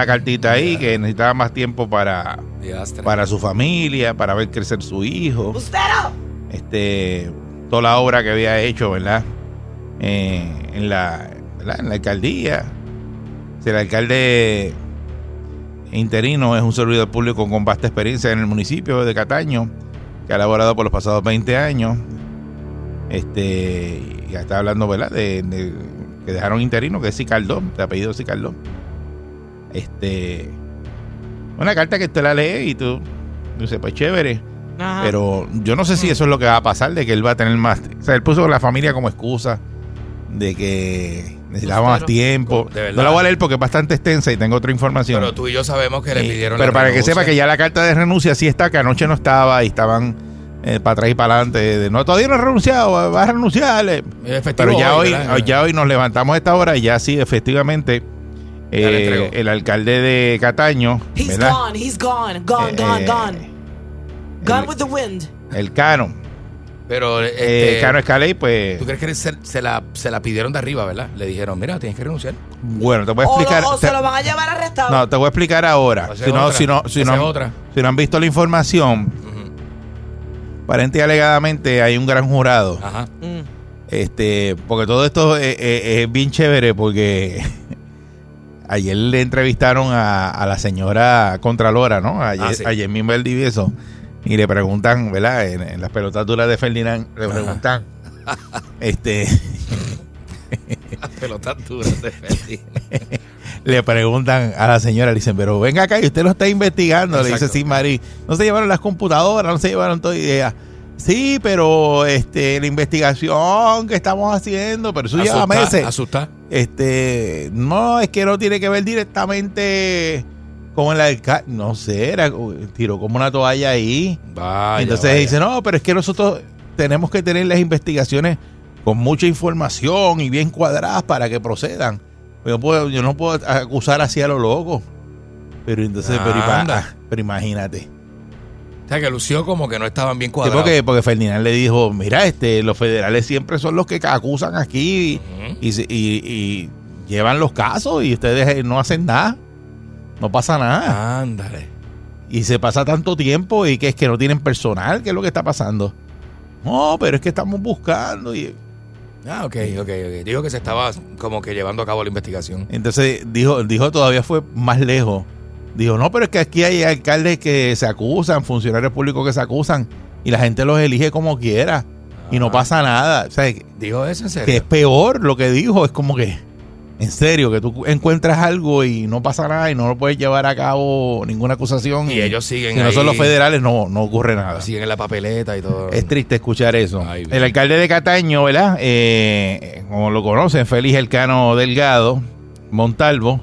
Una cartita ahí que necesitaba más tiempo para, para su familia, para ver crecer su hijo. Este, toda la obra que había hecho, ¿verdad? Eh, en, la, ¿verdad? en la alcaldía. Si el alcalde interino es un servidor público con vasta experiencia en el municipio de Cataño, que ha laborado por los pasados 20 años. Este, y ya está hablando, ¿verdad? De, de- que dejaron interino, que es Sicardón, de apellido Sicardón. Este, una carta que usted la lee y tú dices, pues chévere. Ajá. Pero yo no sé si eso es lo que va a pasar, de que él va a tener más. O sea, él puso a la familia como excusa de que necesitaba más Ustero. tiempo. Verdad. No la voy a leer porque es bastante extensa y tengo otra información. Pero tú y yo sabemos que le Eh, pidieron pero la para que sepa que ya la carta de renuncia sí está, que anoche no estaba y estaban eh, para atrás y para adelante. de, no, todavía no ha renunciado, va a renunciar. eh. Pero ya hoy, ya hoy nos levantamos a esta hora y ya sí, efectivamente, eh, el alcalde de Cataño, He's ¿verdad? gone, he's gone, gone, Eh, gone, gone. Gone el- with the wind. El Cano, Pero, eh, este, Cano Escaley, pues, ¿tú crees que se, se la, se la pidieron de arriba, verdad? Le dijeron, mira, tienes que renunciar. bueno, te voy a O, explicar. lo- o te- se lo van a llevar arrestado. no, te voy a explicar ahora. Si no, otra. si no, si no, otra. si no han visto la información, aparente y alegadamente hay un gran jurado. Ajá. Mm. Este, porque todo esto es, es- es bien chévere porque ayer le entrevistaron a, a la señora Contralora, ¿no? Ayer, Ah, sí. ayer mismo el divieso y le preguntan, ¿verdad? En, en las pelotas duras de Ferdinand le preguntan, este, Las pelotas duras de Ferdi. le preguntan a la señora, le dicen, pero venga acá y usted lo está investigando. Le dice, sí, Mari, no se llevaron las computadoras, no se llevaron. Y ella, sí, pero este, la investigación que estamos haciendo, pero eso lleva meses. Asusta. Este, no, es que no tiene que ver directamente con el alcalde. No sé, era, tiró como una toalla ahí. Vaya, Entonces vaya. dice, no, pero es que nosotros tenemos que tener las investigaciones con mucha información y bien cuadradas para que procedan. Yo, puedo, yo no puedo acusar así a lo loco. Pero entonces, pero, ah, pero imagínate. O sea, que lució como que no estaban bien Sí, cuadrados. porque, porque Ferdinand le dijo, mira, este, los federales siempre son los que acusan aquí y, se- y- y llevan los casos y ustedes eh, no hacen nada. No pasa nada. Ándale. Y se pasa tanto tiempo y que es que no tienen personal. ¿Qué es lo que está pasando? No, pero es que estamos buscando. Y Ah, ok, ok, ok. Dijo que se estaba como que llevando a cabo la investigación. entonces dijo, dijo todavía fue más lejos. Dijo, no, pero es que aquí hay alcaldes que se acusan, funcionarios públicos que se acusan y la gente los elige como quiera y no Ah. pasa nada. O sea, ¿Dijo eso en serio? que es peor lo que dijo. Es como que, en serio, que tú encuentras algo y no pasa nada y no lo puedes llevar a cabo ninguna acusación. Y ellos siguen Si no son ahí. los federales, no, no ocurre nada. Siguen en la papeleta y todo. Es triste escuchar eso. Ay, el alcalde de Cataño, ¿verdad? Eh, como lo conocen, Félix Elcano Delgado Montalvo,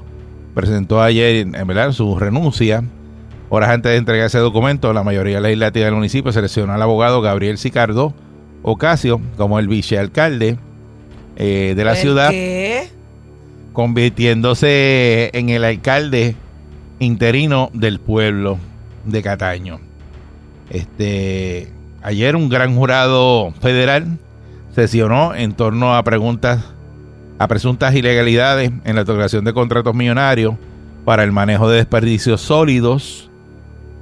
presentó ayer en verdad su renuncia. Horas antes de entregar ese documento, la mayoría legislativa del municipio seleccionó al abogado Gabriel Sicardo Ocasio como el vicealcalde eh, de la ¿El ciudad, ¿Qué? convirtiéndose en el alcalde interino del pueblo de Cataño. Este, ayer un gran jurado federal sesionó en torno a preguntas a presuntas ilegalidades en la otorgación de contratos millonarios para el manejo de desperdicios sólidos.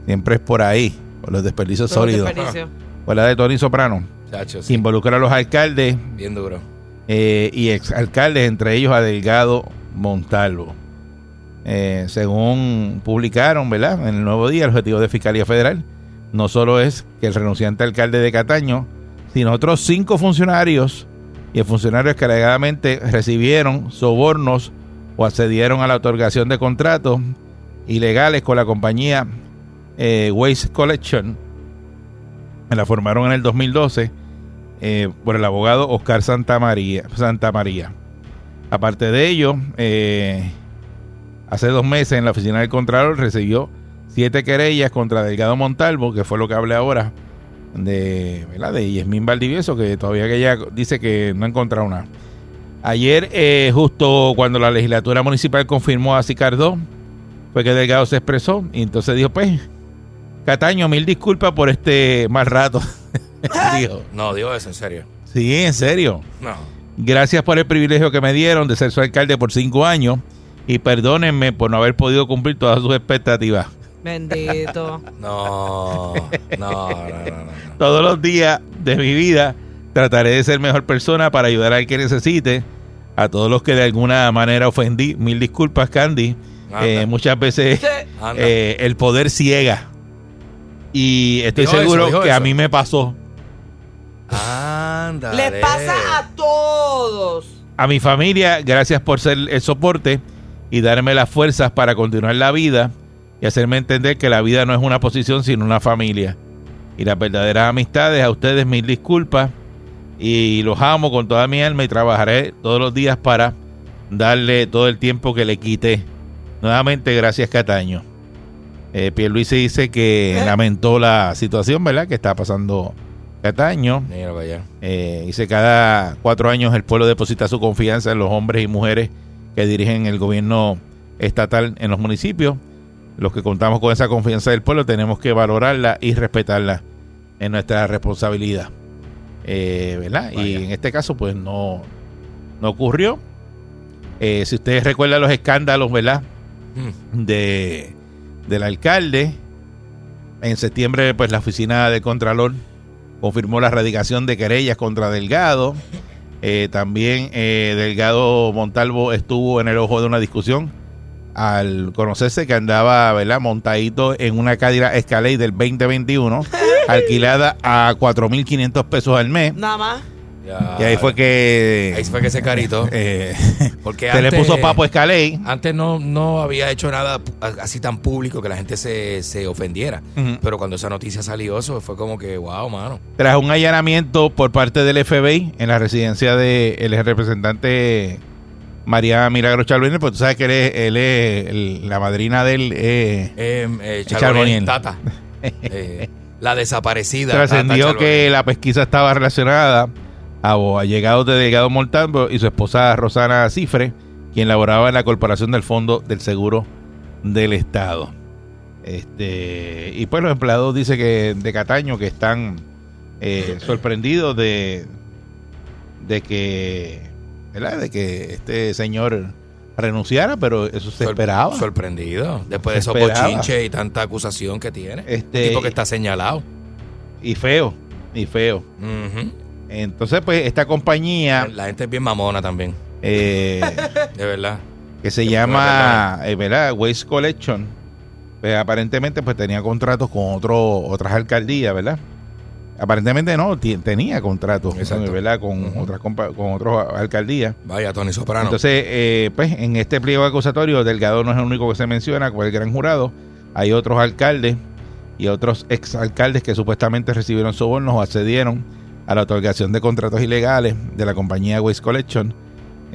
Siempre es por ahí, por los desperdicios Todo sólidos. desperdicio. La de Tony Soprano, Chacho, que sí. involucra a los alcaldes Bien duro. eh, y exalcaldes, entre ellos a Delgado Montalvo. Eh, según publicaron, ¿verdad? En el nuevo día, el objetivo de Fiscalía Federal no solo es que el renunciante alcalde de Cataño, sino otros cinco funcionarios y funcionarios que alegadamente recibieron sobornos o accedieron a la otorgación de contratos ilegales con la compañía eh, Waste Collection. La formaron en el 2012 eh, por el abogado Oscar Santa María. Santa María. Aparte de ello, eh, hace dos meses en la oficina del Contralor recibió siete querellas contra Delgado Montalvo, que fue lo que hablé ahora, de, ¿verdad? de Yasmín Valdivieso, que todavía que ella dice que no ha encontrado nada. Ayer, eh, justo cuando la legislatura municipal confirmó a Sicardó, fue que Delgado se expresó y entonces dijo, pues, Cataño, mil disculpas por este mal rato. dijo. No, digo eso, en serio. Sí, en serio. No. Gracias por el privilegio que me dieron de ser su alcalde por cinco años y perdónenme por no haber podido cumplir todas sus expectativas. Bendito. No, no, no, no, no. Todos los días de mi vida trataré de ser mejor persona para ayudar al que necesite. A todos los que de alguna manera ofendí, mil disculpas, Candy. Eh, muchas veces eh, el poder ciega. Y estoy Dijo seguro que a mí me pasó. Ándale. Les pasa a todos. A mi familia, gracias por ser el soporte y darme las fuerzas para continuar la vida y hacerme entender que la vida no es una posición sino una familia. Y las verdaderas amistades, a ustedes mil disculpas y los amo con toda mi alma y trabajaré todos los días para darle todo el tiempo que le quité. Nuevamente, gracias Cataño. Eh, Pierluisi dice que lamentó la situación, ¿verdad? Que está pasando Cataño. Mira allá. Eh, dice cada cuatro años el pueblo deposita su confianza en los hombres y mujeres que dirigen el gobierno estatal en los municipios. Los que contamos con esa confianza del pueblo tenemos que valorarla y respetarla en nuestra responsabilidad. Eh, ¿verdad? Y en este caso pues no, no ocurrió. Eh, si ustedes recuerdan los escándalos, ¿verdad? Mm. de del alcalde. En septiembre, pues la oficina del Contralor confirmó la erradicación de querellas contra Delgado. Eh, también eh, Delgado Montalvo estuvo en el ojo de una discusión al conocerse que andaba, ¿verdad? Montadito en una Cadillac Escalade del 2021, alquilada a 4.500 pesos al mes. Nada más. Ya. Y ahí fue que Ahí fue que ese carito. eh, Porque se le antes- puso papo Escalade. Antes no, no había hecho nada así tan público que la gente se, se ofendiera. Pero cuando esa noticia salió, eso fue como que, wow, mano. tras un allanamiento por parte del FBI en la residencia del representante María Milagro Charboniel, pues tú sabes que él es, él es el- la madrina del... eh, Eh, eh, Charboniel. Charboniel, Tata. Eh, la desaparecida. Trascendió que la pesquisa estaba relacionada a allegados de Delgado Montalvo y su esposa Rosana Cifre, quien laboraba en la Corporación del Fondo del Seguro del Estado. Este y pues los empleados dice que de Cataño que están eh, sorprendidos de de que ¿verdad? de que este señor renunciara, pero eso se Sor- esperaba. Sorprendido. Después de esos bochinches y tanta acusación que tiene. Este- tipo que está señalado. y feo, y feo. Entonces, pues esta compañía La gente es bien mamona también. eh, De verdad. que se Que llama eh, ¿verdad? Waste Collection, pues aparentemente pues tenía contratos con otro, otras alcaldías, ¿verdad? Aparentemente no, tenía contratos. ¿verdad? Con otras con otras alcaldías. Vaya, Tony Soprano. Entonces, eh, pues en este pliego acusatorio, Delgado no es el único que se menciona con el gran jurado. Hay otros alcaldes y otros exalcaldes que supuestamente recibieron sobornos o accedieron a la otorgación de contratos ilegales de la compañía Waste Collection,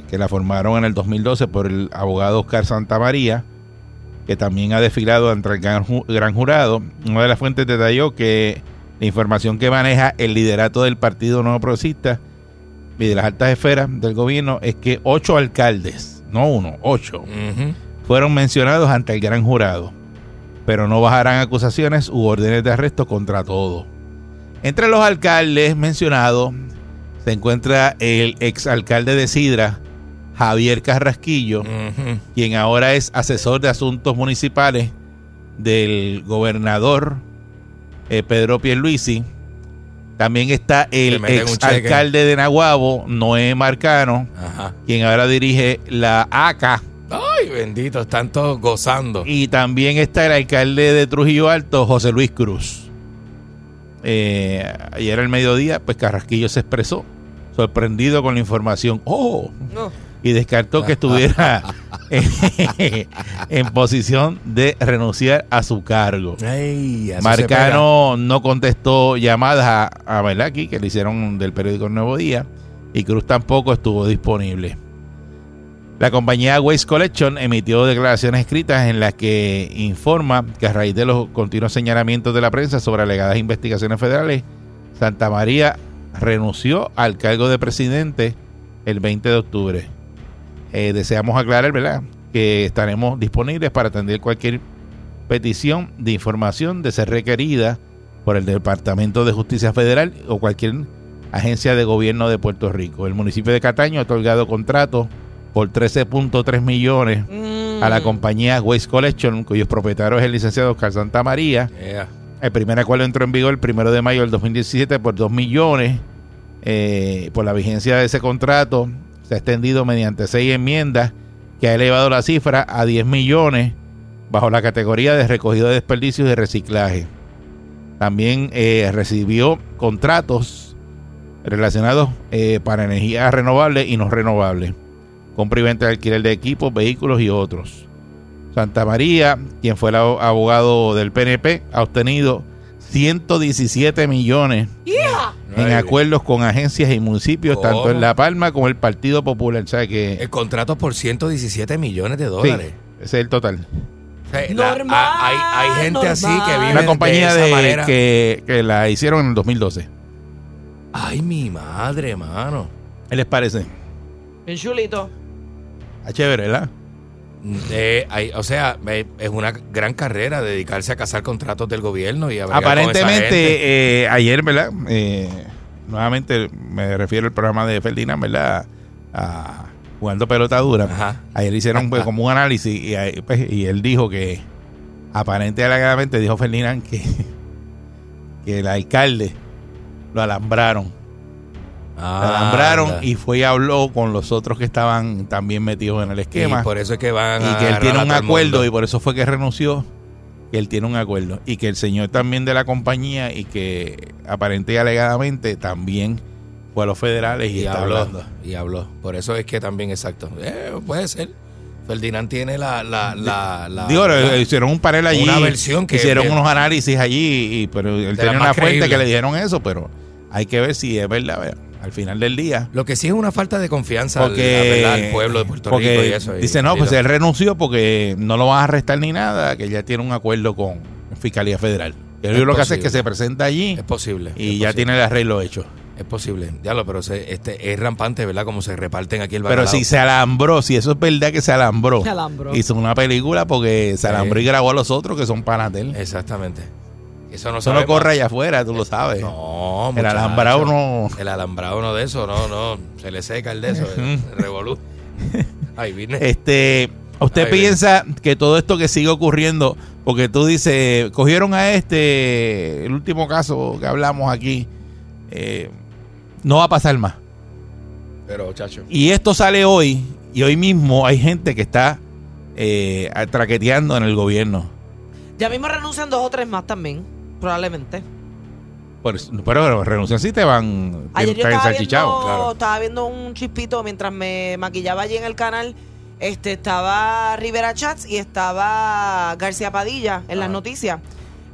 que la formaron en el 2012 por el abogado Oscar Santamaría, que también ha desfilado ante el gran, gran jurado. Una de las fuentes detalló que la información que maneja el liderato del Partido Nuevo Progresista y de las altas esferas del gobierno es que ocho alcaldes, no uno, ocho, fueron mencionados ante el gran jurado, pero no bajarán acusaciones u órdenes de arresto contra todos. Entre los alcaldes mencionados se encuentra el exalcalde de Sidra, Javier Carrasquillo, quien ahora es asesor de asuntos municipales del gobernador eh, Pedro Pierluisi. También está el exalcalde de Nahuabo, Noé Marcano, Ajá. quien ahora dirige la ACA. Ay, bendito, están todos gozando. Y también está el alcalde de Trujillo Alto, José Luis Cruz. Eh, ayer al mediodía, pues Carrasquillo se expresó sorprendido con la información. ¡Oh! No. Y descartó que estuviera en, en posición de renunciar a su cargo. Ey, Marcano no contestó llamadas a, a que le hicieron del periódico El Nuevo Día y Cruz tampoco estuvo disponible. La compañía Waste Collection emitió declaraciones escritas en las que informa que a raíz de los continuos señalamientos de la prensa sobre alegadas investigaciones federales, Santa María renunció al cargo de presidente el 20 de octubre. Eh, deseamos aclarar, ¿verdad?, que estaremos disponibles para atender cualquier petición de información de ser requerida por el Departamento de Justicia Federal o cualquier agencia de gobierno de Puerto Rico. El municipio de Cataño ha otorgado contratos por 13.3 millones a la compañía Waste Collection, cuyos propietarios es el licenciado Oscar Santa María. Yeah. El primer acuerdo entró en vigor el primero de mayo del 2017 por 2 millones. Eh, por la vigencia de ese contrato extendido mediante seis enmiendas que ha elevado la cifra a 10 millones bajo la categoría de recogido de desperdicios y reciclaje. También eh, recibió contratos relacionados eh, para energías renovables y no renovables, compra y venta de alquiler de equipos, vehículos y otros. Santa María, quien fue el abo- abogado del PNP, ha obtenido 117 millones en Ay. acuerdos con agencias y municipios, ¿Cómo? tanto en La Palma como el Partido Popular. O sea que El contrato por 117 millones de sí, dólares. ese es el total. La- Normal, ha- hay, hay gente así que vive Una compañía de de, esa manera. que, que la hicieron en el 2012. Ay, mi madre, mano. ¿Qué les parece? Bien chulito. Ah, chévere, ¿verdad? Eh, hay- o sea, eh, es una gran carrera dedicarse a cazar contratos del gobierno y a. Aparentemente, eh, ayer, ¿verdad? Eh, nuevamente me refiero al programa de Ferdinand, ¿verdad? A jugando pelota dura. Ajá. Ayer hicieron pues, como un análisis y, pues, y él dijo que aparentemente dijo Ferdinand que, que el alcalde lo alambraron. Ah, alambraron anda. y fue y habló con los otros que estaban también metidos en el esquema. Y por eso es que van y que él tiene un acuerdo y por eso fue que renunció que él tiene un acuerdo y que el señor también de la compañía y que aparente y alegadamente también fue a los federales y, y está habló, hablando y habló. Por eso es que también, exacto. Eh, puede ser. Ferdinand tiene la... la, la, la- digo la- le hicieron un panel allí una versión que- hicieron unos análisis allí y, pero él tenía una fuente que le dijeron eso pero hay que ver si es verdad ¿verdad? Al final del día Lo que sí es una falta de confianza al- porque, al, al pueblo de Puerto porque Rico y eso. y- dice no pues él renunció porque no lo van a arrestar ni nada que ya tiene un acuerdo con Fiscalía Federal él Es lo que hace es que posible. se presenta allí Es posible. y es ya posible, tiene el arreglo hecho Es posible. Ya lo, pero se- este, es rampante, ¿verdad? Como se reparten aquí el Pero bacalao. si se alambró, si eso es verdad que se alambró, Se alambró. hizo una película porque se alambró y grabó a los otros que son panas de él. Exactamente. Eso no Eso no corre allá afuera, tú lo sabes. No, el muchacho. alambrado no. El alambrado no de eso, no, no. Se le seca el de eso, el revolú. Ay, vine. Este, ¿usted Ay, piensa que todo esto que sigue ocurriendo, porque tú dices, cogieron a este, el último caso que hablamos aquí, eh, no va a pasar más? Pero, chacho. Y esto sale hoy, y hoy mismo hay gente que está eh, traqueteando en el gobierno. Ya mismo renuncian dos o tres más también, probablemente. Por eso- pero, pero renuncian si te van Ayer yo están estaba viendo, claro. estaba viendo un chispito mientras me maquillaba allí en el canal. Este estaba Rivera Chats y estaba García Padilla en las noticias.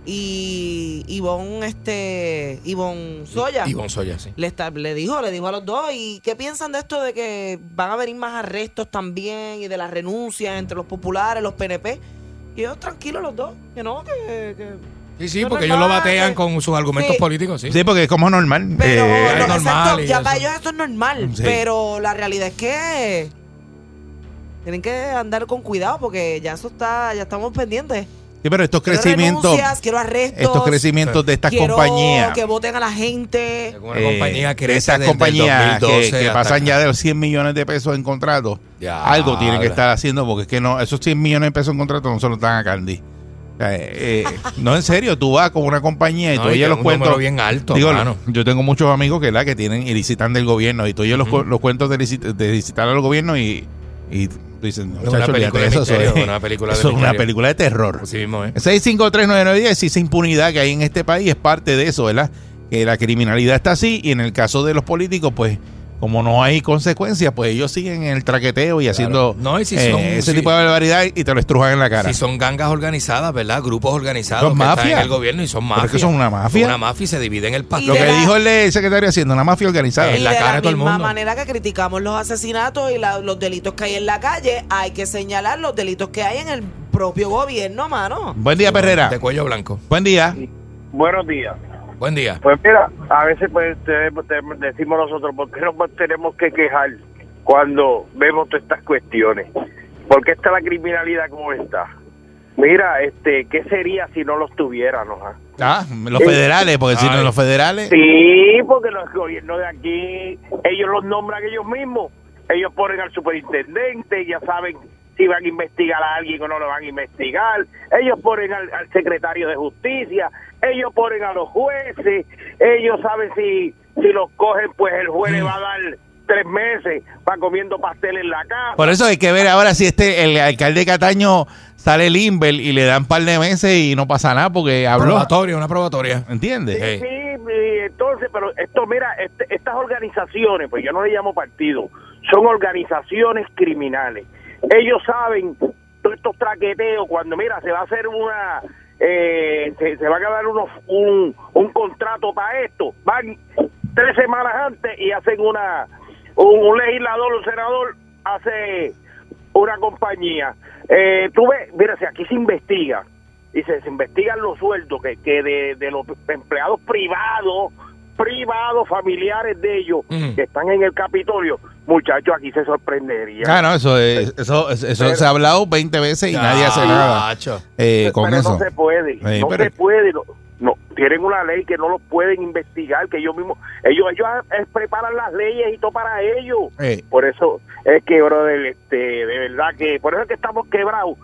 Y Ivonne, este, Ivonne Soya. Ivonne Soya, sí. Le, está- le dijo, le dijo a los dos, ¿y qué piensan de esto de que van a venir más arrestos también y de las renuncias entre los populares, los PNP? Y ellos tranquilos los dos, que no, que... que- Sí, sí, porque ellos lo batean con sus argumentos Sí. políticos, sí. Sí, porque es como normal. Pero, eh, es no, normal exacto, y ya eso. para ellos esto es normal, Sí. pero la realidad es que tienen que andar con cuidado porque ya eso está, ya estamos pendientes. sí, pero estos Quiero crecimientos, renuncias, quiero arrestos, estos crecimientos de estas quiero compañías, que voten a la gente. Eh, compañía de crece esas desde el compañías que, 2012 que hasta pasan acá. ya de los 100 millones de pesos en contratos, Ya, algo tienen que habla. estar haciendo porque es que no, esos 100 millones de pesos en contratos no se los dan a Candy. Eh, eh, no, en serio, tú vas con una compañía y No, tú oyes los cuentos. bien alto, Digo, mano. yo tengo muchos amigos que la que tienen y licitan del gobierno y tú oyes los, cu- los cuentos de, licit- de licitar al gobierno y, y tú dices, no, Es una película de eso, misterio, es- una película de eso es una película de terror. Así mismo, ¿eh? 6539910, esa impunidad que hay en este país es parte de eso, ¿verdad? Que la criminalidad está así y en el caso de los políticos, pues como no hay consecuencias, pues ellos siguen en el traqueteo y haciendo No, y si eh, ese si- tipo de barbaridad y te lo estrujan en la cara. Si son gangas organizadas, ¿verdad? Grupos organizados Son que están mafias. en el gobierno y son mafias. es que son una mafia. Una mafia y se dividen el lo pastel. que de la- dijo el, secretario haciendo, una mafia organizada. En la de cara la de todo el misma mundo. manera que criticamos los asesinatos y la- los delitos que hay en la calle, hay que señalar los delitos que hay en el propio gobierno, mano. Buen día, Perrera. De cuello blanco. Buen día. Buenos días. Buen día. Pues mira, a veces pues te- te- decimos nosotros, ¿por qué nos tenemos que quejar cuando vemos todas estas cuestiones? ¿Por qué está la criminalidad como está? Mira, este, ¿qué sería si no los tuviéramos? ah? Ah, los federales, porque si no los federales. Sí, porque los gobiernos de aquí, ellos los nombran ellos mismos. Ellos ponen al superintendente, ya saben si van a investigar a alguien o no lo van a investigar. Ellos ponen al, al secretario de justicia, ellos ponen a los jueces, ellos saben si, si los cogen, pues el juez le va a dar tres meses para comiendo pastel en la casa. Por eso hay que ver ahora si este el alcalde de Cataño sale limber y le dan un par de meses y no pasa nada porque habló. Probatoria, una probatoria. ¿Entiendes? Sí. Sí, y entonces, pero esto, mira, este- estas organizaciones, pues yo no le llamo partido, son organizaciones criminales. Ellos saben todos estos traqueteos, cuando, mira, se va a hacer una, eh, se, se van a dar unos, un, un contrato para esto, van tres semanas antes y hacen una, un, legislador, un senador, hace una compañía. Eh, tú ves, mira, si aquí se investiga, y se, se investigan los sueldos que, que de, de los empleados privados, privados, familiares de ellos, que están en el Capitolio, muchachos, aquí se sorprendería. Ah, no, eso, es- eso, eso, Pero- se ha hablado 20 veces y nadie hace nada eh, con pero eso. no se puede, Sí, no pero- se puede, no, no, tienen una ley que no lo pueden investigar, que ellos mismos, ellos, ellos eh, preparan las leyes y todo para ellos. Eh, Por eso es que, brother, este, de verdad que, por eso es que estamos quebrados.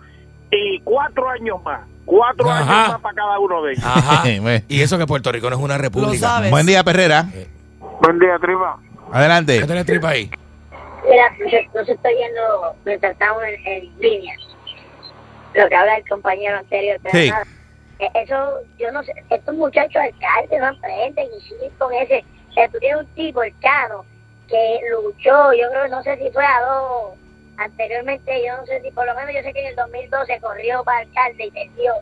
Y cuatro años más, cuatro Ajá. años más para cada uno de ellos. Ajá. Y eso que Puerto Rico no es una república. sabes. Buen día, Perrera. Buen día, Triba. Adelante. ¿Qué tenés tripa ahí? Mira, yo, yo estoy viendo mientras estamos en, en línea lo que habla el compañero anterior. Pero Sí. nada, eh, eso, yo no sé, estos muchachos alcaldes no aprenden y siguen con ese. Eh, tú tienes un tipo, el Chano, que luchó, yo creo, no sé si fue a dos, anteriormente, yo no sé si, por lo menos yo sé que en el 2012 corrió para alcalde y perdió.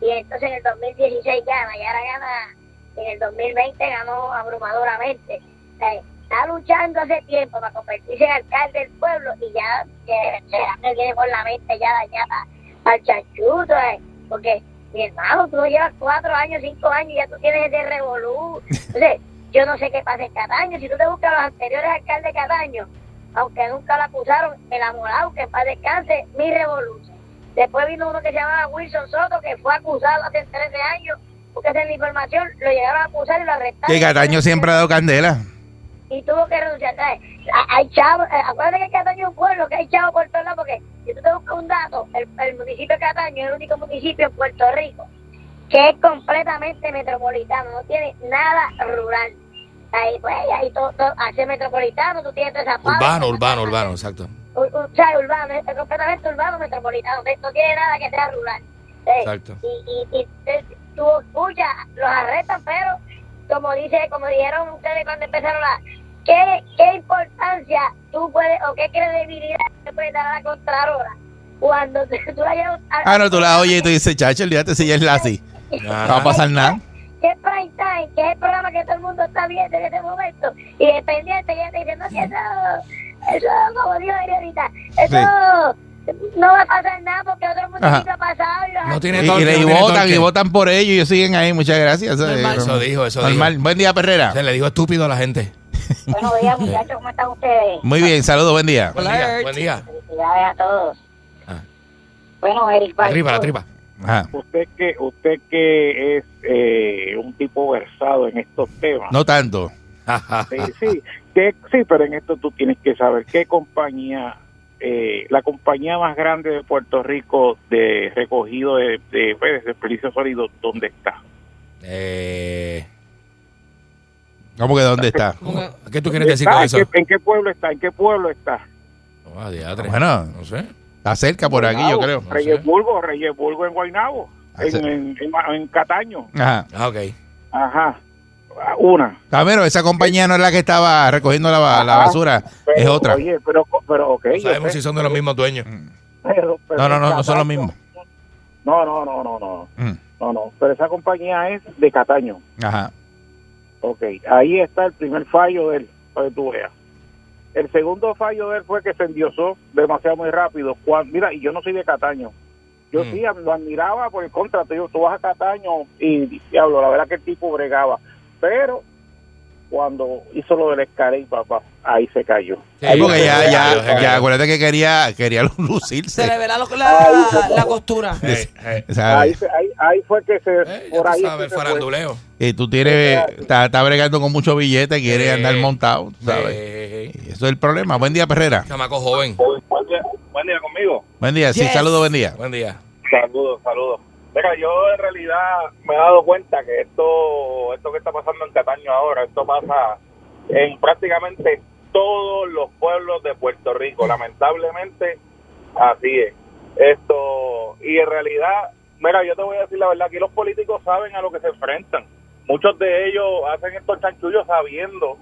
Y entonces en el 2016 gana, y ahora gana, en el 2020 ganó abrumadoramente. Está luchando hace tiempo para convertirse en alcalde del pueblo y ya que viene por la mente ya dañada al chanchuto, eh, porque mi hermano, tú llevas cuatro años, cinco años y ya tú tienes ese revolú. Entonces, yo no sé qué pasa en Cataño. Si tú te buscas a los anteriores alcaldes de Cataño, aunque nunca lo acusaron, el amorado, que paz descanse, mi revolución. Después vino uno que se llamaba Wilson Soto, que fue acusado hace 13 años, porque esa es la información, lo llegaron a acusar y lo arrestaron. Que Cataño siempre ha dado candela. y tuvo que renunciar. Hay chavos, eh, acuérdate que Cataño es un pueblo, que hay chavos por todos lados, porque si tú te buscas un dato, el, el municipio de Cataño es el único municipio en Puerto Rico que es completamente metropolitano, no tiene nada rural. Ahí, pues, ahí todo, todo, hace metropolitano, tú tienes toda esa parte. Urbano, urbano, urbano, exacto. U- u- o sea, urbano, es, completamente urbano, metropolitano, no, tiene nada que sea rural. Exacto. Y, y, y tú escuchas, los arrestan, pero como dice, como dijeron ustedes cuando empezaron la... ¿Qué, qué importancia tú puedes, o qué credibilidad te puede dar a la Contralora cuando tú, la llevas a- Ah, no, tú la oyes y tú dices, chacho, olvídate si ya es Lassie. No va a pasar nada. Que es prime time, que es el programa que todo el mundo está viendo en este momento, y dependiente, ya te dicen, no, que eso, eso, como dijo ahorita, eso no va a pasar nada porque otro municipio ha pasado y No tiene Y, torque, y le- no y tiene votan, torque. y votan por ellos y ellos siguen ahí. Muchas gracias. Normal. Eso dijo, eso Normal. dijo. Buen día, Perrera. Se le dijo estúpido a la gente. Buenos días, muchachos, ¿cómo están ustedes? Muy bien, saludos, buen día. Buen día, Alert. buen día. Felicidades a todos. Ah. Bueno, Eric La tripa, la tripa. Ajá. Usted que usted que es eh, un tipo versado en estos temas. No tanto. Sí, sí, que- sí, pero en esto tú tienes que saber qué compañía, eh, la compañía más grande de Puerto Rico de recogido de, de, pues, de desperdicio sólido, ¿dónde está? eh, ¿Cómo que dónde está? ¿Qué tú quieres decir ¿Está? con ¿En eso? qué, en qué pueblo está? ¿En qué pueblo está? Ah. Bueno. no sé. Está cerca por aquí, yo creo. sé. Reyesburgo, Reyesburgo en Guaynabo, Ah, en, en, en- en Cataño. Ajá. Ah, ok. Ajá. Una. Camero, esa compañía no es la que estaba recogiendo la, la basura, Pero, es otra. Oye, pero, pero ok. No sabemos sé, si son de los mismos dueños. pero- pero No, no, no, no son los mismos. No, no, no, no, no. Mm, No, no. Pero esa compañía es de Cataño. Ajá. Ok, ahí está el primer fallo de él, para que tú veas. El segundo fallo de él fue que se endiosó demasiado muy rápido. Mira, y yo no soy de Cataño. Yo Mm. sí lo admiraba por el contra. Te digo, tú vas a Cataño y, diablo, la verdad que el tipo bregaba. Pero cuando hizo lo del escalé, papá, ahí se cayó. Sí, Sí, porque ya, se ya, cayó, se ya, acuérdate que quería, quería Se lucirse. le verá lo- la, la costura. O sea, Ahí, se- ahí, ahí fue que se... Eh, por ahí es sabes, que el se faranduleo. y tú tienes, está, está bregando con mucho billete, quiere andar montado, ¿sabes? Eso es el problema. Buen día, Perrera. Chamaco joven. Buen día, buen día conmigo. Buen día, sí, Yes. saludos, buen día. Buen día. Saludos, saludos. Mira, yo en realidad me he dado cuenta que esto, esto que está pasando en Cataño ahora, esto pasa en prácticamente todos los pueblos de Puerto Rico. Lamentablemente, así es. Esto, y en realidad, mira, yo te voy a decir la verdad, aquí los políticos saben a lo que se enfrentan. Muchos de ellos hacen estos chanchullos sabiendo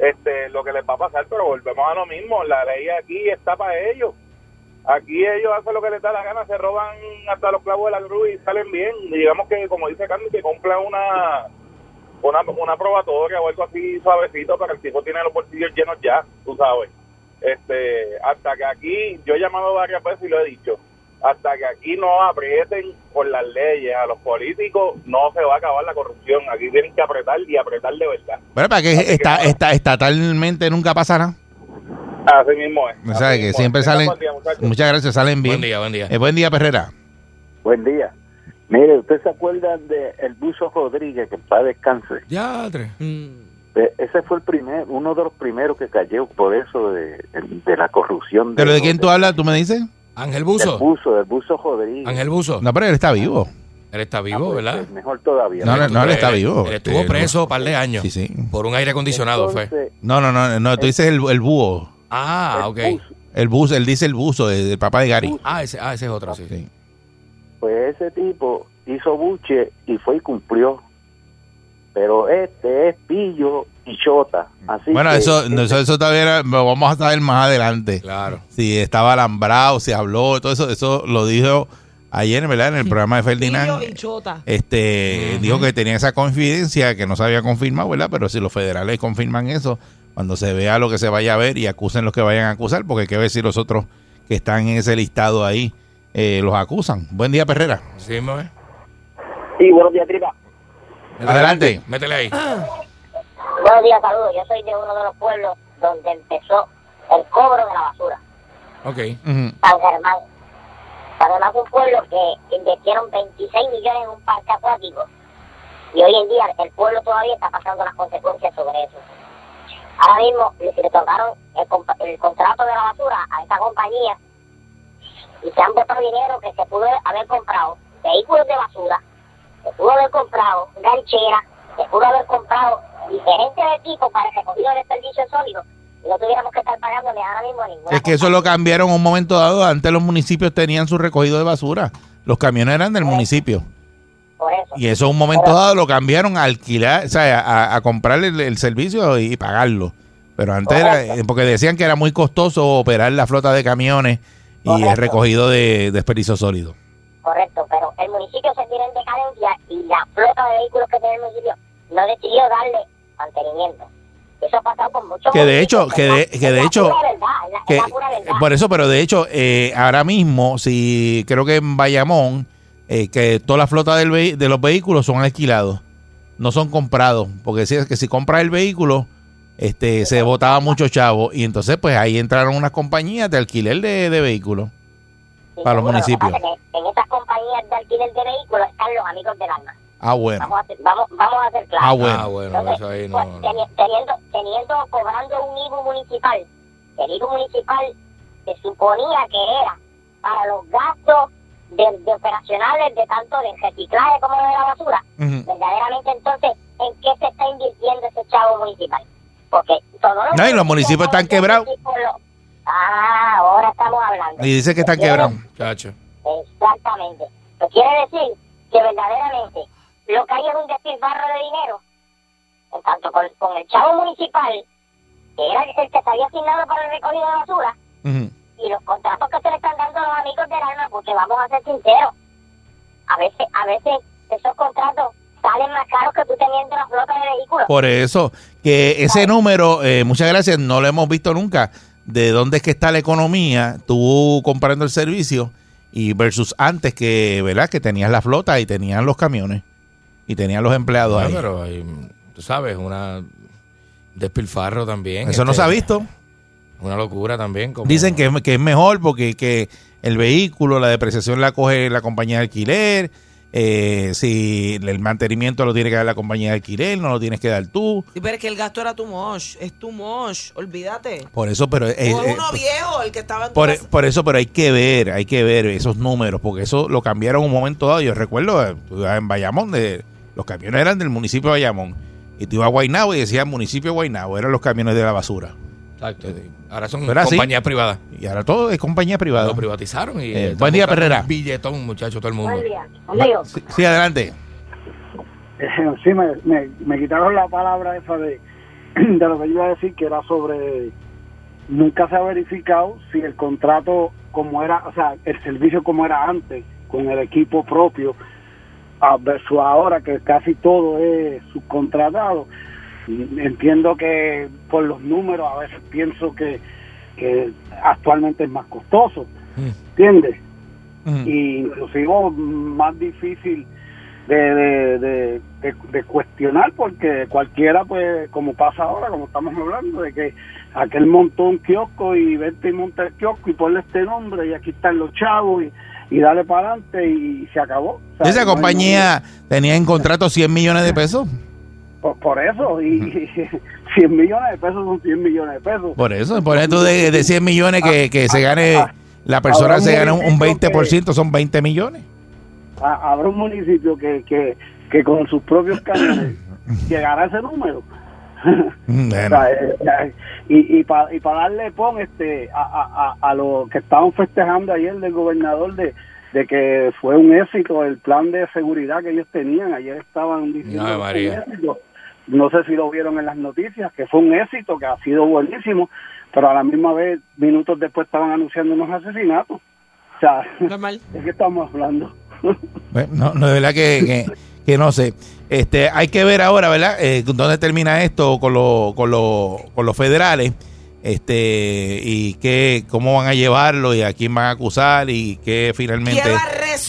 este lo que les va a pasar, pero volvemos a lo mismo. La ley aquí está para ellos. Aquí ellos hacen lo que les da la gana, se roban hasta los clavos de la cruz y salen bien. Y digamos que, como dice Carmen, que compra una, una una probatoria o algo así suavecito para que el tipo tiene los bolsillos llenos ya, tú sabes. Este, hasta que aquí, yo he llamado varias veces y lo he dicho, hasta que aquí no aprieten con las leyes a los políticos, no se va a acabar la corrupción. Aquí tienen que apretar y apretar de verdad. Bueno, para que está, está, estatalmente nunca pasará. Así mismo es. O sea, que mismo siempre es. Salen. buen día. Muchas gracias, salen bien. Buen día, buen día. Eh, buen día, Perrera. Buen día. Mire, ¿usted se acuerda de el Buzo Rodríguez, que para descanse? Ya, tres. Mm. Eh, Ese fue el primer, uno de los primeros que cayó por eso de, de la corrupción. ¿Pero de quién tú hablas? ¿Tú me dices? Ángel Del Buzo. Buzo, del Buzo Rodríguez. Ángel Buzo. No, pero él está vivo. Él está Ah, vivo, pues, ¿verdad? pues, mejor todavía. No, no, no, él está vivo. Él estuvo preso un par de años. Sí, sí. Por un aire acondicionado, fue. Entonces, No, no, no, no, tú dices el, el búho. Ah, el ok. Buzo, El bus, él dice el buzo de- del papá de Gary. Ah, ese, ah, ese es otro, sí. Sí. pues ese tipo hizo buche y fue y cumplió. Pero este es pillo y chota. Así Bueno, que- eso, no, eso, eso todavía era- lo vamos a saber más adelante. Claro. Si estaba alambrado, si habló, todo eso, eso lo dijo ayer, ¿verdad? En el programa de Ferdinand. Pillo y chota. Este, dijo que tenía esa confidencia que no se había confirmado, ¿verdad? Pero si los federales confirman eso, cuando se vea lo que se vaya a ver y acusen los que vayan a acusar, porque hay que ver si los otros que están en ese listado ahí eh, los acusan. Buen día, Perrera. Sí, es. Sí, buenos días, Tripa. Adelante. ahí, Métele ahí. Buenos días, saludos. Yo soy de uno de los pueblos donde empezó el cobro de la basura. Ok. San Germán. San Germán fue un pueblo que invirtieron 26 millones en un parque acuático. Y hoy en día el pueblo todavía está pasando las consecuencias sobre eso. Ahora mismo le tocaron el, el contrato de la basura a esta compañía y se han botado dinero que se pudo haber comprado vehículos de basura, se pudo haber comprado ganchera, se pudo haber comprado diferentes equipos para el recogido de desperdicio sólido y no tuviéramos que estar pagándole ahora mismo a ninguna Es que eso lo cambiaron en un momento dado. Antes los municipios tenían su recogido de basura. Los camiones eran del municipio. Por eso. Y eso en un momento dado lo cambiaron a alquilar, o sea, a, a comprar el, el servicio y pagarlo. Pero antes era, eh, porque decían que era muy costoso operar la flota de camiones y el recogido de desperdicio sólido. Correcto, pero el municipio se tira en decadencia y la flota de vehículos que tiene el municipio no decidió darle mantenimiento. Eso ha pasado con muchos Que de hecho- que de- que de hecho- Que, por eso, pero de hecho, eh, ahora mismo, si creo que en Bayamón, eh, que toda la flota del de los vehículos son alquilados, no son comprados, porque si es que si compras el vehículo, este, se botaba mucho chavo y entonces pues ahí entraron unas compañías de alquiler de, de vehículos. Sí, para los lo municipios. en esas compañías de alquiler de vehículos están los amigos del alma. Ah, bueno. Vamos a ser, vamos, vamos a ser claros. Ah, bueno. Ah, bueno, Entonces, eso ahí pues, no. teni- teniendo, teniendo, cobrando un IBU municipal, el IBU municipal se suponía que era para los gastos de, de operacionales de tanto de reciclaje como de la basura. Verdaderamente, entonces, ¿en qué se está invirtiendo ese chavo municipal? Porque todos los No, y los municipios están quebrados. Ah, ahora estamos hablando. Y dice que están quebrados. Chacho. Exactamente. Pues quiere decir que verdaderamente lo que hay es un despilfarro de dinero en tanto con, con el chavo municipal, que era el que se había asignado para el recogido de basura. Y los contratos que se le están dando a los amigos del alma, porque vamos a ser sinceros, a veces, a veces esos contratos salen más caros que tú teniendo una flota de vehículos. Por eso, que ese número, eh, muchas gracias, no lo hemos visto nunca. De dónde es que está la economía, tú comprando el servicio y versus antes que, ¿verdad? Que tenías la flota y tenían los camiones y tenían los empleados No, ahí. pero hay, tú sabes, una despilfarro también. Eso no este, se ha visto. Una locura también. Como, Dicen que, es- que es mejor porque que el vehículo, la depreciación la coge la compañía de alquiler. eh, si el mantenimiento lo tiene que dar la compañía de alquiler, no lo tienes que dar tú. Sí, pero es que el gasto era tu mosh. Es tu mosh. Olvídate. Por eso, pero eh, o eh, uno viejo el que estaba en tu por, casa. por eso, pero hay que ver, hay que ver esos números, porque eso lo cambiaron un momento dado. Yo recuerdo eh, tú ibas en Bayamón, de, los camiones eran del municipio de Bayamón. Y tú ibas a Guaynabo y decía municipio de Guaynabo, eran los camiones de la basura. Exacto. Ahora son Pero así. compañías privadas. Y ahora todo es compañía privada. Lo privatizaron y Eh, buen día, Perrera. Billetón, muchacho, todo el mundo. Buen día. Sí, sí, adelante. Sí, me, me, me quitaron la palabra esa de, de lo que yo iba a decir, que era sobre. Nunca se ha verificado si el contrato, como era, o sea, el servicio como era antes, con el equipo propio, a versus ahora que casi todo es subcontratado. Entiendo que por los números a veces pienso que, que actualmente es más costoso, ¿entiendes? y inclusive más difícil de, de, de, de- de cuestionar porque cualquiera pues como pasa ahora como estamos hablando de que aquel montó un kiosco y vete y monta el kiosco y ponle este nombre y aquí están los chavos y, y dale para adelante y se acabó O sea, Esa no hay- compañía tenía en contrato 100 millones de pesos. Por, por eso y, y 100 millones de pesos son 100 millones de pesos Por eso, por eso de, de 100 millones que, que se gane, la persona se gana un, un municipio 20%, son 20 millones. Ha- habrá un municipio que, que, que con sus propios camiones llegará a ese número O Bueno, sea, eh, eh, y y para y para darle pon este a, a, a, a lo que estaban festejando ayer del gobernador de, de que fue un éxito el plan de seguridad que ellos tenían ayer estaban diciendo fue María. un éxito. No sé si lo vieron en las noticias que fue un éxito que ha sido buenísimo pero a la misma vez minutos después estaban anunciando unos asesinatos o sea Normal. ¿de qué estamos hablando? Bueno, no, no, de verdad que, que, que no sé. Este, hay que ver ahora, ¿verdad? Eh, dónde termina esto con, lo- con, lo- con los federales. Este, y qué, cómo van a llevarlo y a quién van a acusar y qué finalmente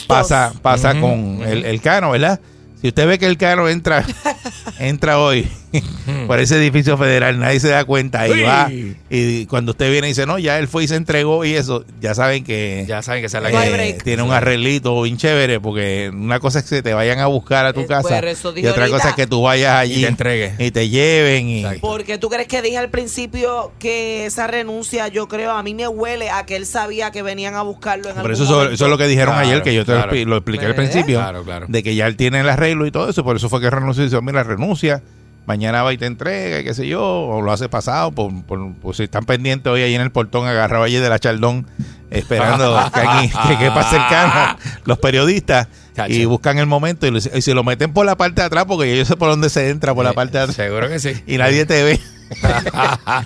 pasa, pasa con el cano, ¿verdad? Si usted ve que el cano entra, entra hoy por ese edificio federal, nadie se da cuenta y va. Y cuando usted viene y dice, no, ya él fue y se entregó y eso, ya saben que Ya saben que es la eh, tiene un arreglito bien chévere, porque una cosa es que te vayan a buscar a tu Eh, casa pues, eso y otra ahorita. cosa es que tú vayas allí Y te entregue. y te lleven y. Porque tú crees que dije al principio que esa renuncia, yo creo, a mí me huele a que él sabía que venían a buscarlo en algún eso, eso, momento. eso es lo que dijeron Claro, ayer, que yo te lo claro. lo expliqué al Pues, principio, claro, claro. de que ya él tiene el arreglo y todo eso, por eso fue que renunció y dice, mira, renuncia, mañana va y te entrega, y qué sé yo, o lo hace pasado, por, por- por si están pendientes hoy ahí en el portón, agarrado allí de la Chaldón, esperando que, aquí, que, que pase el carro, los periodistas, Chacho. y buscan el momento y, lo- y se lo meten por la parte de atrás, porque yo sé por dónde se entra, por la parte de atrás, Seguro que sí. y nadie te ve.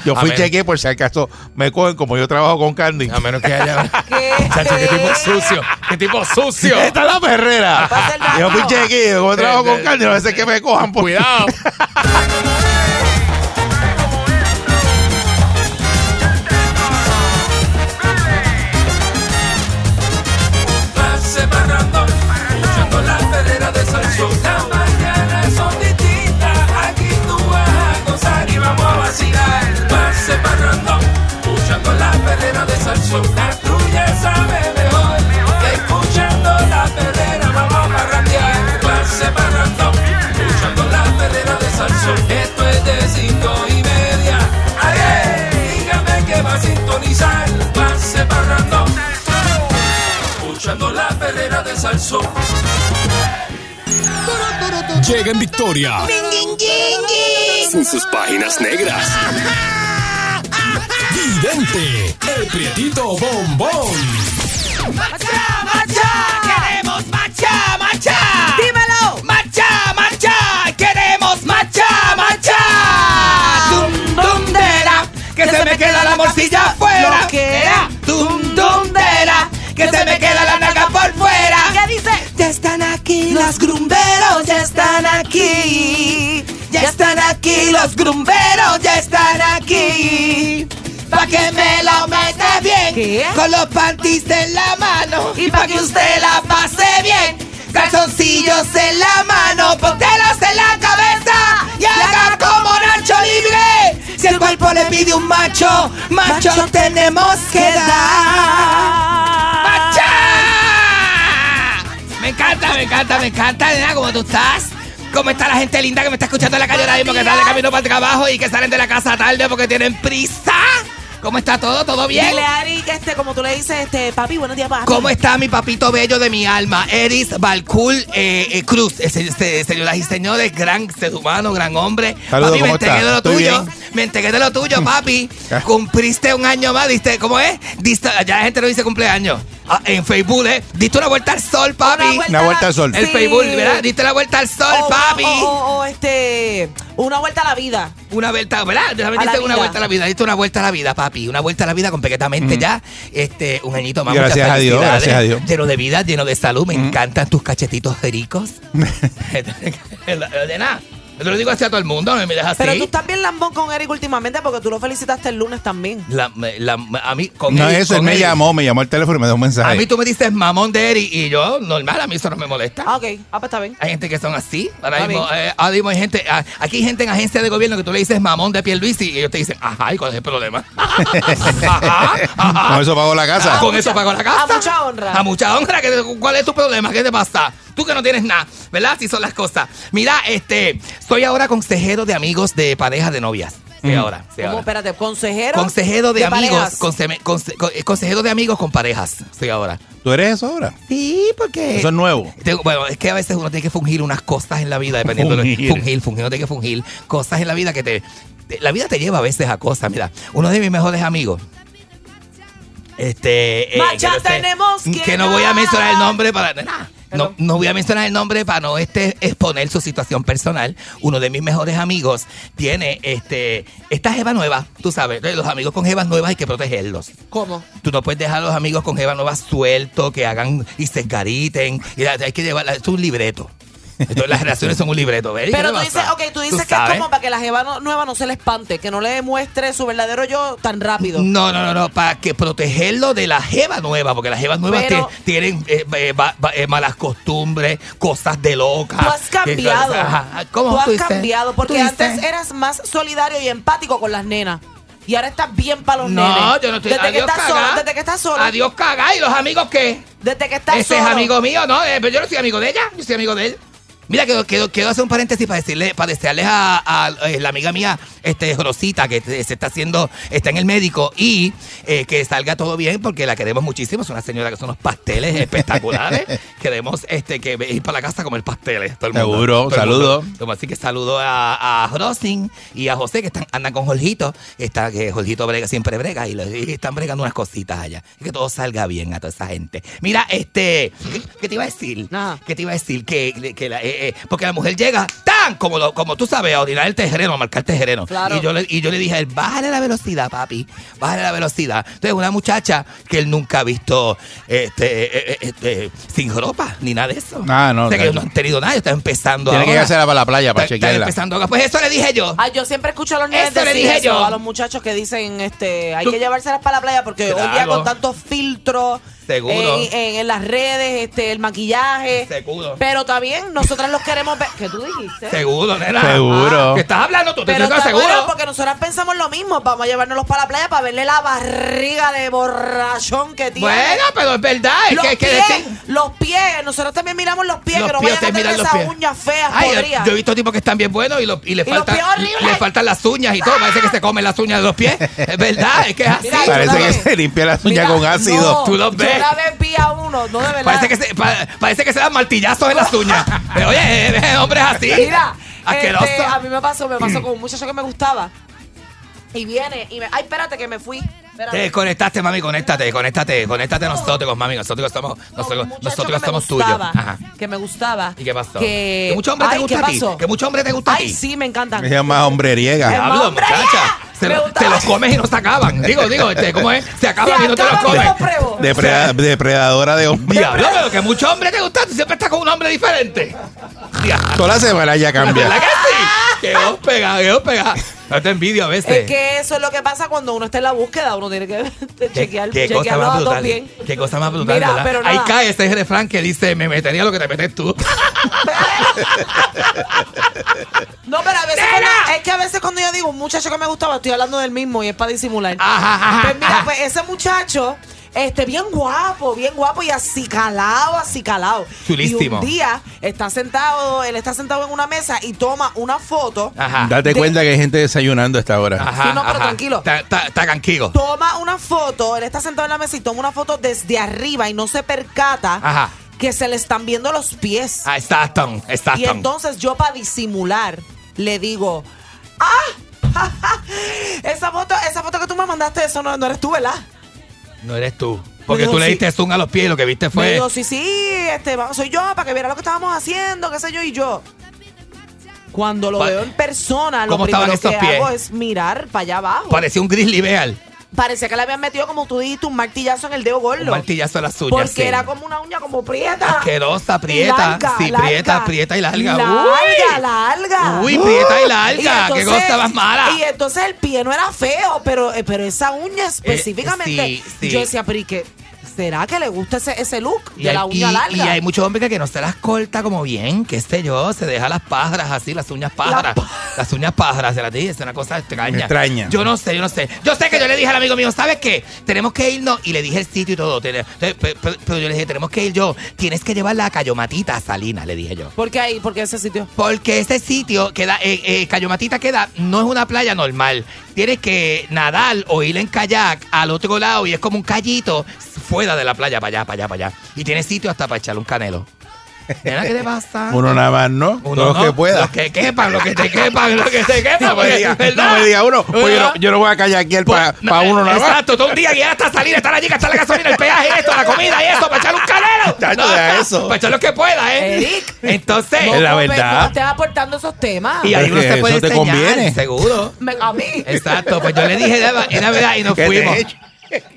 Yo fui chequeé por si acaso me cogen, como yo trabajo con Candy. A menos que haya. ¿Qué? Chacho, qué tipo sucio. Qué tipo sucio. Esta es la perrera. Yo fui chequeé, como trabajo con Candy, a veces que me cojan por Cuidado. historia. En sus páginas negras. Vidente, el prietito bombón. ¡Macha, macha! ¡Queremos macha, macha! ¡Dímelo! ¡Macha, macha! ¡Queremos macha, macha! Tum dum, dera! ¡Que, se, me queda, la morcilla afuera! ¿Qué era? ¡Dum, dum, dera! ¡Que se me queda la naca por fuera! ¿Qué dice? Ya están aquí las grumberos, ya están aquí. Ya están aquí los grumberos, ya están aquí. Pa' que me lo meta bien, ¿Qué? con los panties en la mano. Y pa' que usted la pase bien, calzoncillos en la mano, pontelos en la cabeza y haga como Nacho Libre. Si el cuerpo le pide un macho, macho, tenemos que dar. ¡Macha! Me encanta, me encanta, me encanta, nena, ¿cómo tú estás? ¿Cómo está la gente linda que me está escuchando en la calle ahora mismo, que está de camino para el trabajo y que salen de la casa tarde porque tienen prisa? ¿Cómo está todo? ¿Todo bien? Dile a Ari que este, como tú le dices, este, papi, buenos días, papi. ¿Cómo está mi papito bello de mi alma? Eris Balcool eh, eh, Cruz, ese, ese- señoras y señores, gran ser humano, gran hombre. Saludos, papi, me ¿cómo enteré está? de lo ¿Estoy tuyo. bien? Me enteré de lo tuyo, papi. Cumpliste un año más, diste, ¿cómo es? Diste, ya la gente no dice cumpleaños. Ah, en Facebook, ¿eh? Diste una vuelta al sol, papi. Una vuelta al sol. El Sí. Facebook, ¿verdad? Diste la vuelta al sol, O- papi. O, o- o, este, una vuelta a la vida. Una vuelta, ¿verdad? Diste una vuelta a la vida, diste una vuelta a la vida, papi. Una vuelta a la vida completamente ya. Este, un añito más. Gracias a Dios, gracias a Dios. Lleno de vida, lleno de salud. Me encantan tus cachetitos ricos. de nada. Yo te lo digo así a todo el mundo, no me así. Pero tú estás bien lambón con Eric últimamente porque tú lo felicitaste el lunes también. La- la- a mí, con No Eric- eso, él me Eric. llamó, me llamó al teléfono y me dio un mensaje. A mí tú me dices mamón de Eric y yo, normal, a mí eso no me molesta. Ah, ok. Ah, pues está bien. Hay gente que son así. Ahora mismo, eh, ahora mismo hay gente, ah, aquí hay gente en agencia de gobierno que tú le dices mamón de Pierluisi y ellos te dicen, ajá, ¿y cuál es el problema? Ajá, ajá. Con eso pagó la casa. Ah, Con eso pagó la casa. a mucha honra. A mucha honra. ¿Qué- ¿Cuál es tu problema? ¿Qué te pasa? Tú que no tienes nada, ¿verdad? Así son las cosas. Mira, este, soy ahora consejero de amigos de parejas de novias. Sí, ahora. sí, ¿Cómo? ahora. Espérate, consejero. Consejero de, amigos, conse- conse- eh, consejero de amigos con parejas. Sí, ahora. ¿Tú eres eso ahora? Sí, porque. Eso es nuevo. Tengo- bueno, es que a veces uno tiene que fungir unas cosas en la vida, dependiendo Fungir. de fungir, fungir, uno tiene que fungir cosas en la vida que te, te- la vida te lleva a veces a cosas. Mira, uno de mis mejores amigos. Este. eh, Macha, que no sé- tenemos que que no voy a mencionar el nombre para. nah, no, no voy a mencionar el nombre para no este, exponer su situación personal. Uno de mis mejores amigos tiene este esta jeva nueva, tú sabes, los amigos con jevas nuevas hay que protegerlos. ¿Cómo? Tú no puedes dejar a los amigos con jeva nueva sueltos, que hagan y se engariten. Y hay que llevar, es un libreto. Entonces, las relaciones son un libreto, ¿ves? Pero ¿Qué tú dices, ok, tú dices que sabes. es como para que la jeva no- nueva no se le espante, que no le demuestre su verdadero yo tan rápido. No, no, no, no, para que protegerlo de la jeva nueva, porque las jevas nuevas Pero- tienen eh, eh, eh, malas costumbres, cosas de loca. Tú has cambiado. Ajá. ¿Cómo tú has cambiado porque antes eras más solidario y empático con las nenas. Y ahora estás bien para los nenes. No, yo no estoy. Desde que estás solo, desde que estás solo. Adiós, cagá. ¿Y los amigos qué? Desde que estás Ese solo. es amigo mío, ¿no? Pero yo no soy amigo de ella, yo soy amigo de él. Mira, quiero, quiero, quiero hacer un paréntesis para decirle, para desearles a, a, eh, la amiga mía, este, Rosita, que se está haciendo, está en el médico, y eh, que salga todo bien, porque la queremos muchísimo. Es una señora que son unos pasteles espectaculares. queremos este, que ir para la casa a comer pasteles. Todo el mundo. Seguro, Todo el saludo. mundo. Como así que saludo a, a Rosin y a José, que están, andan con Jorgito. Está, que Jorgito brega, siempre brega, y, lo- y están bregando unas cositas allá. Y que todo salga bien a toda esa gente. Mira, este, ¿qué, qué te iba a decir? ¿Qué te iba a decir? Que, que la, eh, eh, porque la mujer llega tan como, lo- como tú sabes, a orinar el tejereno, a marcar el tejereno. Claro. Y, yo le, y yo le dije a él, bájale la velocidad, papi. Bájale la velocidad. Entonces, una muchacha que él nunca ha visto este, eh, eh, este, sin ropa, ni nada de eso. Ah, no, O sea, que claro. ellos no han tenido nada, está empezando Tiene que ahora. irse a la playa para Está- está chequearla. empezando ahora. Pues eso le dije yo. Ay, yo siempre escucho a los niños Eso le dije eso, yo. a los muchachos que dicen, este, hay Tú- que llevárselas para la playa porque hoy día Claro. con tantos filtros Seguro. En, en- en las redes, este, el maquillaje. Seguro. Pero también nosotras los queremos ver. ¿Qué tú dijiste? Seguro, nena. Seguro. ¿Qué estás hablando tú? Te Pero está seguro. bueno porque nosotras pensamos lo mismo. Vamos a llevárnoslos para la playa para verle la barriga de borrachón que tiene. Bueno, pero es verdad. Es los que hay que pies, decir. los pies. Nosotros también miramos los pies, Los que no pies, vayan a tener esas pies. uñas feas, Ay, yo, he visto tipos que están bien buenos y, lo- y le, Y los faltan, pies faltan las uñas y todo. Parece que se comen las uñas de los pies. Es verdad, es que es así. Mira, Parece que se limpia las uñas Mira, con ácido. no, Tú los ves. Una vez vi a uno, no de verdad. Parece que, se, pa- parece que se dan martillazos en las uñas. Pero, oye, eh, hombre es así. Mira, Asqueroso. este, a mí me pasó, me pasó con un muchacho que me gustaba. Y viene y me. Ay, espérate que me fui. Te conectaste, mami, conéctate, conéctate, conéctate nosotros, mami. Nosotros un nosotros, nosotros me somos tuyos. Ajá. Que me gustaba. ¿Y qué pasó? Que, ¿Que mucho hombre te Ay, gusta ¿qué a ti? ¿Que mucho hombre te gusta a Ay, ti? sí, me encantan. Se llama hombreriega. Ay, Diablo, ¡Hombre, muchacha. se, Me lo- gusta. te los comes y no se acaban. Digo, digo, este, ¿cómo es? Se acaban Se y no te los comes. depredadora de hombres. Diablo, pero que muchos hombres te gustan. Tú siempre estás con un hombre diferente. Diablo. Toda la semana ya ¿Verdad cambia. que sí? Que os pega, que os pega. No te envidio a veces. Es que eso es lo que pasa cuando uno está en la búsqueda. Uno tiene que ¿Qué, chequear, qué cosa chequear los más datos brutal. bien. Qué cosa más brutal, Mira, pero Ahí nada. cae ese refrán que dice, me metería lo que te metes tú. No, pero a veces cuando- es que a veces cuando yo digo un muchacho que me gustaba, estoy hablando del mismo y es para disimular. Ajá, ajá, Pues mira, ajá. pues ese muchacho, este, bien guapo, bien guapo y así calado, así calado. Chulísimo. Y un día está sentado, él está sentado en una mesa y toma una foto. Ajá. Date De- cuenta que hay gente desayunando a esta hora. Ajá, Sí, no, pero ajá. tranquilo. Está, está, está tranquilo. Toma una foto, él está sentado en la mesa y toma una foto desde arriba y no se percata Ajá. que se le están viendo los pies. Ah, exacto, exacto. Y entonces yo para disimular le digo, ¡ah! esa foto, esa foto que tú me mandaste, eso no, no eres tú, ¿verdad? No eres tú. Porque dijo, tú le sí. diste zoom a los pies y lo que viste Me fue... digo, sí, sí, este, soy yo, para que viera lo que estábamos haciendo, qué sé yo, y yo. Cuando lo veo en persona, lo ¿Cómo estaban primero que pies? hago es mirar para allá abajo. Parecía un grizzly bear. Parecía que le habían metido, como tú dijiste, un martillazo en el dedo gordo. Un martillazo a las uñas. Porque sí. era como una uña como prieta. Asquerosa, prieta. larga, sí, larga. prieta, prieta y larga. Larga, Uy. larga. Uy, prieta y larga. Qué cosa más mala. Y entonces el pie no era feo, pero, eh, pero esa uña específicamente. sí, sí. Yo decía, pero ¿y qué? ¿Será que le gusta ese, ese look Y de hay, la uña y- larga? y hay muchos hombres que no se las corta como bien, qué sé yo, se deja las pájaras así, las uñas pájaras. Las uñas pájaras, se las dije, es una cosa extraña. Extraña. Yo no sé, yo no sé. Yo sé que yo le dije al amigo mío, ¿sabes qué? Tenemos que irnos, y le dije el sitio y todo. Tene- te- pe- pe- Pero yo le dije, tenemos que ir yo. Tienes que llevarla a Cayomatita, a Salinas, le dije yo. ¿Por qué ahí? ¿Por qué ese sitio? Porque ese sitio queda, eh, eh, Cayomatita queda, no es una playa normal. Tienes que nadar o ir en kayak al otro lado y es como un callito fuera de la playa, para allá, para allá, para allá. Y tiene sitio hasta para echarle un canelo. Nena, ¿qué te pasa? Uno nada más, ¿no? Uno Los no, que pueda. Los que quepan, los que te quepan, los que te quepan. No me diga, ¿verdad? no me diga uno. Pues yo, no, yo no voy a callar aquí para Pues, no, uno nada más. Exacto, todo un día y ya hasta salir, estar allí, gastar la gasolina, el peaje, esto, la comida y esto, para echarle un canelo. Chacho, deja eso. Para echar lo que pueda, ¿eh? Eric. Entonces, Es la verdad. No estés aportando esos temas. y ahí uno se puede eso te enseñar, conviene. seguro. Me- a mí. Exacto, pues yo le dije, "Deba, era verdad, y nos ¿Qué te fuimos.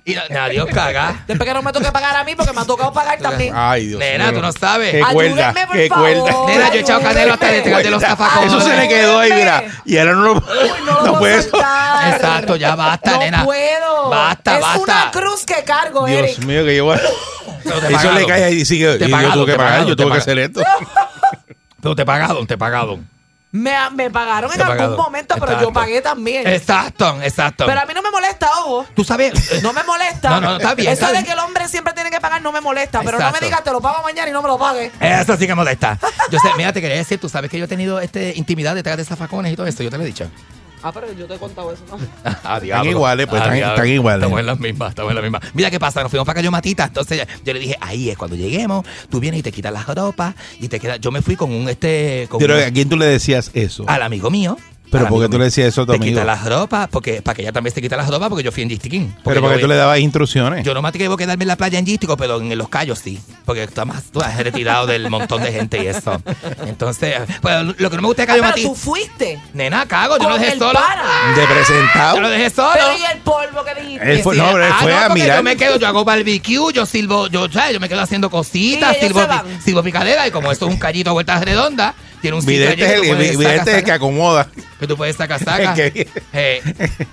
Y no- adiós, caga. Después que no me toque pagar a mí, porque me ha tocado pagar también. Ay, Dios Nena, mío. tú no sabes. Qué cuerda, Ayúdenme, por qué favor. cuerda. Nena, yo he echado canelo hasta detrás de los Cuerda. zafacones. Eso se le quedó ahí, mira. Y ahora no lo, no lo soltar. Exacto, ya basta, no nena. puedo. Basta, es basta. una cruz que cargo, Dios Eric. mío, que yo voy a- Pero te Eso pagaron. le cae ahí y sigue. Te Y yo pagaron, tuve que te pagar, pagaron, yo te tuve que pagaron. hacer esto. Pero te pagaron, te pagaron. Me, me pagaron en algún momento, pero Exacto. yo pagué también. Exacto, exacto. Pero a mí no me molesta, ojo. Tú sabes. eh, No me molesta. No, no, está bien, Eso está de bien. que el hombre siempre tiene que pagar no me molesta. Pero no me Exacto. digas, te lo pago mañana y no me lo pagues. Eso sí que molesta. Yo sé, mira, te quería decir, tú sabes que yo he tenido este, intimidad detrás de zafacones y todo esto, yo te lo he dicho. Ah, pero yo te he contado eso, ¿no? Ah, Están iguales, pues, están- diablo. están iguales. Estamos en las mismas, estamos en las mismas. Mira qué pasa, nos fuimos para Cayomatita. Entonces yo le dije, ahí es cuando lleguemos, tú vienes y te quitas las ropas y te quedas. Yo me fui con un este. Con Pero un- ¿a quién tú le decías eso? al amigo mío. Pero al ¿por qué amigo tú le decías eso a tu Te amigo? quita las ropas, porque, para que ella también se quita las ropas, porque yo fui en Gistiquín. Pero porque yo- tú le dabas instrucciones. Yo no me atrevo a quedarme en la playa en Gístico, pero en los callos sí. Porque está más, tú has retirado del montón de gente y eso. Entonces, pues lo que no me gusta de Ah, Cayo pero Mati. tú fuiste. Nena, cago, yo lo dejé solo. De presentado. Yo lo dejé solo. Pero y el polvo que dijiste. Él fue, no, pero él ah, fue no, a porque mirar. Yo me quedo, yo hago barbecue, yo silbo, yo, ¿sabes? yo me quedo haciendo cositas, van. silbo picadera, y como esto es un callito a vueltas redondas, tiene un sitio allí Vidente es que el, vidente sacar, es el que acomoda. que tú puedes sacar. El que- Eh,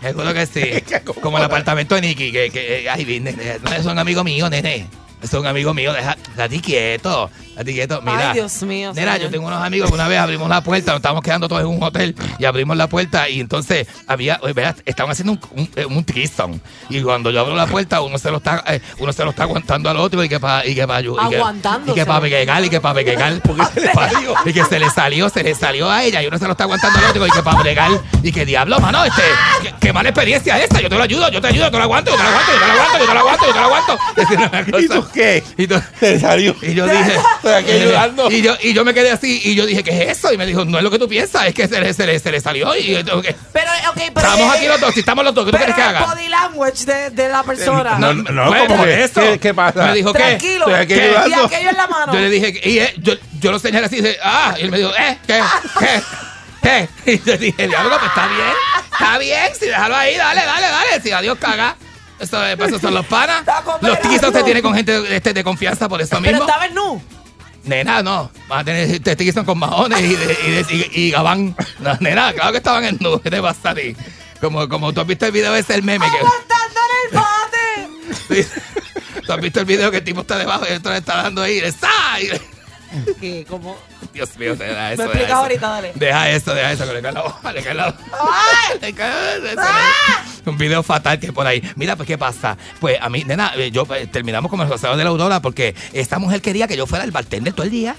seguro que sí. que. Como el apartamento de Nicky, que, que eh, ay, nene, no es un amigo mío, nene. Es un amigo mío, deja, quieto, a ti quieto. Mira, Ay, Dios mío. Nena, señor. yo tengo unos amigos que una vez abrimos la puerta, nos estábamos quedando todos en un hotel y abrimos la puerta y entonces había, verás, estaban haciendo un, un, eh, un y cuando yo abro la puerta uno se lo está, eh, uno se lo está aguantando al otro y que para y que para y que, Aguantándose. y que para pegar y que para pegar y que se le salió, se le salió a ella y uno se lo está aguantando al otro y que para bregar y que diablo, mano, este, qué, qué mala experiencia esta, yo te lo ayudo, yo te ayudo, yo te lo aguanto, yo te lo aguanto, yo te lo aguanto, yo te lo aguanto, yo te lo aguanto. ¿Y cosa. tú qué? Y tú- Te salió. y yo dije, Estoy aquí ayudando. y yo, y yo me quedé así, y yo dije, ¿qué es eso? Y me dijo, no es lo que tú piensas, es que se le, se le, se le salió. Y yo, ok. Pero, ok, pero. Estamos aquí los dos, si estamos los dos, ¿qué tú Pero quieres que el haga? body language de, de la persona. No, no, Bueno, ¿cómo por que? eso. ¿Qué- qué pasa? Me dijo. Tranquilo. ¿Qué? ayudando. Y aquello en la mano. Yo le dije, y eh, yo, yo lo señalé así, ah, y él me dijo, ¿eh? ¿Qué? ¿Qué? ¿Qué? Y yo dije, diablo, pues está bien. Está bien, si déjalo ahí, dale, dale, dale. Si adiós caga. Eso, para eso son los panas. Los tizos se tienen con gente de, este, de confianza por eso Pero mismo. estaba en nu. Nena, no. Van a tener tizos con majones y, de, y, de- y- y gabán. No, nena, claro que estaban en nube. ¿Qué te pasa a ti? Como, como tú has visto el video ese, el meme. Que, Aguantando en el bate. tú has visto el video que el tipo está debajo y el otro le está dando ahí. y ¿Qué? ¿Cómo? Dios mío, deja eso. Me explicas ahorita, dale. Deja eso, deja eso, que le cae la boca, le cae la boca. ¡Ay! Le cae eso, ¡Ah! Un video fatal que hay por ahí. Mira, pues, ¿qué pasa? Pues a mí, nena, eh, yo eh, terminamos con el rosado de la aurora porque esta mujer quería que yo fuera el bartender todo el día.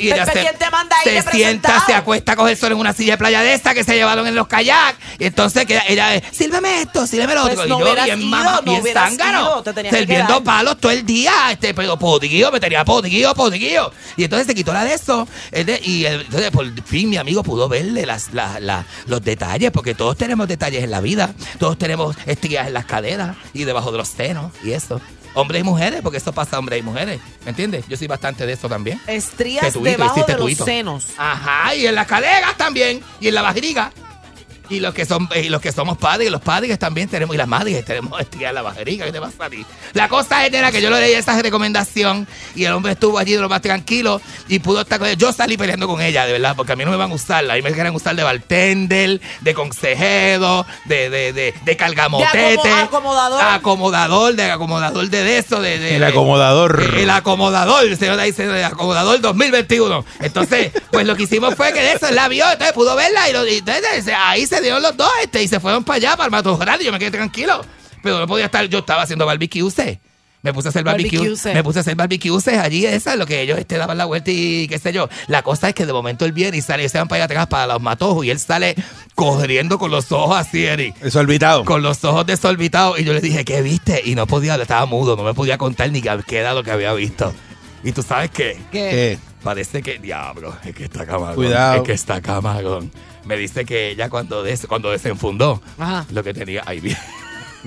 Y ¿quién te manda ahí se sienta, se acuesta a coger sol en una silla de playa de esta que se llevaron en los kayak. Y entonces que ella, ella sírveme esto, sírveme lo Pues otro. no y yo bien mamá, no bien zángano. que Sirviendo quedar. palos todo el día, este, pero podiguillo, me tenía podiguillo, podiguillo. Y entonces se quitó la de eso. y entonces por fin mi amigo pudo verle las, las- las- los detalles, porque todos tenemos detalles en la vida. Todos tenemos estrías en las caderas y debajo de los senos y eso. Hombres y mujeres, porque eso pasa a hombres y mujeres. ¿Me entiendes? Yo soy bastante de eso también. Estrías Que tuito, debajo de los senos. Ajá, y en las caderas también, y en la barriga. Y los que son y los que somos padres, los padres también tenemos, y las madres tenemos estría en la barriga, ¿qué te pasa a ti? La cosa es, nena, que yo le leí esa recomendación y el hombre estuvo allí de lo más tranquilo y pudo estar con ella. Yo salí peleando con ella, de verdad, porque a mí no me van a usar, a mí me quieren usar de bartender, de consejero, de, de, de, de cargamotete. De acomo- acomodador. Acomodador, de acomodador de eso, de, de El de- acomodador. el acomodador, el señor ahí dice el acomodador 2021. Entonces, pues lo que hicimos fue que de eso la vio, entonces pudo verla y, lo, y entonces, ahí se dieron los dos este, y se fueron para allá, para el matojral, y yo me quedé tranquilo. Pero no podía estar, yo estaba haciendo barbecue. Me puse a hacer barbecue. Barbecue. Me puse a hacer barbecue allí, esa es lo que ellos este, daban la vuelta y qué sé yo. La cosa es que de momento él viene y sale y se van para allá atrás para los matojos y él sale corriendo con los ojos así, Eric Eso olvidado. con los ojos desorbitados y yo le dije, ¿qué viste? Y no podía, estaba mudo, no me podía contar ni qué era lo que había visto. Y tú sabes qué, ¿Qué? parece que, diablo, es que está camarón. Cuidado. Es que está camarón. Me dice que ella cuando, des- cuando desenfundó, Ajá. lo que tenía, ahí bien.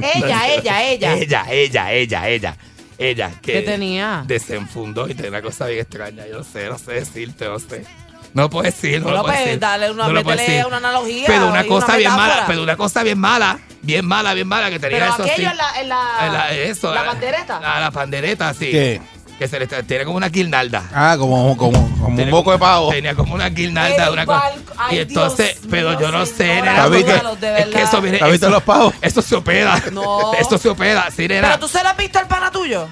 Ella, ella, ella. Ella, ella, ella, ella. Ella, que ¿Qué tenía? desenfundó y tenía una cosa bien extraña. Yo no sé, no sé decirte, no sé. No puedo decir, no, Bueno, lo puedo pues, decir. dale una- no métele una analogía Pero una cosa una bien mala, pero una cosa bien mala, bien mala, bien mala que tenía Pero eso aquello así. en la, en la, En la- eso, la la- pandereta. La, la pandereta, sí. ¿Qué? Que se le está- tiene como una guirnalda. Ah, como, como, como un poco de pavo. Tenía como una guirnalda, El una cosa. Y entonces, Dios pero mío, yo no sé, nena, de Es que verdad. eso viene. ¿Has visto los pavos? Eso se opera. No. Eso se opera, sí, nena. Pero tú se lo has visto al pana tuyo.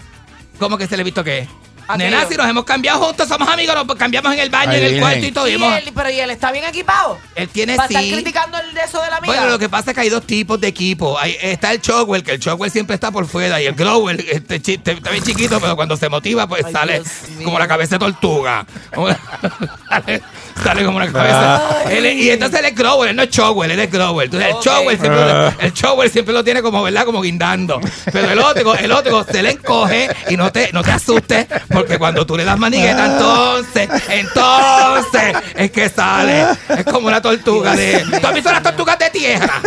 ¿Cómo que se le ha visto qué? Aquello. Nena, si nos hemos cambiado juntos, somos amigos, nos cambiamos en el baño, Ahí en el cuarto y todo. y Y hemos- él, pero ¿y él está bien equipado? él tiene Para sí. estar criticando el de eso de la amiga. Bueno, lo que pasa es que hay dos tipos de equipo. Hay- está el Chocwell, que el Chocwell siempre está por fuera, y el Grower, este, chi- este, está bien chiquito, pero cuando se motiva, pues Ay, sale Dios mío. como la cabeza de tortuga. Como la- sale, sale como una cabeza. Él es- y entonces él es Grower, él no es Chocwell, él es Grower. Entonces el Ok. Siempre, lo- el Chocwell siempre lo tiene como, ¿verdad? Como guindando. Pero el otro, el otro se le encoge y no te, no te asustes, porque cuando tú le das manigueta, entonces, entonces, es que sale. Es como una tortuga de. ¿Tú has visto las tortugas de tierra?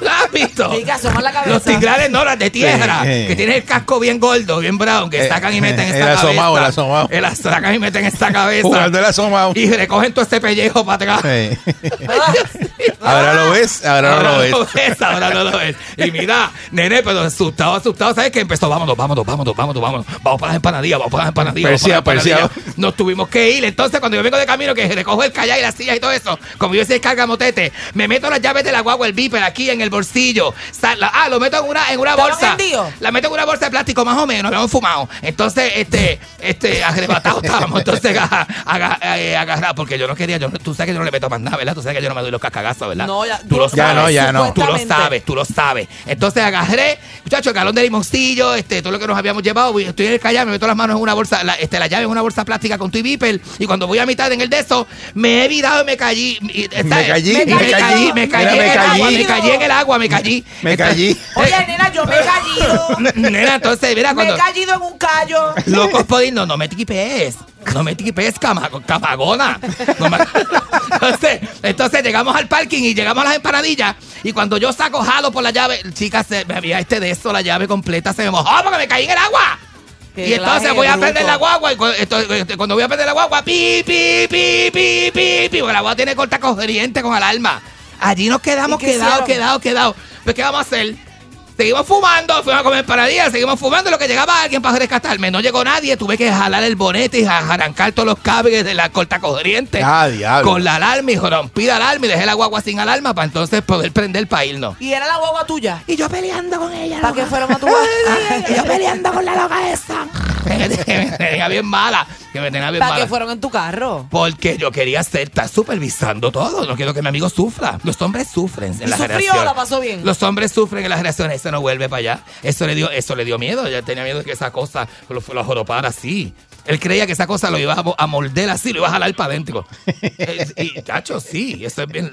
¿La has visto? La cabeza. Los tigres no, las de tierra, Sí, sí. que tienen el casco bien gordo, bien brown, que Eh, sacan y meten el esta cabeza. asomado, el asomado. El as- sacan y meten esta cabeza. Jugando el asomado. Y recogen todo este pellejo para atrás. Sí. Ahora lo ves, ahora no lo ves. ves, ahora no lo ves. Y mira, nene, pero asustado, asustado, ¿sabes qué? Empezó, vámonos, vámonos, vámonos, vámonos, vámonos. Vamos para las empanadillas, vamos para las empanadillas. vamos Persia, para las persia. Nos tuvimos que ir. Entonces, cuando yo vengo de camino, que recojo el kayak y las sillas y todo eso, como yo soy cargamotete, me meto las llaves de la guagua, el viper aquí en el bolsillo. Sa- la- ah, lo meto en una, en una ¿Estaban bolsa. La meto en una bolsa de plástico, más o menos, lo hemos fumado. Entonces, este, este, arrebatados estábamos. Entonces, aga- aga- eh, agarrado, porque yo no quería, yo, no- tú sabes que yo no le meto más nada, ¿verdad? Tú sabes que yo no me doy los cacagazos, ¿verdad? No, ya- tú lo Ya sabes. no, ya no. Tú lo sabes, tú lo sabes. Entonces agarré, muchachos, el galón de limoncillo, este, todo lo que nos habíamos llevado. Estoy en el kayak, me meto las manos en una bolsa, la, este, la llave en una bolsa plástica con tu viper. Y cuando voy a mitad en el de eso, me he virado y me caí. y. Me callí, Y me me caí, me caí el me caí en el agua, me caí. Me callí. Oye, nena, yo me he callido. Nena, entonces, mira, me he cuando. callido en un callo. Locos podín, no, no me tiquipes. No me tiquipes, cama. No me- entonces, entonces llegamos al parking y llegamos a las empanadillas. Y cuando yo saco jalo por la llave, chicas, se me había este de eso, la llave completa se me mojó porque me caí en el agua. Qué y entonces voy a de prender la guagua y este, cuando voy a prender la guagua, pi, pi, pi, pi, pi, pi, porque la guagua tiene corta corriente con alarma. Allí nos quedamos ¿Y qué quedados, quedados, quedados. Pues, ¿qué vamos a hacer? Seguimos fumando, fuimos a comer paradilla, seguimos fumando, lo que llegaba alguien para rescatarme. No llegó nadie, tuve que jalar el bonete y arrancar todos los cables de la corta corriente. Ah, diablo. Con la alarma y rompí la alarma y dejé la guagua sin alarma para entonces poder prender para irnos. Y era la guagua tuya. Y yo peleando con ella. ¿Para qué loca. fueron a tu y yo peleando con la loca esa. Que me tenía bien mala. Que me tenía bien ¿Para qué mala. fueron en tu carro? Porque yo quería estar, estar supervisando todo. No quiero que mi amigo sufra. Los hombres sufren en ¿Y las sufrió la pasó bien? Los hombres sufren en las relaciones. Eso no vuelve para allá. Eso le dio, eso le dio miedo. Ya tenía miedo de que esa cosa lo, lo joropara así. Él creía que esa cosa lo iba a, mo- a morder así, lo iba a jalar para adentro. Y, chacho, sí. Eso es bien.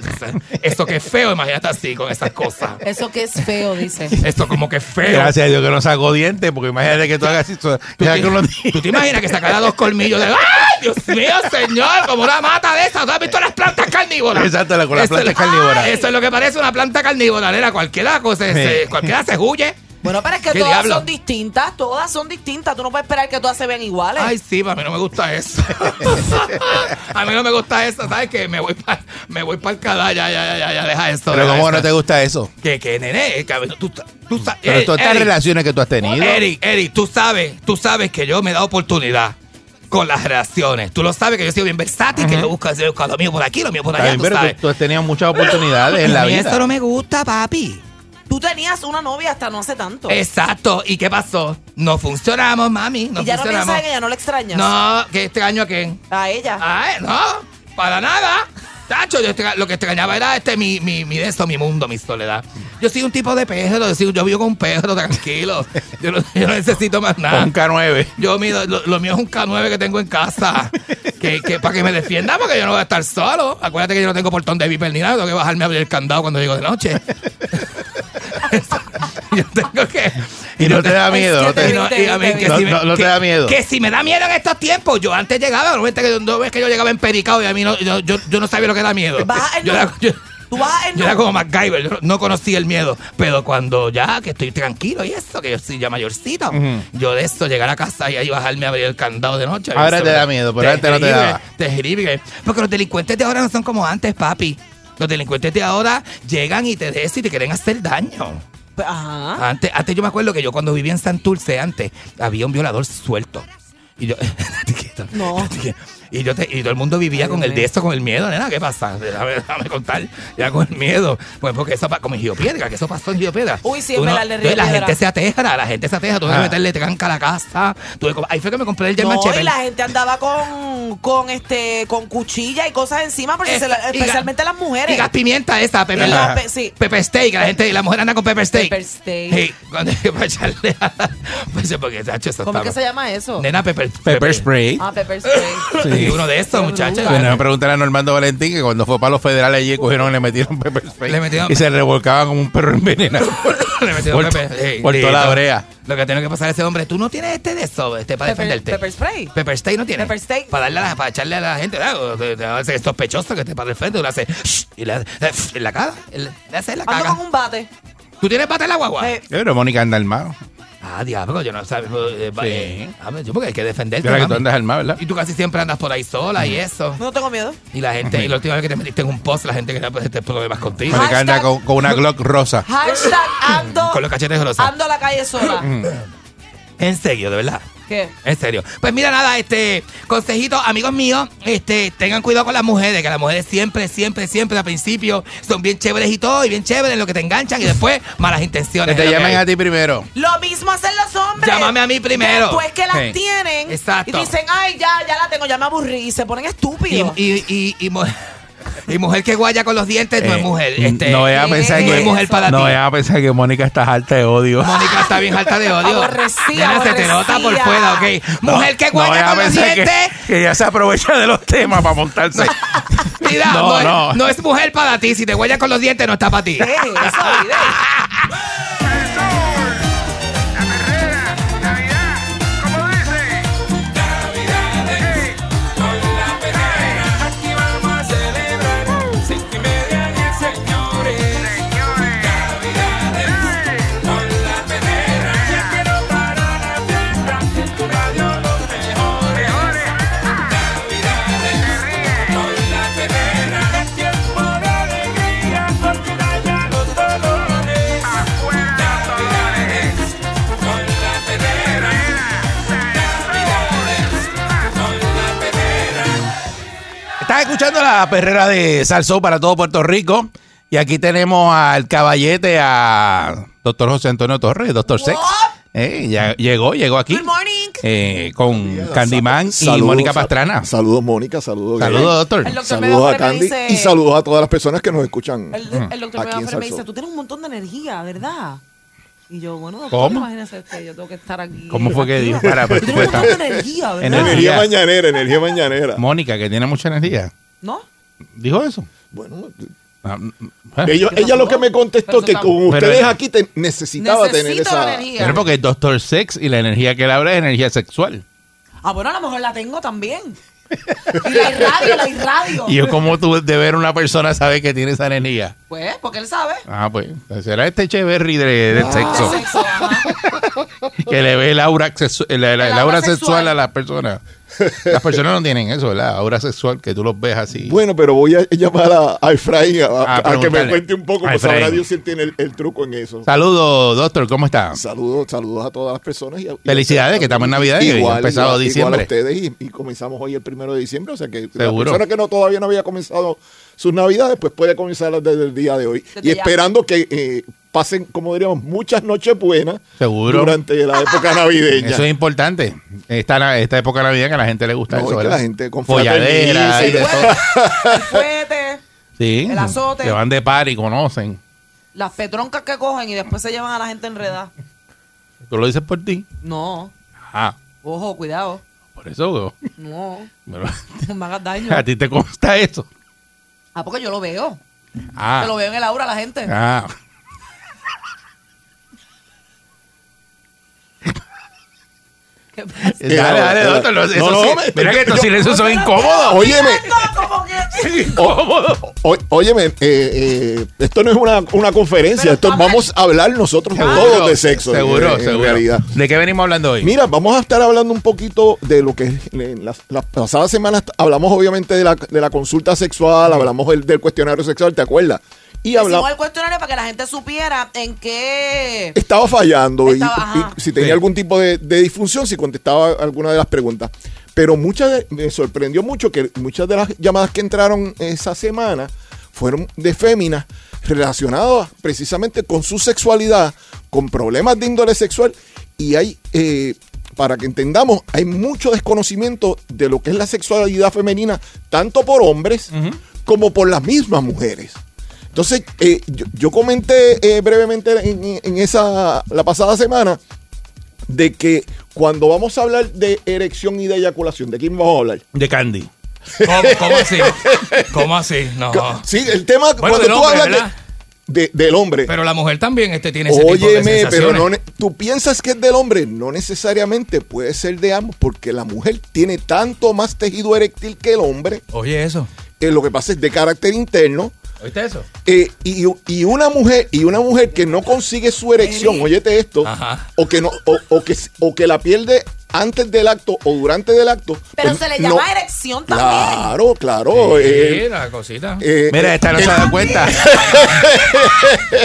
Eso que es feo, imagínate así con esas cosas. Eso que es feo, dice. Esto como que es feo. Gracias a Dios que no sacó dientes, porque imagínate que tú hagas eso. ¿Tú te, tú te imaginas que sacara dos colmillos de. ¡Ay, Dios mío, señor! Como una mata de esas. ¿Tú has visto las plantas carnívoras? Exacto, con las plantas carnívoras. Eso es lo que parece una planta carnívora, nena. Cualquiera, cosa, se, cualquiera se huye. Bueno, pero es que ¿Qué todas diablo? son distintas, todas son distintas. Tú no puedes esperar que todas se vean iguales. Ay, sí, a mí no me gusta eso. a mí no me gusta eso. ¿Sabes qué? Me voy para me voy para el canal. Ya, ya, ya, ya, ya, deja esto. Pero deja ¿cómo no te gusta eso? Que, que, nene, que, tú, tú, sa- Pero todas estas relaciones que tú has tenido. Eric, Eric, tú sabes, tú sabes que yo me he dado oportunidad con las relaciones. Tú lo sabes que yo soy bien versátil, que yo busco, yo busco lo mío por aquí, lo mío por allá, bien, tú pero sabes. tú, tú has tenido muchas oportunidades en la A mí vida. eso no me gusta, papi. Tú tenías una novia hasta no hace tanto. Exacto. ¿Y qué pasó? No funcionamos, mami. No y ya no funcionamos. piensas en ella, no la extrañas. No, que extraño a quién. A ella. Ay, no, para nada. Tacho, yo extra- lo que extrañaba era este mi, mi, mi de esto, mi mundo, mi soledad. Yo soy un tipo de perro, yo, soy- yo vivo con un perro tranquilo. Yo no, yo no necesito más nada. Un K9. Yo mido, lo, lo mío es un K9 que tengo en casa. Que, que para que me defienda, porque yo no voy a estar solo. Acuérdate que yo no tengo portón de viper ni nada, tengo que bajarme a abrir el candado cuando llego de noche. Yo tengo que. Y no te da miedo, no te- no- te da miedo. Que si me da miedo en estos tiempos, yo antes llegaba, normalmente que no ves que yo llegaba en pericado y a mí no, yo, yo, yo no sabía lo que era miedo. Yo era, yo- Tú vas en yo era no- como MacGyver, yo no, no conocía el miedo. Pero cuando ya que estoy tranquilo y eso, que yo soy ya mayorcito, Ujú. yo de esto, llegar a casa y ahí bajarme a abrir el candado de noche. Ahora eso te da miedo, pero antes no te daba. Terrible. Porque los delincuentes de ahora no son como antes, papi. Los delincuentes de ahora llegan y te dejan y te quieren hacer daño. Pues, Ajá. Antes, antes yo me acuerdo que yo cuando vivía en Santurce antes, había un violador suelto. Y yo, No. Y yo te- y todo el mundo vivía con el de esto, con el miedo, nena, ¿qué pasa? Déjame, déjame contar, ya con el miedo. Pues porque eso, como en Río Piedra, que eso pasó en Río Piedra. Uy, sí, Uno- el de Río La Piedra. gente se ateja, la gente se ateja, tuve que Ah. meterle tranca a la casa. tuve ahí fue que me compré el German No, y la gente andaba con, con este con cuchilla y cosas encima, porque se la- especialmente las mujeres. Y gas pimienta esa, pepper, Y la pe- sí. pepper steak, la gente, la mujer anda con pepper steak. Pepper steak. Sí, cuando para echarle a, pues porque, tacho, eso ¿Cómo es que está- se llama eso? Nena, pepper, Pepper spray. Ah, pepper spray. Y uno de estos, muchachos. Bueno, me preguntan a Normando Valentín que cuando fue para los federales allí cogieron y le metieron pepper spray. Le metieron- y se revolcaban como un perro envenenado. Le metieron por, pepper- Ey, por toda la brea. Lo que tiene que pasar a ese hombre, tú no tienes este de eso, este para Pepper- defenderte. pepper spray. Pepper steak no tienes. Pepper steak. Para darle a la- para echarle a la gente, ¿verdad? Te- te hace sospechoso que te para el frente, tú le haces shh, y le hace "Shh", en la cara, le le hace en la Ando cara. con un bate. ¿Tú tienes pata en la guagua? Eh, Pero Mónica anda armado. Ah, diablo, yo no sabía. Eh, Sí. eh, ah, yo porque hay que defenderte. Creo que tú mami. andas armado, ¿verdad? Y tú casi siempre andas por ahí sola y eso. no tengo miedo. Y la gente, y la última vez que te metiste en un post, la gente quería tener problemas contigo. Mónica anda Hashtag- con, con una Glock rosa. Hashtag ando, Con los cachetes rosas. ando a la calle sola. En serio, de verdad. ¿Qué? En serio. Pues mira, nada, este, consejito, amigos míos, este, tengan cuidado con las mujeres, que las mujeres siempre, siempre, siempre al principio son bien chéveres y todo, y bien chéveres en lo que te enganchan, y después malas intenciones. Que te llamen a ti primero. Lo mismo hacen los hombres. Llámame a mí primero. Después que las Sí. tienen. Exacto. Y dicen, ay, ya, ya la tengo, ya me aburrí. Y se ponen Y, estúpidos. y, y, y, y mujer que guaya con los dientes no Eh, es mujer. Este, no a pensar no que es mujer para no ti. a pensar que Mónica está harta de odio. Mónica está bien alta de odio. Aborrecida, Nena, se te nota por fuera, ok. Mujer que No guaya a con los pensar que, dientes. que ella se aprovecha de los temas para montarse. Mira, no, no, es- no. no es mujer para ti. Si te guaya con los dientes, no está para ti. ¿Qué es eso, Estás escuchando la perrera de Salsó para todo Puerto Rico. Y aquí tenemos al caballete, a doctor José Antonio Torres, doctor Sex. Eh, ya llegó, llegó aquí. Good morning. eh, con Candyman y Mónica sal- Pastrana. Saludos, Mónica. Saludos. Saludos, doctor. Me Saludos a me Candy dice- y saludos a todas las personas que nos escuchan. El, el doctor Aquí en Megafre me dice, tú tienes un montón de energía, ¿verdad? Y yo, bueno, doctor, ¿Cómo? imagínese que yo tengo que estar aquí. ¿Cómo fue que dijo? Para, Tú pues, energía, ¿verdad? Energía. Energía mañanera, energía mañanera. Mónica, que tiene mucha energía. ¿No? ¿Dijo eso? Bueno, Ah, mm, ella, ella lo que me contestó que con ustedes aquí te necesitaba tener esa. energía. Pero porque el doctor Sex y la energía que él habla es energía sexual. Ah, bueno, a lo mejor la tengo también. Y la irradio, la irradio. Y yo, como tú de ver una persona sabe que tiene esa energía. Pues, porque él sabe. Ah, pues será este Cheverry de- del sexo. De sexo, que le ve el aura, el, el- el aura sexual. sexual a las personas. Las personas no tienen eso, ¿verdad? Aura sexual, que tú los ves así. Bueno, pero voy a llamar a, a Efraín a, Ah, a que me cuente un poco, A pues sabrá. Dios si él tiene el, el truco en eso. Saludos, doctor, ¿cómo está? Saludos, saludos a todas las personas. Y a- y a Felicidades, que estamos en. Navidad y igual, ha empezado igual- diciembre. igual a ustedes y, y comenzamos hoy el primero de diciembre. O sea que la Seguro. persona que no todavía no había comenzado sus Navidades, pues puede comenzar desde el día de hoy. Desde y ya. esperando que eh, pasen, como diríamos, muchas noches buenas Seguro. durante la época navideña. Eso es importante. Esta, esta época navideña que a la gente le gusta No, eso, es la gente con Folladera y de de- todo. El fuete, Sí. El azote. Que van de par y conocen. las petroncas que cogen y después se llevan a la gente enredada. ¿Tú lo dices por ti? No. Ah, Ojo, cuidado. por eso. weón. No. Pero, No me hagas daño. a ti te consta eso. Ah, porque yo lo veo. Ah. Yo lo veo en el aura la gente. Ah. ¿Qué pasa? Dale, dale, no, doctor. no, eso no, sí- mira que estos silencios son incómodos. Óyeme, Como que- Incómodos. o- óyeme, eh, eh, esto no es una, una conferencia, esto vamos a hablar nosotros Seguro, todos de sexo. en- Seguro, en, seguro. realidad. ¿De qué venimos hablando hoy? Mira, vamos a estar hablando un poquito de lo que en las, las pasadas semanas hablamos obviamente de la, de la consulta sexual, hablamos del, del cuestionario sexual, ¿te acuerdas? Y Hicimos hablamos el cuestionario para que la gente supiera en qué. estaba fallando y- Estaba, y, ajá. si tenía Sí. algún tipo de, de disfunción, si contestaba alguna de las preguntas. Pero muchas de- me sorprendió mucho que muchas de las llamadas que entraron esa semana fueron de féminas relacionadas precisamente con su sexualidad, con problemas de índole sexual y hay, eh, para que entendamos, hay mucho desconocimiento de lo que es la sexualidad femenina, tanto por hombres como por las mismas mujeres. Entonces, eh, yo, yo comenté eh, brevemente en, en esa la pasada semana de que cuando vamos a hablar de erección y de eyaculación, ¿de quién vamos a hablar? De Candy. ¿Cómo, cómo así? ¿Cómo así? No. Sí, el tema Bueno, cuando tú hombre, hablas de- ¿verdad? de- del hombre. Pero la mujer también este, tiene ese tipo de Óyeme, pero sensaciones. no, tú piensas que es del hombre, no necesariamente puede ser de ambos, porque la mujer tiene tanto más tejido eréctil que el hombre. Oye, eso. Eh, lo que pasa es de carácter interno. ¿Oíste eso? Eh, y, y una mujer y una mujer que no consigue su erección, óyete esto, Ajá. o que no o, o que o que la pierde antes del acto o durante del acto. Pero pues, se le no- llama erección también. Claro, claro. Sí, eh, la cosita. eh, Mira, esta no el- se da cuenta.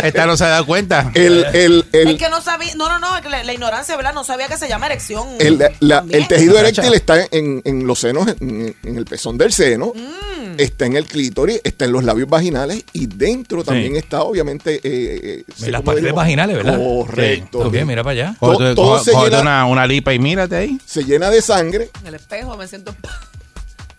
esta no se da cuenta. el, el, el- Es que no sabía, no, no, no, es que la, la ignorancia, ¿verdad? No sabía que se llama erección. el, la- también. el tejido eréctil está en, en los senos, en, en el pezón del seno, Mm. está en el clítoris, está en los labios vaginales y dentro también está, obviamente, eh, eh, En las paredes vaginales, ¿verdad? Correcto. Ok, mira para allá. todo- todo có- se llena- una, una lipa y mírate ahí. Se llena de sangre. En el espejo me siento.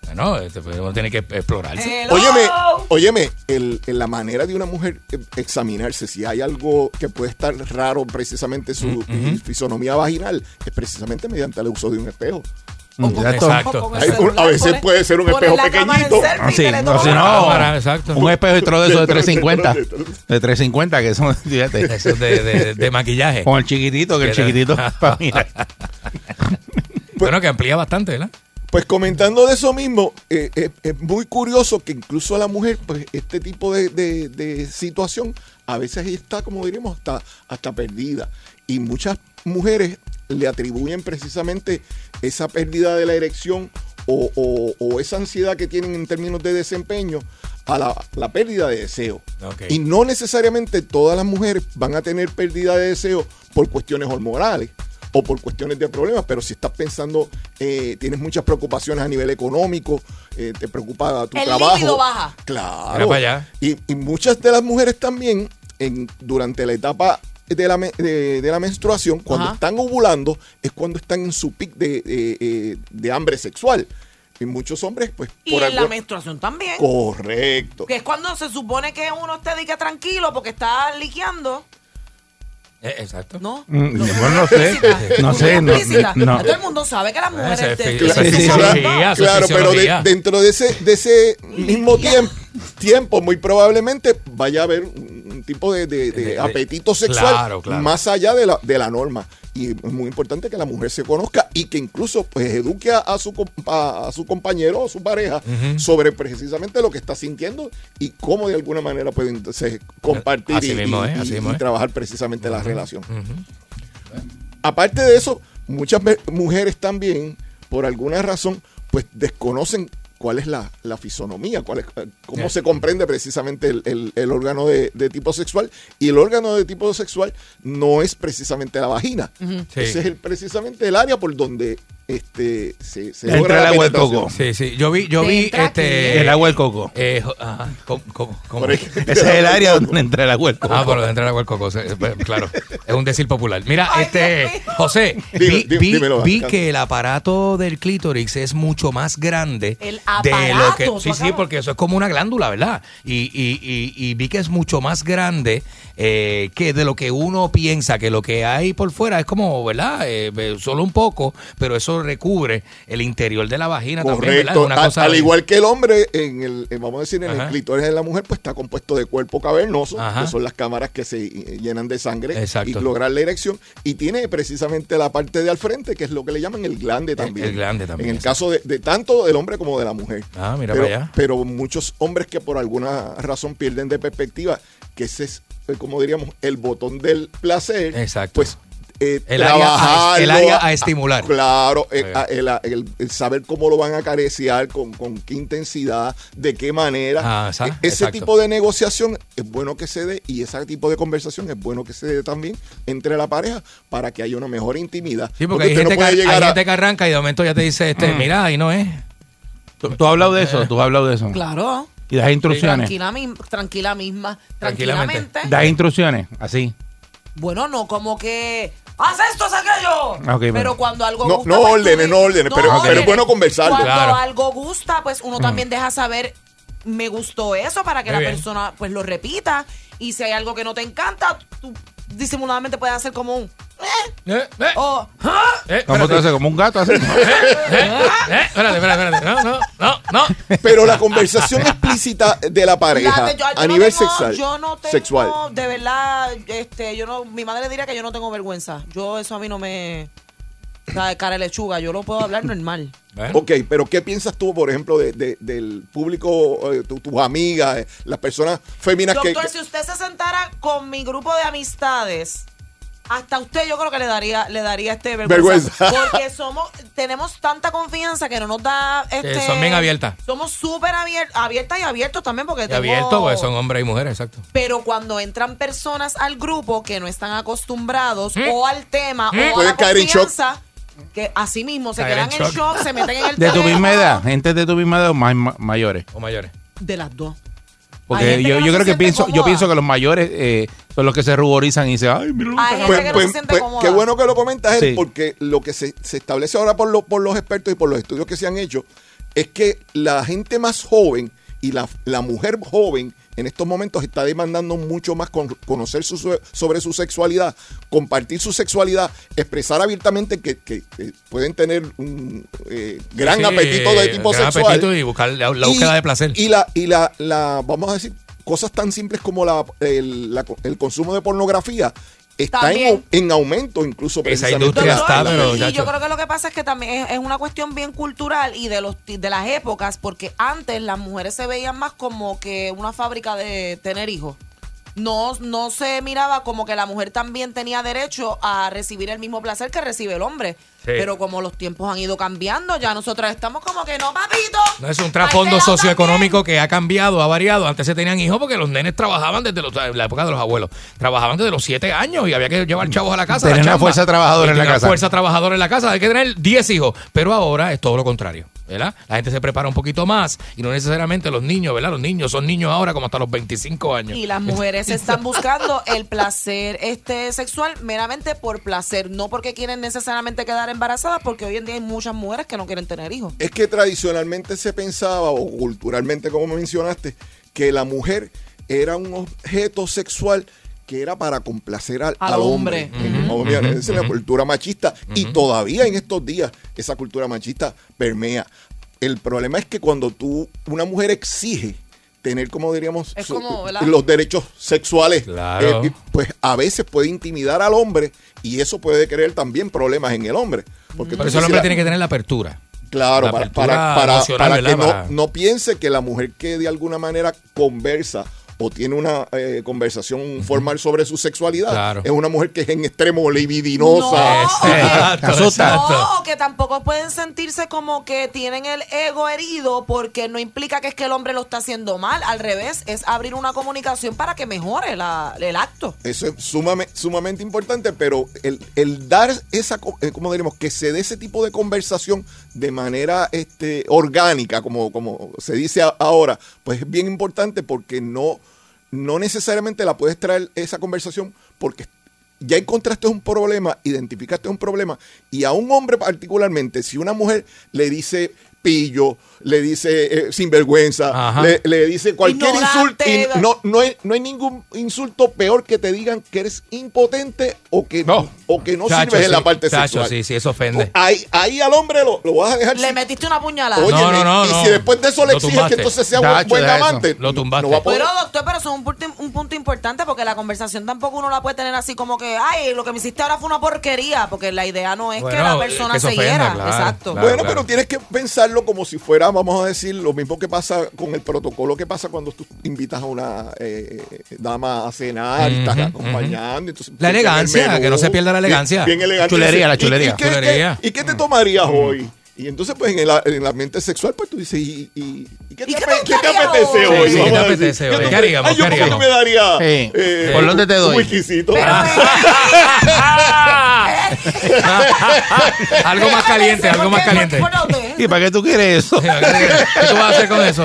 Bueno, este, pues, uno tiene que explorarse. Hello. Óyeme, óyeme, el, en la manera de una mujer eh, examinarse si hay algo que puede estar raro precisamente su fisonomía vaginal es precisamente mediante el uso de un espejo. Exacto. Exacto. A veces puede ser un espejo pequeñito. Ah, sí, no, si no, cámara, exacto. un espejo y todo de eso de De- 350. De 350, que son, fíjate, Eso es de, de- de maquillaje. con el chiquitito, que el chiquitito para mirar. Bueno, que amplía bastante, ¿verdad? Pues comentando de eso mismo, eh, eh, es muy curioso que incluso a la mujer, pues este tipo de, de- de situación a veces está, como diríamos, hasta, hasta perdida. Y muchas mujeres le atribuyen precisamente esa pérdida de la erección o, o- o esa ansiedad que tienen en términos de desempeño a la, la pérdida de deseo. Y no necesariamente todas las mujeres van a tener pérdida de deseo por cuestiones hormonales o por cuestiones de problemas, pero si estás pensando, eh, tienes muchas preocupaciones a nivel económico, eh, te preocupa tu El trabajo. baja. Claro. Mira para allá. Y, y muchas de las mujeres también, en, durante la etapa de la, de, de la menstruación, cuando Ajá. están ovulando, es cuando están en su pic de, de, eh, de hambre sexual. Y muchos hombres, pues, Y por en la menstruación también. Correcto. Que es cuando se supone que uno esté dique tranquilo porque está liqueando. Eh, exacto. ¿No? Mm, No, bueno, no sé. No sé, no-. Todo el mundo sabe que las mujeres Ese es te- fi- te- ese te- es te- fisiología, eso es Claro, pero de- dentro de ese, de ese mismo tiempo, tiempo, muy probablemente vaya a haber un tipo de, apetito sexual claro, claro. más allá de la, de la norma. Y es muy importante que la mujer se conozca y que incluso pues eduque a, a su, a su compañero o su pareja sobre precisamente lo que está sintiendo y cómo de alguna manera pueden entonces compartir Así y, mismo y- es, así y- mismo y es. trabajar precisamente la relación. Aparte de eso, muchas mujeres también, por alguna razón, pues desconocen cuál es la, la fisonomía, cuál es, cómo Yeah. se comprende precisamente el, el- el órgano de, de tipo sexual. Y el órgano de tipo sexual no es precisamente la vagina. Sí. Ese es el- precisamente el área por donde este, se, se Entra logra el agua del coco. Sí, sí. Yo vi, yo vi Entra este. El agua del coco. eh, jo- ajá. ¿Cómo, cómo, cómo? Por. Ese es el área donde entra el agua del coco. Ah, por dentro del agua del coco. sí, pues, Claro, es un decir popular. Mira, Ay, este, mío. José, Dime, vi, dime, vi- dímelo, vi que el aparato del clítoris es mucho más grande El de lo que. aparato, Sí, tú sí, acabas- porque eso es como una glándula, ¿verdad? Y, y, y, y vi que es mucho más grande eh, que de lo que uno piensa, que lo que hay por fuera es como, ¿verdad? Eh, solo un poco, pero eso recubre el interior de la vagina también, Correcto. una A- cosa al igual que el hombre, en el, vamos a decir, en Ajá. el clítoris de la mujer, pues está compuesto de cuerpo cavernoso, Ajá. que son las cámaras que se llenan de sangre Exacto. y lograr la erección. Y tiene precisamente la parte de al frente, que es lo que le llaman el glande también. el glande también, En el caso de, de tanto del hombre como de la mujer. Ah, mira pero, para allá. pero muchos hombres que por alguna razón pierden de perspectiva que ese es, como diríamos, el botón del placer. Exacto. Pues eh, El área a- trabajarlo, el área a estimular. Claro, eh, a- el, el- el saber cómo lo van a acariciar, con, con qué intensidad, de qué manera. Ah, esa- E- ese exacto. tipo de negociación es bueno que se dé y ese tipo de conversación es bueno que se dé también entre la pareja para que haya una mejor intimidad. Sí, porque, hay, no gente, puede que, hay llegar a- gente que arranca y de momento ya te dice, este, mira, ahí no es. ¿Tú, tú has hablado de eso? ¿Tú has hablado de eso? Claro. Y das instrucciones. Tranquila, mi- tranquila misma. Tranquilamente. Tranquilamente. Das instrucciones, así. Bueno, no como que. ¡Haz esto, haz aquello! Ah, ok, pero bueno. cuando algo No- gusta. no pues, tú órdenes, no órdenes, pero- pero es bueno conversarlo. Cuando Claro. algo gusta, pues uno también deja saber. Me gustó eso para que Muy la bien. persona pues lo repita. Y si hay algo que no te encanta, tú disimuladamente puedes hacer como un. Eh, Eh, eh, o. eh, ¿Cómo te espérate. haces? Como un gato así. Eh, eh, espérate, espérate, espérate. No, no, no, no. Pero la conversación explícita de la pareja La- yo- yo a no nivel tengo- sexual. Yo no tengo, sexual. de verdad, este, yo no, mi madre diría que yo no tengo vergüenza. Yo eso a mí no me, o sea, de cara de lechuga, yo lo puedo hablar normal. Ok, pero ¿qué piensas tú, por ejemplo, de, de- del público, eh, tu- tus amigas, eh, las personas féminas que... Doctor, si usted se sentara con mi grupo de amistades, hasta usted yo creo que le daría, le daría este vergüenza. Vergüenza. Porque somos, tenemos tanta confianza que no nos da este. son bien abiertas. Somos súper abier- abiertas y abiertos también porque y tengo- abierto, pues son hombres y mujeres, exacto. Pero cuando entran personas al grupo que no están acostumbrados o al tema o a ¿Mm? Pueden la caer en shock. confianza, que así mismo se Caer quedan en en shock. se meten en el De tu misma edad. Gente de tu misma edad o más ma- mayores. O mayores. De las dos. Porque yo, que no yo creo que pienso, yo pienso que los mayores eh, son los que se ruborizan y dicen, ay, mira que Pues, que no pues- se pues, cómoda. qué bueno que lo comentas, él, Sí. porque lo que se, se establece ahora por, lo- por los expertos y por los estudios que se han hecho es que la gente más joven y la, la mujer joven en estos momentos está demandando mucho más con- conocer su- sobre su sexualidad, compartir su sexualidad, expresar abiertamente que, que- que pueden tener un eh, gran Sí, apetito de tipo gran sexual. apetito y buscar la, la búsqueda de placer. Y la, y la, la, vamos a decir, cosas tan simples como la, el, la- el consumo de pornografía está en, También. en aumento incluso. Esa precisamente. industria está, pero, y, y yo creo que lo que pasa es que también es, es una cuestión bien cultural y de los de las épocas, porque antes las mujeres se veían más como que una fábrica de tener hijos. no, no se miraba como que la mujer también tenía derecho a recibir el mismo placer que recibe el hombre. Pero como los tiempos han ido cambiando, ya nosotros estamos como que no, papito. No es un trasfondo socioeconómico que ha cambiado, ha variado. Antes se tenían hijos porque los nenes trabajaban desde los- la época de los abuelos. Trabajaban desde los siete años y había que llevar chavos a la casa. Tener una fuerza trabajadora en la casa. fuerza trabajadora en la casa. Hay que tener 10 hijos. Pero ahora es todo lo contrario. ¿verdad? La gente se prepara un poquito más y no necesariamente los niños, ¿verdad? Los niños son niños ahora como hasta los 25 años. Y las mujeres están buscando el placer este sexual meramente por placer, no porque quieren necesariamente quedar embarazadas, porque hoy en día hay muchas mujeres que no quieren tener hijos. Es que tradicionalmente se pensaba, o culturalmente como mencionaste, que la mujer era un objeto sexual que era para complacer al, Al al hombre. hombre. Ujú. Obviamente, esa es la cultura machista. Y todavía en estos días esa cultura machista permea. El problema es que cuando tú, una mujer exige tener, como diríamos, los derechos sexuales, Claro. eh, pues a veces puede intimidar al hombre y eso puede crear también problemas en el hombre. Porque Por eso el hombre tiene que tener la apertura. Claro, La para, apertura para, para- emocional, para que no, no piense que la mujer que de alguna manera conversa o tiene una eh, conversación formal sobre su sexualidad Claro. es una mujer que es en extremo libidinosa. No. Exacto, asusta. exacto. No, que tampoco pueden sentirse como que tienen el ego herido porque no implica que es que el hombre lo está haciendo mal. Al revés, es abrir una comunicación para que mejore la- el acto. Eso es sumamente, sumamente importante, pero el, el dar esa, co- eh, ¿cómo diremos? Que se dé ese tipo de conversación de manera este, orgánica, como, como se dice ahora, pues es bien importante porque no, no necesariamente la puedes traer esa conversación porque ya encontraste un problema, identificaste un problema, y a un hombre particularmente, si una mujer le dice pillo, le dice eh, sinvergüenza, le, le dice cualquier insulto, y no, no, hay, no hay ningún insulto peor que te digan que eres impotente o que no, o que no Chacho, sirves en la parte chacho, sexual. sí, sí, eso ofende. Ahí, ahí al hombre lo, lo vas a dejar Le sin- metiste una puñalada. Óyeme, No, no, no, y no. si después de eso le Lo exiges tumbaste. que entonces sea un Chacho, buen amante, Lo tumbaste. no va a poder. Pero doctor, pero eso es un punto, un punto importante porque la conversación tampoco uno la puede tener así como que, ay, lo que me hiciste ahora fue una porquería, porque la idea no es que la persona que se hiera. claro, Exacto. claro. bueno, pero tienes que pensarlo como si fuera, vamos a decir, lo mismo que pasa con el protocolo que pasa cuando tú invitas a una eh, dama a cenar y estás acompañando. entonces La elegancia, menú, que no se pierda la elegancia. Bien. Chulería, la ¿Y- chulería. ¿Y, qué, Chulería. qué- y qué te tomarías hoy? Y entonces, pues, en el, en el ambiente sexual, pues tú dices, ¿y, y, y qué, te, ¿Y qué te qué te apetece hoy? Sí, ¿qué te apetece hoy? tú- ¿Qué haríamos? Ay, yo ¿Qué como que me daría... Sí. eh, ¿Por dónde te doy? Un whiskycito. Pero- algo más caliente, algo más caliente. ¿Y para qué tú quieres eso? ¿Qué tú vas a hacer con eso?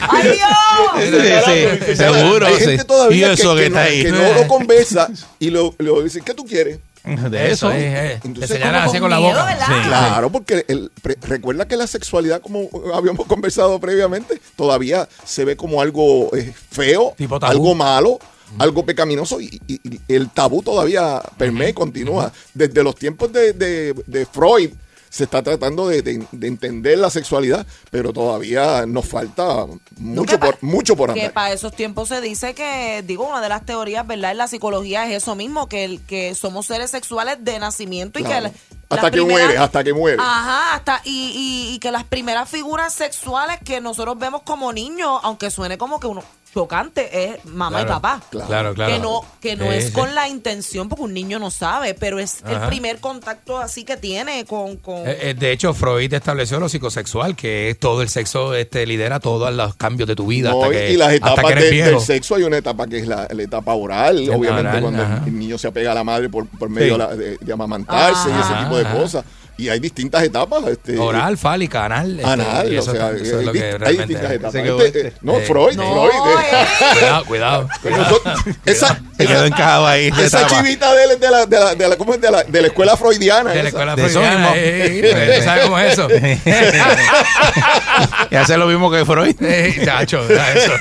¡Ay, Dios! Sí, sí, seguro. Hay sí. gente todavía y que, eso que, que está no, ahí. que no lo conversa y lo, lo dice, ¿qué tú quieres? De eso. es. Entonces, Te señalan así con la boca. Claro, porque el- pre- recuerda que la sexualidad, como habíamos conversado previamente, todavía se ve como algo eh, feo, Tipo algo malo, algo pecaminoso y, y- y el tabú todavía permea y continúa. Desde los tiempos de, de- de Freud se está tratando de, de- de entender la sexualidad, pero todavía nos falta mucho, que por, mucho por Que andar. para esos tiempos se dice que, digo, una de las teorías, ¿verdad? En la psicología es eso mismo, que, el, que somos seres sexuales de nacimiento y Claro. que... Hasta que primeras- muere, hasta que muere. Ajá, hasta y, y, y que las primeras figuras sexuales que nosotros vemos como niños, aunque suene como que uno chocante, es mamá y papá. Claro, claro. Que no, que no es con la intención, porque un niño no sabe, pero es el primer contacto así que tiene con... con Eh, eh, De hecho, Freud estableció lo psicosexual, que es todo el sexo este, lidera todos los cambios de tu vida No, hasta y- que, y las hasta etapas que eres de- del sexo hay una etapa que es la, la etapa oral, obviamente oral, cuando el- ajá. el, niño se apega a la madre por, por medio Sí. de, la- de- amamantarse y ese tipo de ajá. cosas. Y hay distintas etapas. Este, Oral, fálica, anal. este, Anal, y o eso, sea, eso es lo hay, que hay distintas etapas. Este, no, Eh, Freud, No, Freud. eh. eh. Cuidado, cuidado. Esa, Se quedó esa, encajado ahí. esa chivita de, la, de la, de la, ¿cómo es? De la, de la escuela freudiana. De la escuela De eso freudiana, mismo. eh, eh, eh, ¿Sabes cómo es eso? y hace lo mismo que Freud. Eh, Chacho, eso.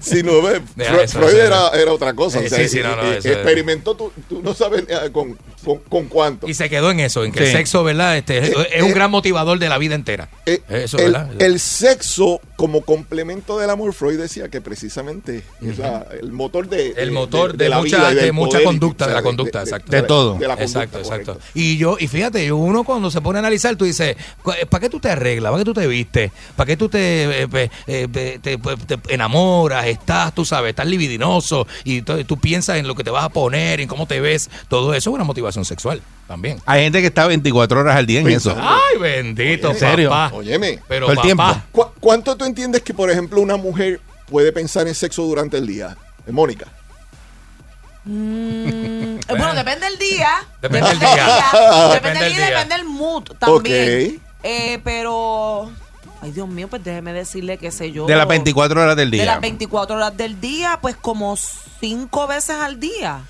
Sí, no, ve, Deja Fre- eso, Freud eso, era, era otra cosa. Eh, o sea, sí, sí, no, no, eso experimentó, tú, tú no sabes con, con, con cuánto. Y se quedó en eso, en que el sexo, ¿verdad? Este, es- es un gran motivador de la vida entera. Eh, Eso, el, ¿verdad? el sexo como complemento del amor, Freud decía que precisamente es la- el motor de, El motor de, la mucha, vida de mucha y, conducta, de la conducta, exacto. de todo. de la conducta, exacto, exacto. Y yo, y fíjate, uno cuando se pone a analizar, tú dices, ¿para qué tú te arreglas? ¿Para qué tú te vistes? ¿Para qué tú te, eh, eh, te- te enamoras? Estás, tú sabes, estás libidinoso y tú piensas en lo que te vas a poner, en cómo te ves. Todo eso es una motivación sexual también. Hay gente que está 24 horas al día en eso. Ay, bendito, ¿En serio? papá. Óyeme, Pero Todo el papá, tiempo. ¿cu- ¿cuánto tú entiendes que, por ejemplo, una mujer puede pensar en sexo durante el día? Eh, Mónica. Mm, bueno, depende del día. Depende del día. Depende Depende del día, día. depende del mood también. Ok. Eh, pero. Ay, Dios mío, pues déjeme decirle, qué sé yo. De las 24 horas del De día. las 24 horas del día, pues como cinco veces al día.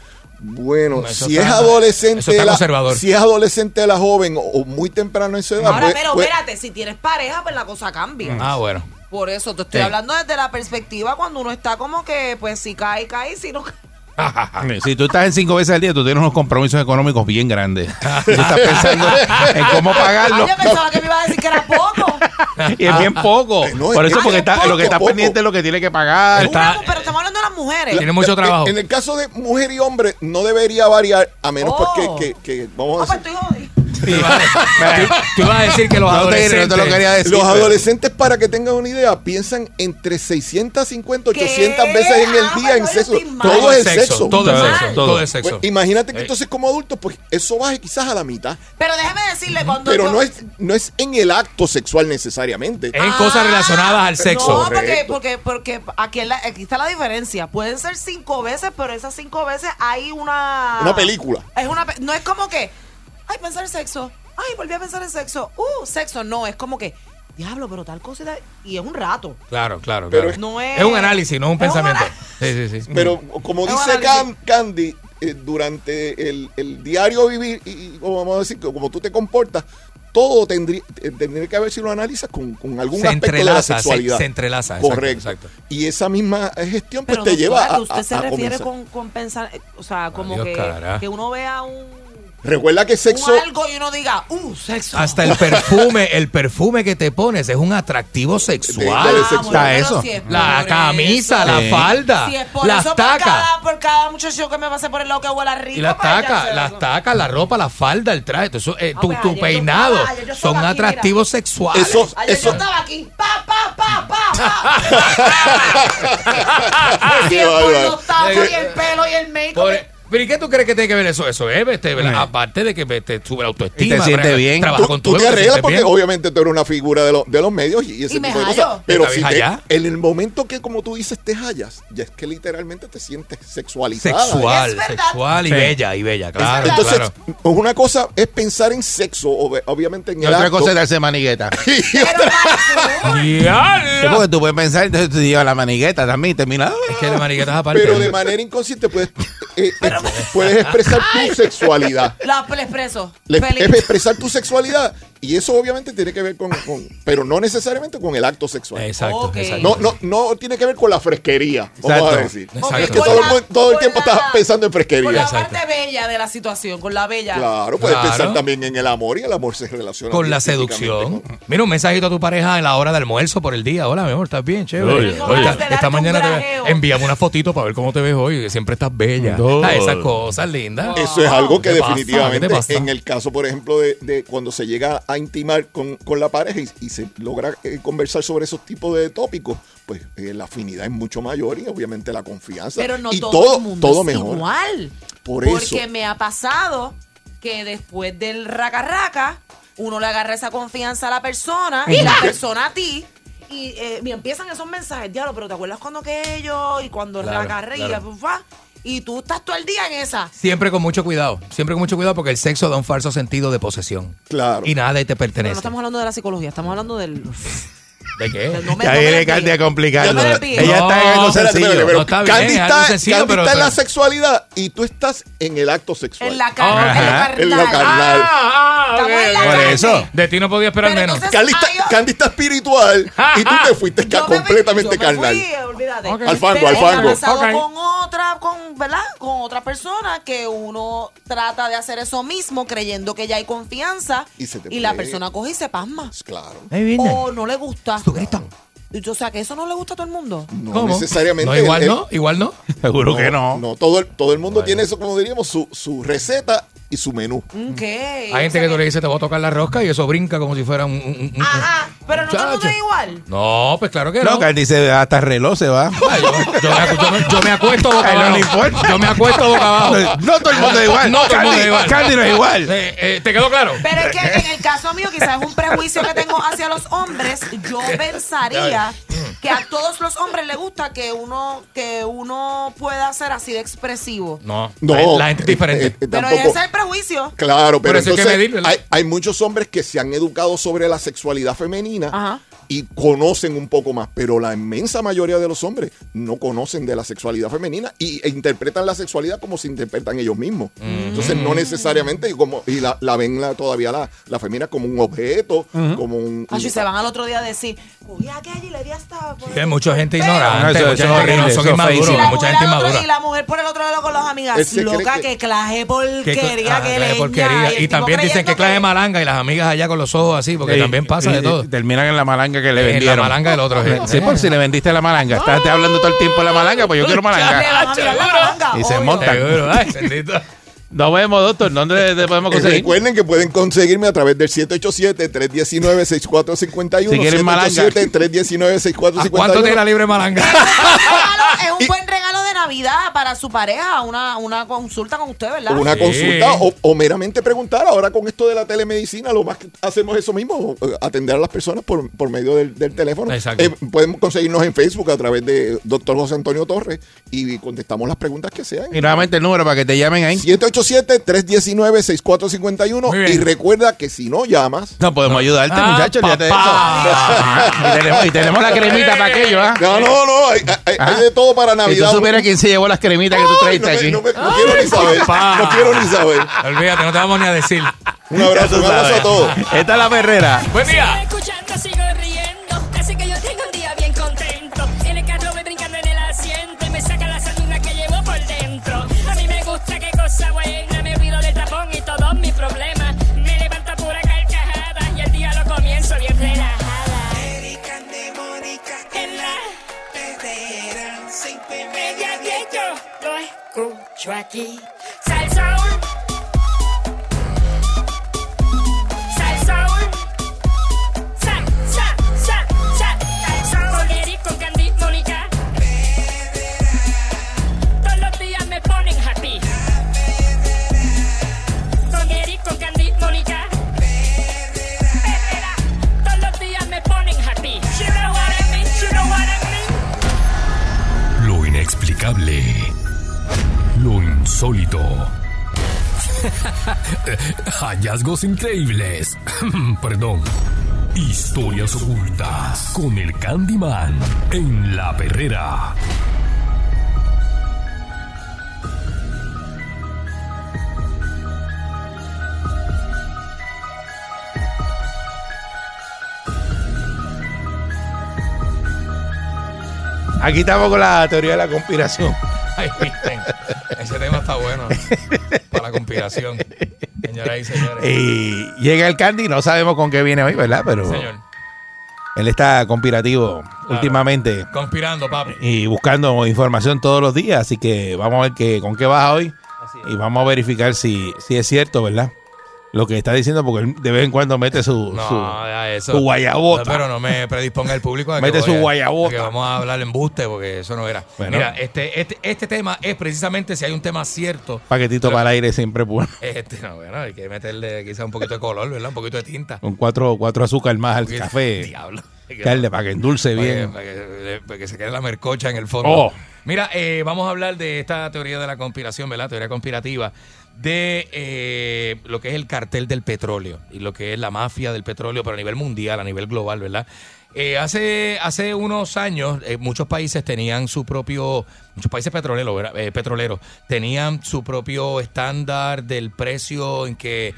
Bueno, Eso si está- es adolescente, eso está la, si es adolescente la joven o, o muy temprano en su edad, Ahora, pues- pero pues- espérate, si tienes pareja, pues la cosa cambia. Ah, bueno. Por eso te estoy Sí. hablando desde la perspectiva cuando uno está como que, pues si cae, cae, si no cae. Si tú estás en cinco veces al día, tú tienes unos compromisos económicos bien grandes. Tú estás pensando en cómo Ay, pagarlo. yo pensaba que me iba a decir que era poco. Y es bien poco. Eh, no, Por es eso, que porque es está, poco, lo que está poco. pendiente es lo que tiene que pagar. Está- Una- pero estamos hablando de las mujeres. Tiene mucho En- trabajo. En el caso de mujer y hombre, no debería variar, a menos Oh. porque que, que- vamos Ah, a pues decir, estoy jodido. Tú ibas a- tú- tú ibas a decir que los No te, adolescentes... no te lo quería decir. los pero- adolescentes, para que tengan una idea, piensan entre 650 ¿Qué? 800 veces en el Ah, día pues en sexo. Todo es sexo. Todo es Todo sexo. Todo es sexo. Pues, imagínate que Eh. entonces como adulto, pues eso baje quizás a la mitad. Pero déjeme decirle, cuando Pero yo- no es, no es en el acto sexual necesariamente. En cosas relacionadas al sexo. No, porque, porque, porque aquí, la- aquí está la diferencia. Pueden ser cinco veces, pero esas cinco veces hay una... Una película. Es una, no es como que, ay, pensar en sexo. Ay, volví a pensar en sexo. Uh, sexo. No, es como que, diablo, pero tal cosa y tal. Y es un rato. Claro, claro, Pero claro. es- No es... Es un análisis, no un Es un pensamiento. análisis. Sí, sí, sí. Pero como Es un dice. Can- Candy, eh, durante el, el diario vivir, y, y como vamos a decir, que como tú te comportas, todo tendría, eh, tendría que ver si lo analizas con, con algún Se aspecto de la entrelaza, se, sexualidad. se entrelaza. Correcto. Exacto. Y esa misma gestión pues Pero te doctora, lleva a, usted a- se a refiere con, con pensar, o sea, como Adiós, que, cara. que uno vea un, Recuerda que sexo... un algo y uno diga, uh, sexo. Hasta el perfume, el perfume que te pones es un atractivo sexual. De- de- Ah, sexual. bueno, eso. si es La por camisa, eso. la Sí. falda, Si es por las eso, por tacas. cada, por cada muchacho que me pase por el lado que huele rico. Y las tacas, las tacas, la ropa, la falda, el traje, eso, eh, Ah, tu, tu peinado yo son aquí, atractivos sexuales. Eso- Ayer Eso- yo estaba aquí. Pa, pa, pa, pa, pa. Qué Si es por bárbaro. los tacos y el pelo y el make Por- pero ¿y qué tú crees que tiene que ver eso? Eso es, este, ¿verdad? aparte de que te sube la autoestima. Y te sientes bien. Trabaja Tú, con tú tu te ego, arreglas porque bien. obviamente tú eres una figura de, los de los medios y ese Y me tipo de cosas. Pero ¿Te si te- en el momento que, como tú dices, te hallas, ya es que literalmente te sientes sexualizada. Sexual, Es sexual y Sí. bella, y bella, claro, Entonces, claro. una cosa es pensar en sexo, ob- obviamente en Y el otra acto. cosa es darse manigueta. y otra- Sí, porque tú puedes pensar, entonces tú llevas la manigueta también y terminas. Es que de maniquetas aparte. pero de manera inconsciente puedes, eh, eh, puedes expresar tu sexualidad. La expreso. Le- expresar tu sexualidad y eso obviamente tiene que ver con, con- pero no necesariamente con el acto sexual. Exacto, exacto. No, no, no tiene que ver con la fresquería, vamos Exacto. a decir. Exacto. Es que todo, la- el, todo el tiempo la- estás pensando en fresquería. Con la parte bella de la situación, con la bella. Claro, puedes Claro. pensar también en el amor y el amor se relaciona Con la seducción. con- Mira, un mensajito a tu pareja en la hora de almuerzo por el día. Hola, mi amor, ¿estás bien? Chévere. Oye, Esta- oye. Esta, un mañana te envíame una fotito para ver cómo te ves hoy, que siempre estás bella. No. Ah, esas cosas lindas. Eso es algo que definitivamente, en el caso, por ejemplo, de, de cuando se llega a intimar con, con la pareja y, y se logra eh, conversar sobre esos tipos de tópicos, pues eh, la afinidad es mucho mayor y obviamente la confianza. Pero no y todo, todo, el mundo todo es mejor. igual. Por Porque eso. me ha pasado que después del raca raca, uno le agarra esa confianza a la persona y la persona a ti. Y eh, me empiezan esos mensajes, diablo, pero ¿te acuerdas cuando que yo? Y cuando Claro, raca reía, claro. pues, va, y tú estás todo el día en esa. Siempre con mucho cuidado. Siempre con mucho cuidado porque el sexo da un falso sentido de posesión. Claro. Y nada te Pero pertenece. no estamos hablando de la psicología, estamos hablando del... ¿De qué? del no me- Ya no viene. Candy a complicarlo. Ella está en algo sencillo. No, está bien, Candy es está, algo sencillo, Candy pero- está en la sexualidad y tú estás en el acto sexual. En la en lo En lo carnal. Ah, en la Por carne. eso. De ti no podía esperar Pero menos. entonces- Candy está, Candy espiritual y tú te fuiste completamente yo me carnal. Olvídate. Ok. Al fango, Pero al ella fango. casado Ok. con otra con, ¿verdad? Con otra persona que uno trata de hacer eso mismo creyendo que ya hay confianza Y se te la persona coge y se pasma. Claro. O no le gusta. Y, O sea, que eso no le gusta a todo el mundo. No ¿Cómo? necesariamente. No, igual el- no, igual no. Seguro que no. No, todo el, todo el mundo tiene eso, como diríamos, su, su receta y su menú. Hay gente que tú le dices, te voy a tocar la rosca y eso brinca como si fuera un... un- un- Ajá, pero no todo el mundo es igual. No, pues claro que no. No, Candy se hasta el reloj se va. Ay, yo, yo me, yo me- yo me acuesto boca A él no abajo. le importa. Yo me acuesto boca abajo. No todo el mundo es igual. No todo el mundo Candy- es igual. Candy no es igual. Eh, eh, ¿Te quedó claro? Pero es que en el caso mío, quizás es un prejuicio que tengo hacia los hombres. Yo pensaría que a todos los hombres les gusta que uno, que uno pueda ser así de expresivo. No, No. la gente es diferente. eh, eh, Pero ese es el prejuicio. Claro, pero Por eso hay que entonces hay, hay muchos hombres que se han educado sobre la sexualidad femenina Ajá. Y conocen un poco más, pero la inmensa mayoría de los hombres no conocen de la sexualidad femenina y, e interpretan la sexualidad como se interpretan ellos mismos. Entonces no necesariamente y como y la, la ven la- todavía la, la femina como un objeto, como un, Ay, y se van al otro día a decir, cogí a aquella y le di hasta... por Sí, hay mucha gente pelo". ignorante, No, eso- mucha gente que no son inmaduros, Y mucha gente inmadura. y la mujer por el otro lado con las amigas. Loca, que- que clase porquería, cla- que ah, leña. porquería. Y tipo también dicen que clase malanga y las amigas allá con los ojos así, porque también pasa de y- todo. y Terminan en la malanga que le En la vendieron. malanga del otro, sí. Sí, por si le vendiste la malanga. Estás hablando todo el tiempo de la malanga, pues yo quiero malanga. la Y se montan. Nos vemos, doctor. ¿Dónde te podemos Eh, conseguir? Recuerden que pueden conseguirme a través del 787-319-6451. Si quieren malanga. 787-319-6451. ¿Cuánto tiene la libre malanga? Es un es buen regalo Navidad para su pareja, una, una consulta con usted, ¿verdad? Una Sí. consulta o, o meramente preguntar. Ahora con esto de la telemedicina, lo más que hacemos eso mismo, eh, atender a las personas por, por medio del, del teléfono. Exacto. Eh, podemos conseguirnos en Facebook a través de Dr. José Antonio Torres y contestamos las preguntas que sean. Y nuevamente el número para que te llamen ahí. 787-319-6451 Muy bien. y recuerda que si no llamas, No podemos ayudarte, Ah, muchachos. y, tenemos, y tenemos la cremita para aquello, ¿ah? no, no, no, hay, hay- hay de todo para Si tú Navidad. supieras quién se llevó las cremitas que tú trajiste no, me- aquí. no me- no quiero ni saber. papá. No quiero ni saber. Olvídate, no te vamos ni a decir. Un abrazo, un abrazo a todos. Esta es la perrera. Buen día. Escucho insólito. Hallazgos increíbles. Perdón. Historias ocultas con el Candyman en la perrera. Aquí estamos con la teoría de la conspiración. Ay, ese tema está bueno. Para la conspiración. Señoras y señores. Y llega el Candy, no sabemos con qué viene hoy, ¿verdad? Pero Señor. él está conspirativo últimamente Conspirando, papi. y buscando información todos los días, así que vamos a ver qué, con qué baja hoy y vamos a verificar si, si es cierto, ¿verdad? Lo que está diciendo, porque él de vez en cuando mete su, No, su, guayabota. No, pero no me predisponga el público a que, Mete su guayabota. a que vamos a hablar en buste porque eso no era. Bueno. Mira, este, este, este tema es precisamente si hay un tema cierto. paquetito para el aire siempre bueno. Este, no, bueno, hay que meterle quizá un poquito de color, ¿verdad? Un poquito de tinta. Con cuatro, cuatro azúcar más al café. Diablo. Darle para que endulce Para que- bien. Para que, para que se quede la mercocha en el fondo. Oh. Mira, eh, vamos a hablar de esta teoría de la conspiración, ¿verdad? Teoría conspirativa de eh, lo que es el cartel del petróleo y lo que es la mafia del petróleo, pero a nivel mundial, a nivel global, ¿verdad? Eh, hace, hace unos años eh, muchos países tenían su propio, muchos países petroleros, petroleros tenían su propio estándar del precio en que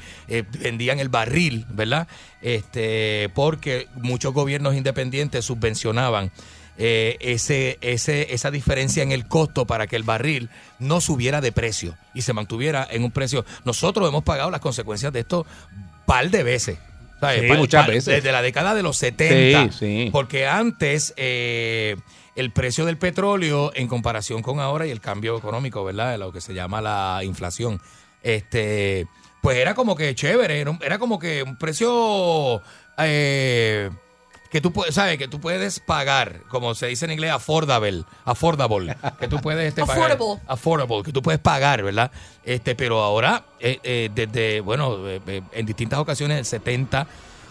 vendían el barril, ¿verdad? Este, porque muchos gobiernos independientes subvencionaban eh, ese, ese, esa diferencia en el costo para que el barril no subiera de precio y se mantuviera en un precio. Nosotros hemos pagado las consecuencias de esto par de veces. ¿sabes? Sí, Par- muchas par- veces. Desde la década de los 70. Sí, sí. Porque antes eh, el precio del petróleo en comparación con ahora y el cambio económico, ¿verdad? Lo que se llama la inflación. Este, pues era como que chévere, era como que un precio eh, que tú puedes, ¿sabes? Que tú puedes pagar, como se dice en inglés, affordable, affordable, que tú puedes este, pagar- Affordable. affordable, que tú puedes pagar, ¿verdad? Este, pero ahora, eh, eh, desde, bueno, eh, en distintas ocasiones, el 70,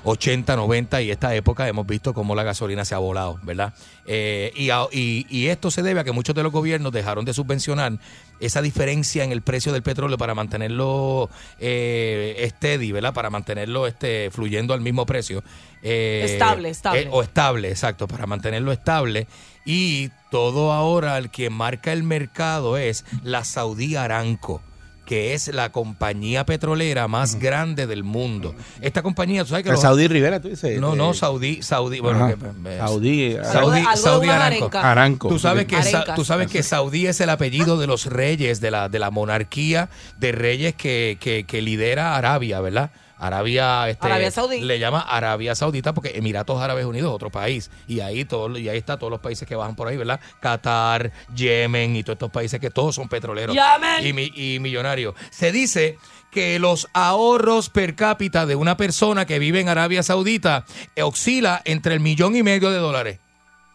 80, 90 y esta época hemos visto cómo la gasolina se ha volado, ¿verdad? Eh, y, a- y- y esto se debe a que muchos de los gobiernos dejaron de subvencionar esa diferencia en el precio del petróleo para mantenerlo eh, steady, ¿verdad? Para mantenerlo este, fluyendo al mismo precio. Eh, Estable, estable. eh, o estable, exacto, para mantenerlo estable. Y todo ahora el que marca el mercado es la Saudí Aramco que es la compañía petrolera más grande del mundo. Esta compañía, tú sabes que los- Saudí Rivera, tú dices. no, eh, no, Saudí, Saudí, bueno, que- eh, Saudí, Saudí, Algo de- algo Saudí arencas. Aranco. Tú sabes que Sa- tú sabes que Saudí es el apellido de los reyes de la de la monarquía de reyes que, que, que lidera Arabia, ¿verdad? Arabia, este, Arabia Saudí. le llama Arabia Saudita porque Emiratos Árabes Unidos es otro país y ahí todo y ahí está todos los países que bajan por ahí, ¿verdad? Qatar, Yemen y todos estos países que todos son petroleros y, mi- y millonarios. Se dice que los ahorros per cápita de una persona que vive en Arabia Saudita eh, oscila entre el millón y medio de dólares.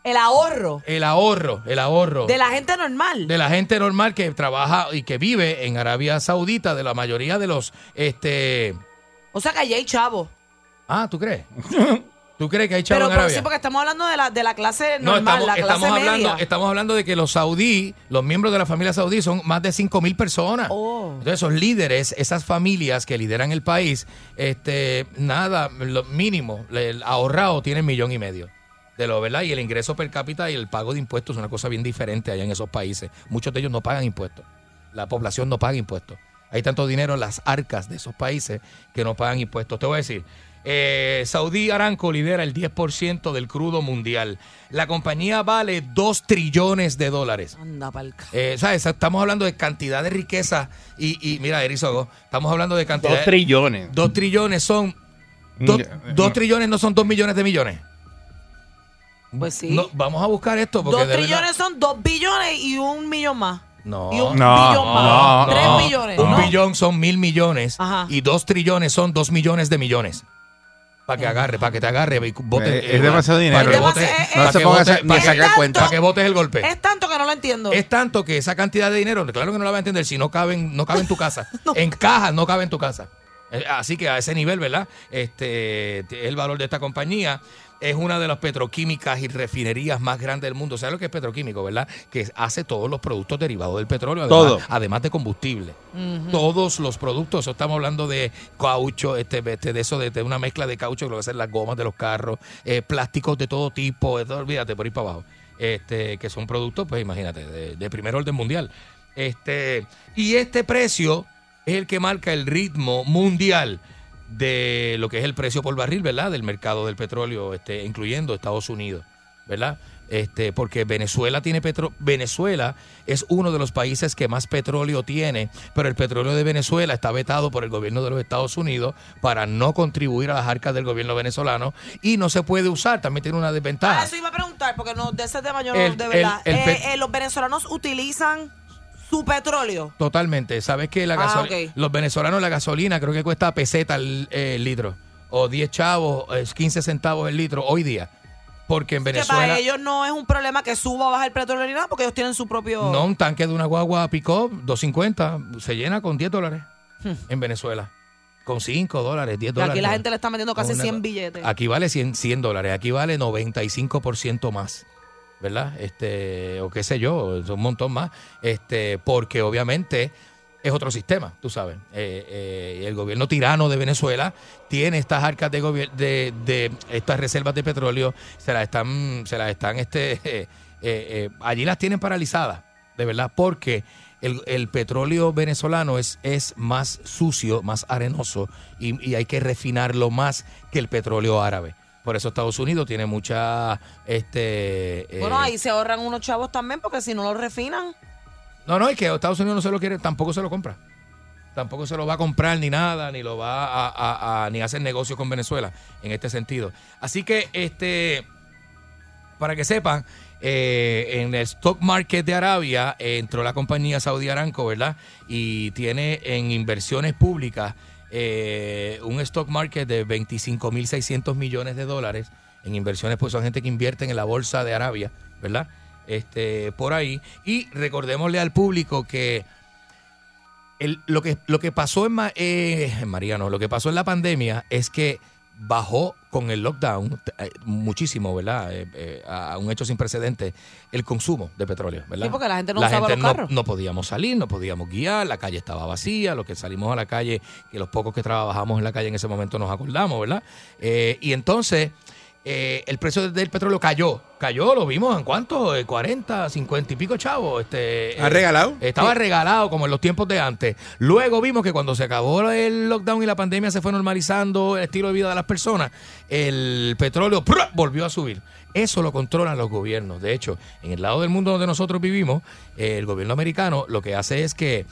El ahorro El ahorro, el ahorro de la gente normal. de la gente normal que trabaja y que vive en Arabia Saudita, de la mayoría de los, este, O sea que allí hay chavos. ah, ¿tú crees? ¿Tú crees que hay chavos Pero, en pero Arabia? sí, porque estamos hablando de la, de la clase No, normal, estamos, la clase estamos hablando, estamos hablando de que los saudí, los miembros de la familia saudí son más de 5 mil personas. Oh. Entonces, esos líderes, esas familias que lideran el país, este, nada, lo mínimo, el ahorrado tiene millón y medio. De lo, ¿verdad? Y el ingreso per cápita y el pago de impuestos es una cosa bien diferente allá en esos países. Muchos de ellos no pagan impuestos. La población no paga impuestos. Hay tanto dinero en las arcas de esos países que no pagan impuestos. Te voy a decir, eh, Saudí Aramco lidera el 10% del crudo mundial. La compañía vale 2 trillones de dólares. Anda pa'l ca- Eh, ¿sabes? Estamos hablando de cantidad de riqueza y, y mira, Erizogo, estamos hablando de cantidad. Dos trillones. Dos trillones son. Dos, Mm, dos no. trillones no son dos millones de millones. Pues sí. No, vamos a buscar esto porque dos de verdad- trillones son dos billones y un millón más. No. Y un No, billón no, más. Tres no. billones. Un ¿no? billón son mil millones Ajá. y dos trillones son dos millones de millones. Para que agarre, para que te agarre y Eh, es demasiado dinero. Para que Es demasiado- para no se que ponga sa- ni para que- sacar cuenta. para que botes el golpe. Es tanto que no lo entiendo. Es tanto que esa cantidad de dinero, claro que no la va a entender si no cabe en, no cabe en tu casa. En caja no cabe en tu casa. Eh, Así que a ese nivel, ¿verdad? Este es el valor de esta compañía. Es una de las petroquímicas y refinerías más grandes del mundo. ¿Sabes lo que es petroquímico, verdad? Que hace todos los productos derivados del petróleo, además, Todo. además de combustible. Todos los productos, eso estamos hablando de caucho, este, este, de eso, de, de una mezcla de caucho, lo que hacen las gomas de los carros, eh, plásticos de todo tipo, de todo, olvídate, por ir para abajo. Este, que son productos, pues imagínate, de, de primer orden mundial. Este, y este precio es el que marca el ritmo mundial de lo que es el precio por barril, ¿verdad? Del mercado del petróleo, este, incluyendo Estados Unidos, ¿verdad? Este, porque Venezuela tiene petro Venezuela es uno de los países que más petróleo tiene, pero el petróleo de Venezuela está vetado por el gobierno de los Estados Unidos para no contribuir a las arcas del gobierno venezolano y no se puede usar, también tiene una Ah, desventaja. eso iba a preguntar, porque no, de ese tema yo no, El- de verdad. el Eh, eh, los venezolanos utilizan su petróleo. Totalmente. ¿Sabes que la Ah, gasolina, los venezolanos la gasolina creo que cuesta peseta el, eh, el litro o 10 chavos, eh, 15 centavos el litro hoy día? Porque en Que Venezuela para ellos no es un problema que suba o baja el petróleo ni nada, porque ellos tienen su propio. no un tanque de una guagua pick-up 250 se llena con 10 dólares en Venezuela. Con 5 dólares, 10 Hmm. que dólares. aquí la gente le está metiendo casi Una- 100 billetes. Aquí vale 100, 100 dólares, aquí vale 95% más, ¿verdad? Este, o qué sé yo, un montón más, este, porque obviamente es otro sistema, tú sabes. Eh, eh, el gobierno tirano de Venezuela tiene estas arcas de, de, de estas reservas de petróleo, se las están, se las están, este, eh, allí las tienen paralizadas, de verdad, porque el, petróleo venezolano es, es más sucio, más arenoso y hay que refinarlo más que el petróleo árabe. Por eso Estados Unidos tiene mucha... Este, eh, Bueno, ahí se ahorran unos chavos también porque si no lo refinan. No, no, es que Estados Unidos no se lo quiere, tampoco se lo compra. Tampoco se lo va a comprar ni nada, ni lo va a, a- a- ni hacer negocios con Venezuela en este sentido. Así que, este, para que sepan, eh, en el stock market de Arabia eh, entró la compañía Saudi Aramco, ¿verdad? Y tiene en inversiones públicas eh, un stock market de 25.600 millones de dólares en inversiones, pues son gente que invierte en la bolsa de Arabia, ¿verdad? Este, por ahí. Y recordémosle al público que lo, que, lo que pasó en, Ma- eh, en Mariano, lo que pasó en la pandemia es que bajó con el lockdown eh, muchísimo, ¿verdad? Eh, eh, a un hecho sin precedentes, el consumo de petróleo, ¿verdad? Sí, porque la gente no usaba los no, carros. no podíamos salir, no podíamos guiar, la calle estaba vacía, los que salimos a la calle, que los pocos que trabajamos en la calle en ese momento nos acordamos, ¿verdad? Eh, y entonces eh, el precio del petróleo cayó, cayó, lo vimos en cuánto, Eh, 40, 50 y pico chavos. Este, ¿Ha eh, regalado? Estaba Sí. regalado como en los tiempos de antes. Luego vimos que cuando se acabó el lockdown y la pandemia se fue normalizando el estilo de vida de las personas, el petróleo volvió a subir. Eso lo controlan los gobiernos. De hecho, en el lado del mundo donde nosotros vivimos, eh, el gobierno americano lo que hace es que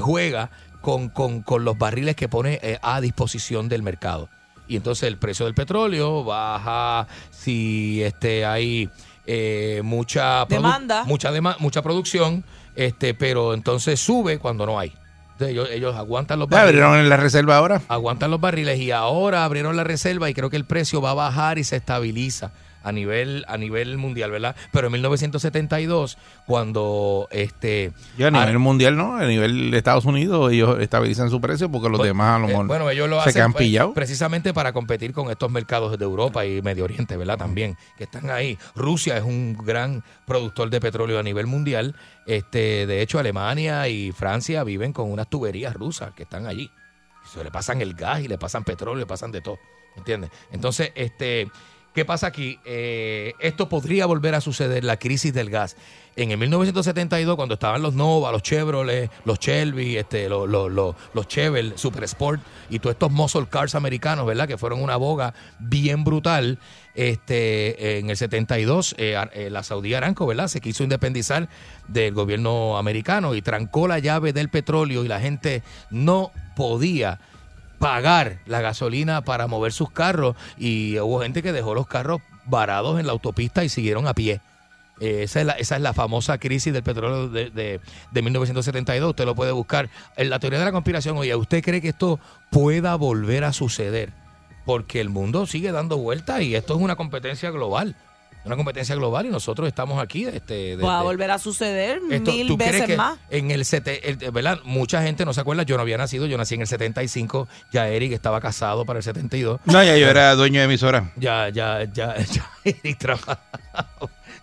juega con, con- con los barriles que pone a disposición del mercado. Y entonces el precio del petróleo baja si este hay eh, mucha Demanda. mucha dema- mucha producción, este, pero entonces sube cuando no hay. Entonces ellos, ellos aguantan los ¿Ya abrieron en la reserva ahora? aguantan los barriles y ahora abrieron la reserva y creo que el precio va a bajar y se estabiliza a nivel a nivel mundial, ¿verdad? Pero en 1972 cuando este a nivel mundial, ¿no? A nivel de Estados Unidos, ellos estabilizan su precio porque los Pues, demás a lo eh, mejor bueno, ellos lo se hacen quedan pues, pillados. precisamente para competir con estos mercados de Europa y Medio Oriente, ¿verdad? También, que están ahí. Rusia es un gran productor de petróleo a nivel mundial. Este, de hecho, Alemania y Francia viven con unas tuberías rusas que están allí. Se le pasan el gas y le pasan petróleo, le pasan de todo. ¿Entiendes? Entonces, este, ¿qué pasa aquí? Eh, esto podría volver a suceder, la crisis del gas. En el 1972, cuando estaban los Nova, los Chevrolet, los Shelby, este, los, los, los, los Chevrolet, Super Sport y todos estos muscle cars americanos, ¿verdad? Que fueron una boga bien brutal. Este, en el 72, eh, eh, la Saudí Aramco, ¿verdad? Se quiso independizar del gobierno americano y trancó la llave del petróleo y la gente no podía pagar la gasolina para mover sus carros y hubo gente que dejó los carros varados en la autopista y siguieron a pie. Eh, esa, es la, esa es la famosa crisis del petróleo de, de, de 1972. Usted lo puede buscar. En la teoría de la conspiración, oye, ¿usted cree que esto pueda volver a suceder? Porque el mundo sigue dando vueltas y esto es una competencia global. Una competencia global y nosotros estamos aquí. Este, Va a volver a suceder esto, mil ¿tú crees veces que más. En el, sete- el- ¿verdad? Mucha gente no se acuerda, yo no había nacido, yo nací en el 75, ya Eric estaba casado para el 72. No, ya yo era dueño de emisora. Ya, ya, ya, ya Eric trabajaba.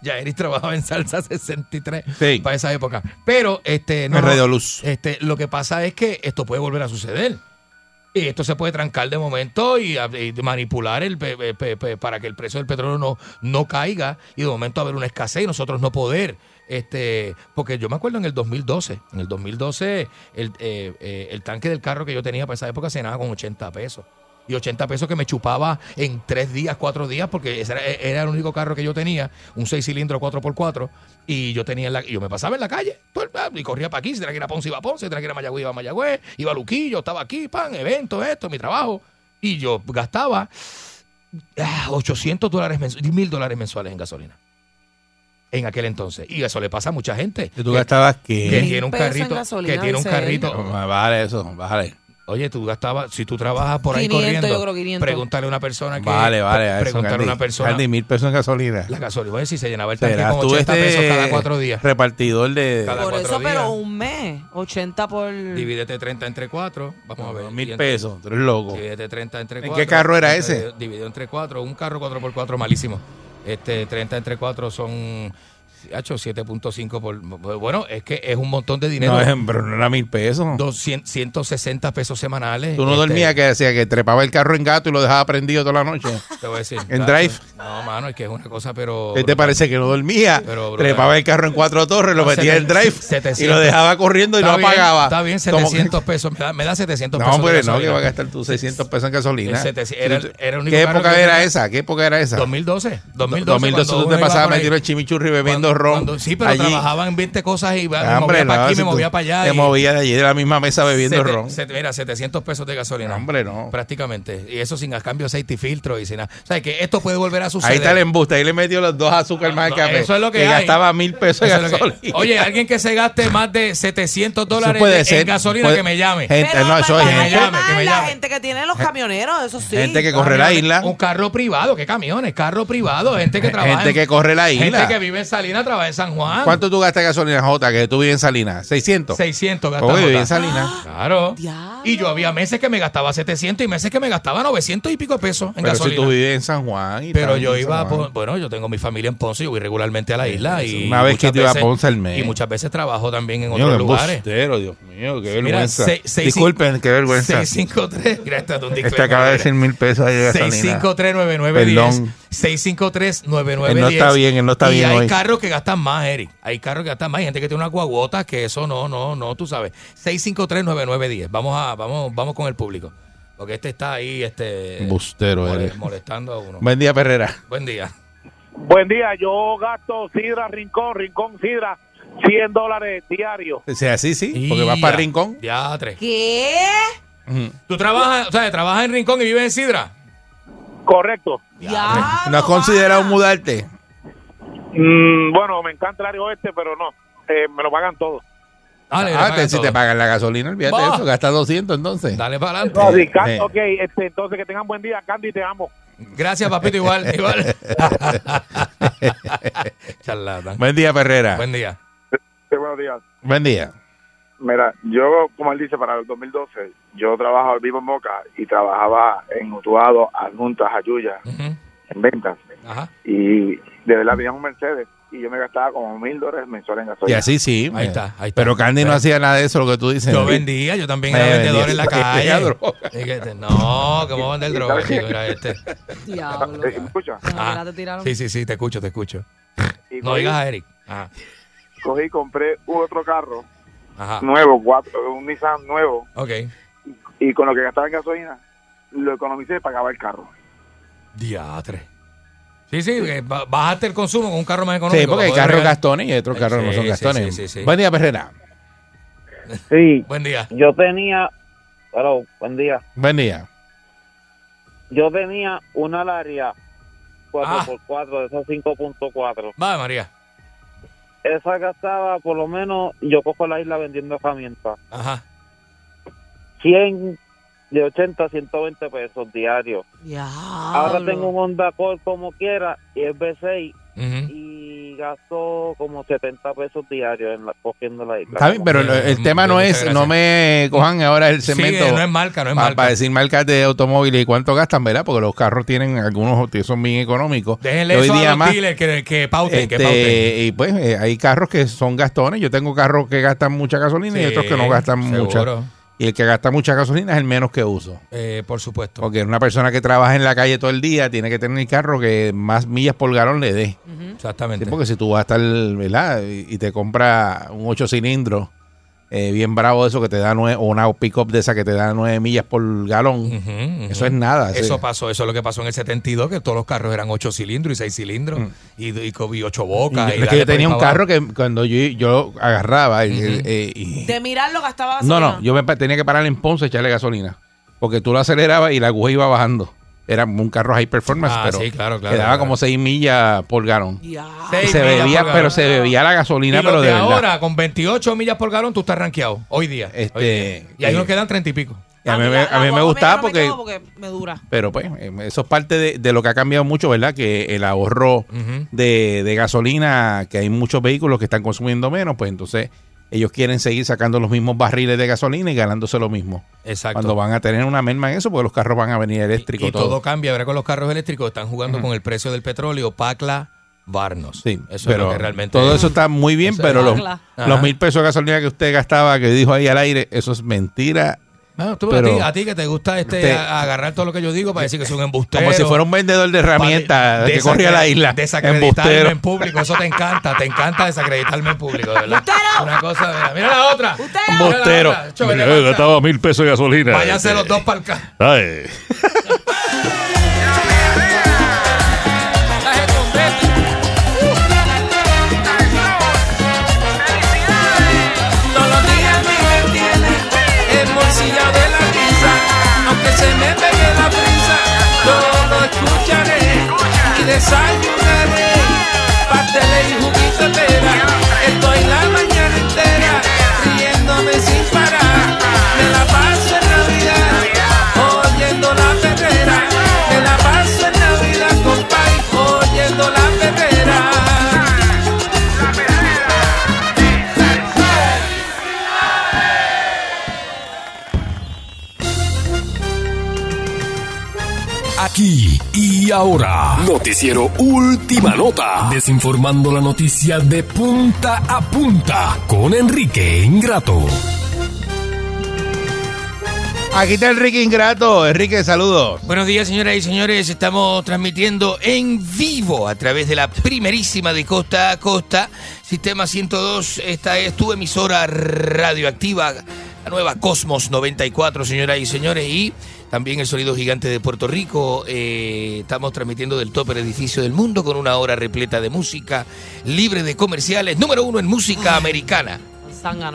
Ya Eric trabajaba en Salsa 63 Sí. para esa época. Pero este no, En no, Radio Luz. Este, lo que pasa es que esto puede volver a suceder. Y esto se puede trancar de momento y, manipular el pe- pe- para que el precio del petróleo no, no caiga y de momento haber una escasez y nosotros no poder. Este, porque yo me acuerdo en el 2012, en el 2012 el, eh, eh, el tanque del carro que yo tenía para esa época se ganaba con 80 pesos. Y 80 pesos que me chupaba en tres días, cuatro días, porque ese era, era el único carro que yo tenía, un 6 cilindros 4x4, y yo tenía en la, y yo me pasaba en la calle, el- y corría para aquí, si tenía que ir a Ponce, iba a Ponce, si tenía que ir a Mayagüez, iba a Mayagüez, iba a Luquillo, estaba aquí, pan, evento, esto, mi trabajo, y yo gastaba ah, 800 dólares mensuales, mil dólares mensuales en gasolina. En aquel entonces. Y eso le pasa a mucha gente. ¿Y tú que- gastabas que qué? tiene un carrito, gasolina, que tiene un carrito. Bájale eso, bájale. Oye, tú gastabas, si tú trabajas por ahí 500, corriendo, yo creo 500. pregúntale a una persona que. Vale, vale. a eso, Pregúntale a Candy. una persona. Candy, mil pesos en gasolina. La gasolina, oye, si se llenaba el tanque con tú 80 este pesos cada cuatro días. repartidor de... Cada Por eso, pero días. un mes, 80 por... Divídete 30 entre 4. Vamos a ver. No, mil en- pesos, tú eres loco. Divídete 30 entre ¿En 4. qué carro era ese? Dividido entre 4. Un carro 4x4 malísimo. Este, 30 entre 4 son Hacho, 7.5 por... Bueno, es que es un montón de dinero. No, es- pero no era mil pesos. 200, 160 pesos semanales. Tú no Este, dormías que decía que trepaba el carro en gato y lo dejaba prendido toda la noche. Te voy a decir. En claro, drive. No, mano, es que es una cosa, pero... ¿Qué te parece que no dormía? Pero, trepaba el carro en cuatro torres, lo No, metía en drive 700. y lo dejaba corriendo y no apagaba. Está bien, Como que- 700 pesos. Me da, me da 700 No, pesos. de hombre, no, que va a gastar tú 600 pesos en gasolina. El 700, era- era el único ¿Qué época era esa? ¿Qué época era esa? 2012. 2012, 2012 cuando tú te pasabas metido en chimichurri bebiendo ron. Cuando- sí, pero allí. trabajaba en 20 cosas y me Ah, hombre, movía para aquí, si me movía para allá. Te y- movía de allí de la misma mesa bebiendo Sete- ron. sete- mira, 700 pesos de gasolina. Hombre, no. Prácticamente. Y eso sin cambio de aceite y filtro y sin nada. O sea, que esto puede volver a suceder. Ahí está el embuste, ahí le metió los dos azúcar más el No, café. eso es lo que hay. gastaba mil pesos que- gasolina. Oye, alguien que se gaste más de 700 dólares puede de- ser. en gasolina Puede- que me llame. Gente, Pero no, eso es gente. Que que la gente que tiene los camioneros, eso sí. Gente que corre la isla. Un carro privado, ¿qué camiones? Carro privado, gente que trabaja. Gente en- que corre la isla. Gente que vive en Salinas, trabaja en San Juan. ¿Cuánto tú gastas en gasolina, Jota, que tú vives en Salinas? ¿600? 600 gastamos. Oye, en. Salinas. Claro. Y yo había meses que me gastaba 700 y meses que me gastaba 900 y pico de pesos en Pero si gasolina. tú vives en San Juan. y Pero yo iba, a. Pon- bueno, yo tengo mi familia en Ponce, yo voy regularmente a la isla y Una vez que muchas te iba a veces- Ponce al mes. Y muchas veces trabajo también en Coño, otros lugares. embustero, Dios mío, qué vergüenza. Disculpen, qué vergüenza. 653, mira, un Este acaba de decir mil pesos ahí de gasolina. 653-9910. Perdón. 653-9910. Él no está bien, él no está y bien hay hoy. carros que gastan más, Eric. Hay carros que gastan más. Hay gente que tiene una guaguota que eso no, no, no, tú sabes. 653-9910. Vamos a, vamos, vamos con el público. Porque este está ahí, este. Embustero mole- eres. molestando a uno. Buen día, Perrera. Buen día. Buen día, yo gasto Sidra Rincón, Rincón Sidra, 100 dólares diarios. O sea, sí, sí, porque vas para Rincón. Ya, tres. ¿Qué? Ujú. ¿Tú trabajas, o sea, trabajas en Rincón y vives en Sidra? Correcto. Ya. ¿No has considerado mudarte? Mm, bueno, me encanta el área oeste, pero no, eh, me lo pagan todo. Dale, le Ah, pagan te- si todo. te pagan la gasolina, olvídate de eso, gasta 200 entonces. Dale para adelante. No, sí, Can- Sí. Ok, este, entonces que tengan buen día, Candy, te amo. Gracias, papito, igual, igual. Charlatán. Buen día, Perrera. Buen día. Sí, buenos días. Buen día. Mira, yo, como él dice, para el 2012, yo trabajaba vivo en Moca y trabajaba en Utuado, Adjuntas, Ayuya, Ujú. en ventas. Ajá. Y de verdad tenía un Mercedes y yo me gastaba como mil dólares mensuales en Y gasolina. así sí. Ahí eh. está, ahí está. Pero Candy no hacía nada de eso, lo que tú dices. Yo vendía, yo también era vendedor en la calle. droga. Y que No, ¿cómo va a vender droga, chico? Era este. Diablo. Ah, sí, sí, sí, te escucho, te escucho. Y No digas a Eric. Ajá. Cogí y compré otro carro Ajá. nuevo, cuatro, un Nissan nuevo, Ok. y con lo que gastaba en gasolina, lo economicé y pagaba el carro. Diatre. Sí, sí, ba- bajaste el consumo con un carro más económico. Sí, porque hay para poder carros gastones y otros Eh, carros no sí, son sí, gastones. sí, sí, sí. Buen día, Perrera. Sí, Buen día. yo tenía, hello, buen día. Buen día. Yo tenía una Laria Ah. 4x4 de esas 5.4. Va, María. Esa gastaba por lo menos, yo cojo la isla vendiendo herramientas, Ajá. 100 de 80 a 120 pesos diarios. Ahora tengo un Honda Accord como quiera y es B6 Ujú. y gasto como 70 pesos diarios en la, cogiendo la isla. Está bien, pero el, el tema no es, gracias. no me cojan ahora el Sí, cemento. no es marca, no es marca. Para decir marcas de automóviles y cuánto gastan, ¿verdad? Porque los carros tienen algunos que son bien económicos. Déjenle hoy eso día a los más, que, que pauten, que este, pauten. y pues eh, hay carros que son gastones. Yo tengo carros que gastan mucha gasolina y Sí, otros que no gastan mucha. Y el que gasta mucha gasolina es el menos que uso. Eh, por supuesto. Porque una persona que trabaja en la calle todo el día tiene que tener el carro que más millas por galón le dé. Exactamente. Sí, porque si tú vas a estar, ¿verdad? Y, te compras un 8 cilindros eh, bien bravo de eso que te da nueve, o una pick-up de esa que te da 9 millas por galón, eso es nada. Eso sí. pasó, eso es lo que pasó en el 72, que todos los carros eran 8 cilindros y 6 cilindros y, y, y 8 Y bocas. yo- y es que yo tenía un carro que cuando yo, yo agarraba y- eh, y- De mirarlo gastaba no, gasolina. no, yo me tenía que parar en Ponce y echarle gasolina. Porque tú lo acelerabas y la aguja iba bajando. Era un carro high performance, Ah, pero sí, claro, claro, te daba claro. como 6 millas por galón. Y se bebía, por pero galón. se bebía la gasolina, Y pero de, de verdad. ahora, con 28 millas por galón, tú estás rankeado hoy día. Este, Hoy día. y ahí eh, nos quedan 30 y pico. A mí, me- la- a mí la me gustaba no me porque, porque me dura. pero pues, eh, eso es parte de, de lo que ha cambiado mucho, ¿verdad? Que el ahorro de, de gasolina, que hay muchos vehículos que están consumiendo menos, pues entonces ellos quieren seguir sacando los mismos barriles de gasolina y ganándose lo mismo. Exacto. Cuando van a tener una merma en eso, porque los carros van a venir eléctricos. y todo cambia ahora con los carros eléctricos. Están jugando con el precio del petróleo. Pacla salvarnos. Sí, eso es lo que realmente todo es. eso está muy bien, Eso pero los, los mil pesos de gasolina que usted gastaba, que dijo ahí al aire, eso es mentira. No, tú, Pero- a, ti, a ti que te gusta este, agarrar todo lo que yo digo para decir que soy un embustero. Como si fuera un vendedor de herramientas que corría a la isla. Desacreditarme Embustero. en público, eso te encanta, te encanta desacreditarme en público, de verdad. Una cosa, mira, mira la otra. Embustero. Mira la otra. Mira, gastaba mil pesos de gasolina. Váyanse los dos para el y desayunaré. Aquí y ahora. Noticiero Última Nota. Desinformando la noticia de punta a punta con Enrique Ingrato. Aquí está Enrique Ingrato. Enrique, saludos. Buenos días, señoras y señores. Estamos transmitiendo en vivo a través de la primerísima de costa a costa, Sistema 102. Esta es tu emisora radioactiva, la nueva Cosmos 94, señoras y señores. Y también el sonido gigante de Puerto Rico. Eh, estamos transmitiendo del top edificio del mundo con una hora repleta de música, libre de comerciales, número uno en música americana.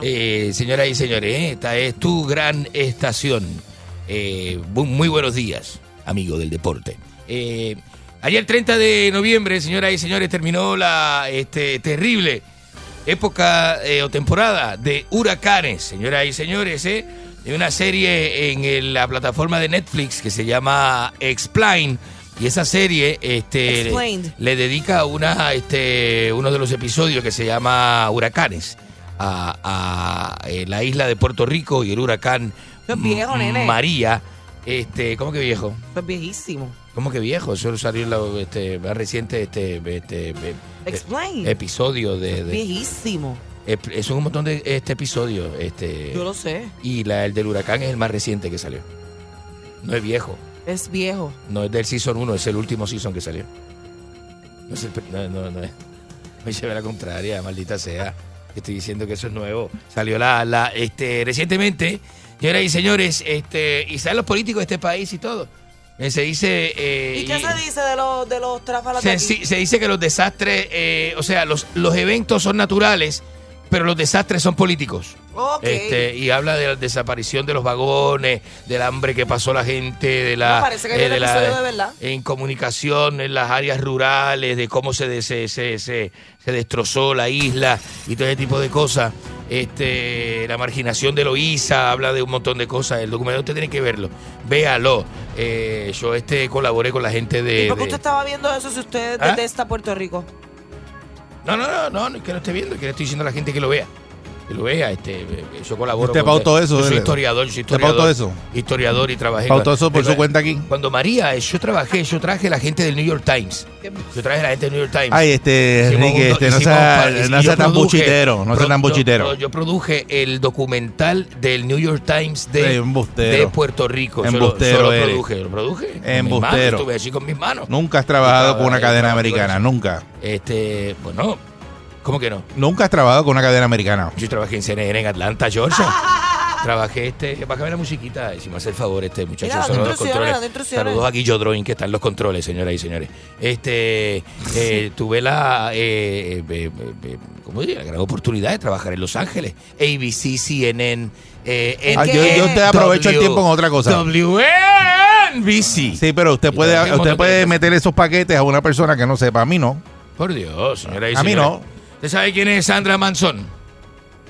Eh, señoras y señores, eh, esta es tu gran estación. Muy buenos días, amigo del deporte. Ayer 30 de noviembre, señoras y señores, terminó la este, terrible época eh, o temporada de huracanes, señoras y señores, eh, de una serie en el- la plataforma de Netflix que se llama Explain. Y esa serie este, le dedica una, este, uno de los episodios que se llama Huracanes a, a, eh, la isla de Puerto Rico y el huracán nene. Este, ¿Cómo que viejo? Eso es viejísimo. ¿Cómo que viejo? Eso salió en la este, más reciente este, este, Explain. episodio de... de- Viejísimo. es un montón de este episodio. Este, Yo lo sé. Y la, el del huracán es el más reciente que salió. No es viejo. Es viejo. No es del season 1, es el último season que salió. No es el no, no es. Me llevé la contraria, maldita sea. Estoy diciendo que eso es nuevo. Salió la, la, este, recientemente, señoras y señores, este, y saben los políticos de este país y todo. Eh, Se dice. eh, ¿Y qué se dice de los, de los tráfalas de aquí? se dice que los desastres, eh, o sea, los, los eventos son naturales, pero los desastres son políticos. Ok. Este, y habla de la desaparición de los vagones, del hambre que pasó la gente, de la, No, parece que hay un de la- de verdad. en comunicación en las áreas rurales, de cómo se, se, se, se- se destrozó la isla y todo ese tipo de cosas. Este, la marginación de Loíza, habla de un montón de cosas. El documento usted tiene que verlo. Véalo. Eh, yo este colaboré con la gente de. ¿Y por qué de- usted estaba viendo eso si usted ¿Ah? detesta Puerto Rico? No, no, no, no, no, que lo esté viendo, que le estoy diciendo a la gente que lo vea. Que lo vea, este, yo colaboro. ¿Usted pautó eso, Yo soy historiador, yo soy ¿Usted historiador. pautó eso? Historiador y trabajé. ¿Pautó eso por su cuenta aquí? Cuando María, eh, yo trabajé, yo traje la gente del New York Times. Yo traje la gente del New York Times. Ay, este, Enrique, este, no sea, no sea tan buchitero, no sea tan buchitero. Yo, produje el documental del New York Times de, de Puerto Rico. Embustero Yo lo, produje, lo produje. Embustero. Estuve así con mis manos. Nunca has trabajado con una cadena americana, nunca. Este, bueno, ¿cómo que no? Nunca has trabajado con una cadena americana. Yo trabajé en CNN en Atlanta, Georgia. Trabajé este, vea la musiquita, si me hace el favor este muchacho. Mira, a los controles. Saludos a Guillo Droin, que está en los controles, señoras y señores. Este, eh, tuve la, eh, eh, eh, eh, ¿cómo diría? La gran oportunidad de trabajar en Los Ángeles. ABC, CNN, eh, Ah, yo, yo te aprovecho el tiempo en otra cosa. WNBC. Sí, pero usted puede, usted puede de meter esos paquetes a una persona que no sepa. A mí no. Por Dios, señoras y A mí no. ¿Usted sabe quién es Sandra Manson?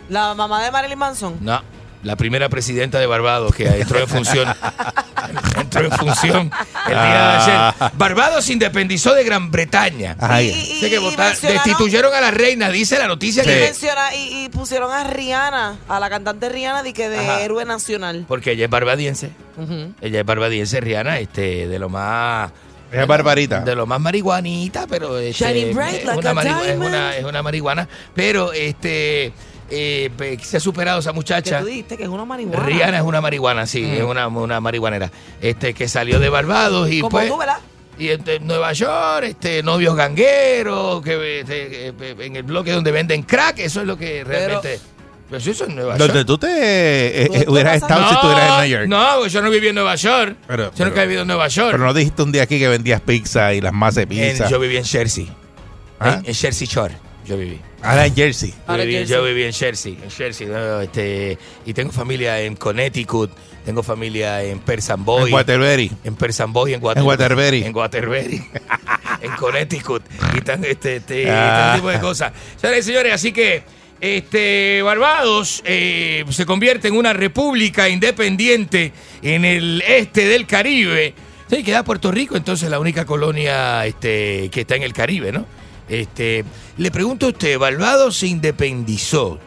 La mamá de Marilyn Manson. No, la primera presidenta de Barbados que entró en función. entró en función el día de ayer. Barbados se independizó de Gran Bretaña. Y- ya. y- Dice que y votar- mencionaron- destituyeron a la reina, dice la noticia Y, que. menciona- y, y pusieron a Rihanna, a la cantante Rihanna, de que de Ajá. héroe nacional. Porque ella es barbadiense. Ujú. Ella es barbadiense, Rihanna, este, de lo más. Es barbarita. De lo más marihuanita, pero este, bright es, like una es, una, es una marihuana. Pero este eh, se ha superado esa muchacha. tú dijiste que es una marihuana. Rihanna es una marihuana, sí, es una, una marihuanera. Este, que salió de Barbados y Como pues. tú, ¿verdad? Y este, en Nueva York, este, novios gangueros, que, este, que, en el bloque donde venden crack, eso es lo que realmente. Pues eso es Nueva York. Donde tú te eh, eh, hubieras estado si estuvieras en Nueva York. No, porque yo no viví en Nueva York. Pero, yo nunca he vivido en Nueva York. pero no dijiste un día aquí que vendías pizza y las masas de En- pizza. yo viví en Jersey. ¿Ah? En, en Jersey Shore. Yo viví. Ahora en Jersey. Yo viví, yo viví en Jersey, en Jersey, ¿no? este, y tengo familia en Connecticut, tengo familia en Persan Boy, En Waterbury. en Persan Boy, en, Water- En Waterbury. en Waterbury, en Connecticut, y tan, este, este, Ah. este tipo de cosas. Señores y señores, así que este Barbados eh, se convierte en una república independiente en el este del Caribe. Sí, queda Puerto Rico, entonces la única colonia este, que está en el Caribe, ¿no? Este, le pregunto a usted, Barbados se independizó.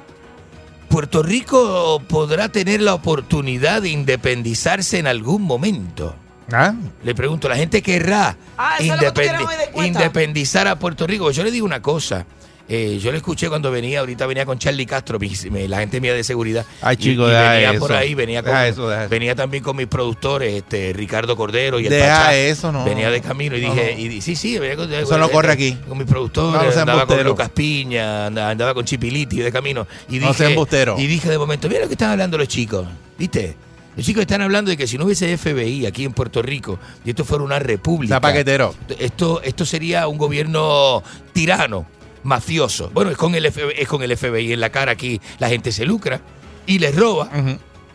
¿Puerto Rico podrá tener la oportunidad de independizarse en algún momento? ¿Ah? Le pregunto, ¿la gente querrá Ah, independi- independizar a Puerto Rico? Yo le digo una cosa. Eh, yo le escuché cuando venía, ahorita venía con Charlie Castro, mi- mi- la gente mía de seguridad. Ay, chico, y, venía eso. por ahí, venía con, eso, venía también con mis productores, este Ricardo Cordero y el Deja Pachá. eso, no. Venía de camino y No, dije, no. y sí, sí, venía con, Eso no corre aquí. Con mis productores, No, andaba con. Lucas Piña, andaba, con Chipiliti de camino. Y No dije. Y dije de momento, mira lo que están hablando los chicos, ¿viste? Los chicos están hablando de que si no hubiese FBI aquí en Puerto Rico y esto fuera una república. Está paquetero. Esto, esto sería un gobierno tirano, mafioso. Bueno, es con, el FBI, es con el FBI en la cara aquí. La gente se lucra y les roba.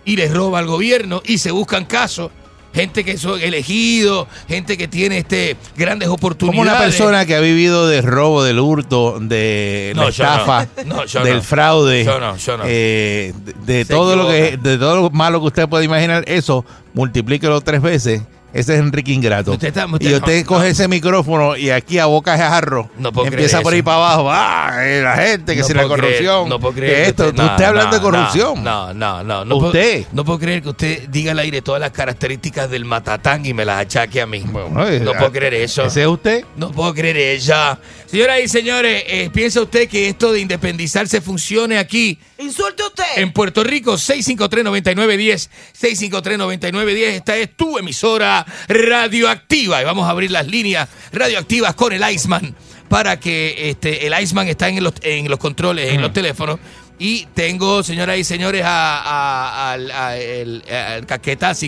Y les roba al gobierno y se buscan casos. Gente que son elegidos, gente que tiene este grandes oportunidades. Como una persona que ha vivido de robo, del hurto, de No, la no. estafa, No, del fraude, Yo yo eh, de, todo lo que, de todo lo malo que usted puede imaginar, eso multiplíquelo tres veces. Ese es Enrique Ingrato. Usted está- usted y no, usted coge ese micrófono y aquí a boca de jarro No puedo empieza creer por ahí para abajo. Ah, eh, la gente, que No si la creer, corrupción. no puedo creer que esto, usted- usted, no, hablando de corrupción. No, no, no. no Usted. Puedo, no puedo creer que usted diga al aire todas las características del matatán y me las achaque a mí. eh, no puedo creer eso. ¿Ese es usted? No puedo creer ella. Señoras y señores, eh, ¿piensa usted que esto de independizarse funcione aquí? Insulte usted. En Puerto Rico, 653-9910. 653-9910. Esta es tu emisora radioactiva. Y vamos a abrir las líneas radioactivas con el Iceman. Para que este, el Iceman está en los, en los controles, en los teléfonos. Y tengo, señoras y señores, a, a- al- a- el-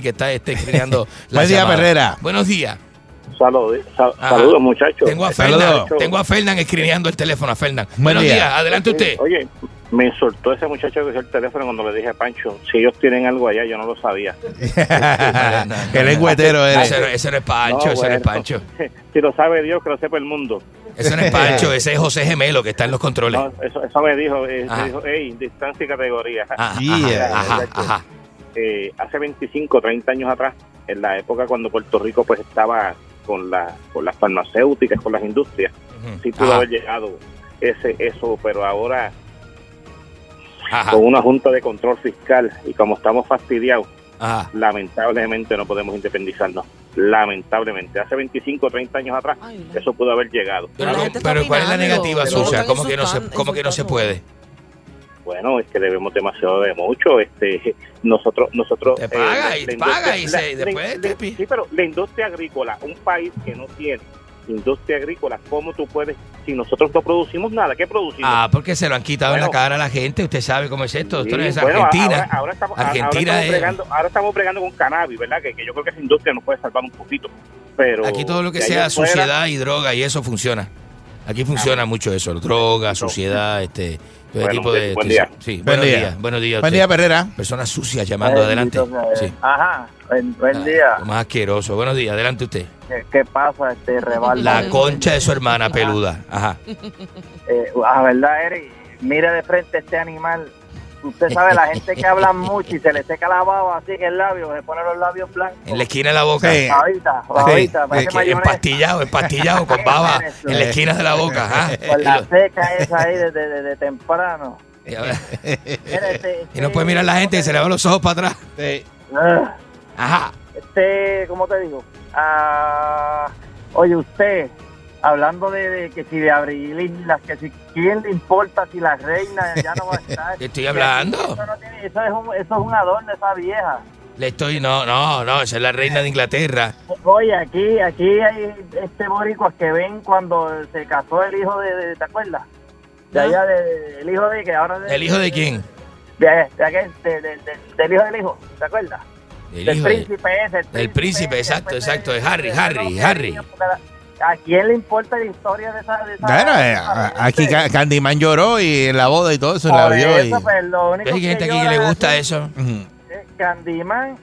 que está este, creando la Buen día. Perrera. Buenos días. Salud, sal- Ajá. saludos, muchachos. Tengo a. Fernan, tengo a Fernan escribiendo el teléfono a Fernan. Buenos día. días, adelante usted. Oye, me insultó ese muchacho que usó el teléfono cuando le dije a Pancho, si ellos tienen algo allá, yo no lo sabía. El lengüetero eres. Ese, no- es Pancho, No, ese no es. Pancho. si lo sabe Dios, que lo sepa el mundo. Ese no es Pancho, ese es José Gemelo que está en los controles. No, eso, eso me dijo, eh, Ajá. me dijo, hey, distancia y categoría. Ajá, Yeah. ajá, ajá, ajá. Eh, hace 25, 30 años atrás, en la época cuando Puerto Rico pues estaba con, la, con las farmacéuticas, con las industrias, Ujú. sí pudo haber llegado ese eso, pero ahora ajá, con una junta de control fiscal y como estamos fastidiados, ajá. lamentablemente no podemos independizarnos. Lamentablemente. Hace 25 o 30 años atrás, Ay, eso pudo haber llegado. Pero ¿cuál es la negativa están ¿Cómo que no se, cómo que no se puede? Bueno, es que debemos demasiado de mucho. Este, nosotros, nosotros. Te paga y la paga y se- después la- te Sí, pero la industria agrícola, un país que no tiene industria agrícola, ¿cómo tú puedes, si nosotros no producimos nada, ¿qué producimos? Ah, porque se lo han quitado en la Bueno. cara a la gente. Usted sabe cómo es esto. Esto no Sí, es bueno, Argentina. Ahora, ahora estamos, ahora Argentina estamos es- bregando, ahora estamos bregando con cannabis, ¿verdad? Que, que yo creo que esa industria nos puede salvar un poquito. Pero Aquí todo lo que sea fuera- suciedad y droga y eso funciona. Aquí funciona mucho eso, droga, suciedad, este, todo Bueno, tipo de... buen día. Sí, Buen buenos día. días, buenos días. Buen día, Perrera. Personas sucias llamando adelante. Sí. Ajá, buen, buen Ah, día. lo Más asqueroso. Buenos días, adelante usted. ¿Qué, qué pasa, este rebaldo? La concha de su hermana peluda. Ajá. Eh, a verdad, Eric, mire de frente este animal. Usted sabe, la gente que habla mucho y se le seca la baba así en el labio, se pone los labios blancos. En la esquina de la boca. Sí. Babita, babita, mayonesa. empastillado, empastillado, con baba en la esquina de la boca. Ajá. Con la seca esa ahí desde de, de temprano. Y ahora- Mira, este, y no puede mirar a la gente y se le van los ojos para atrás. Ah, Ajá. Este, ¿cómo te digo? Ah, Oye, usted, hablando de, de que si de Abril, las que si, ¿quién le importa si la reina ya no va a estar? ¿Qué estoy hablando? Eso, no tiene- eso es un, eso es un adorno, esa vieja. Le estoy, no, no, no, esa es la reina de Inglaterra. Oye, aquí, aquí hay este boricuas que ven cuando se casó el hijo de, de- ¿te acuerdas? De allá, de, el hijo de que ahora... ¿El hijo de quién? De, de aquel, de- de- de- del hijo del hijo, ¿te acuerdas? El del hijo de- príncipe ese. el El príncipe, exacto, exacto, de Harry, Harry, Harry. ¿A quién le importa la historia de esa? De esa Bueno, eh, a- aquí Ca- Candyman lloró y en la boda y todo eso la vio. y- eso, pues, lo único Hay gente que aquí que le gusta es eso. Candyman,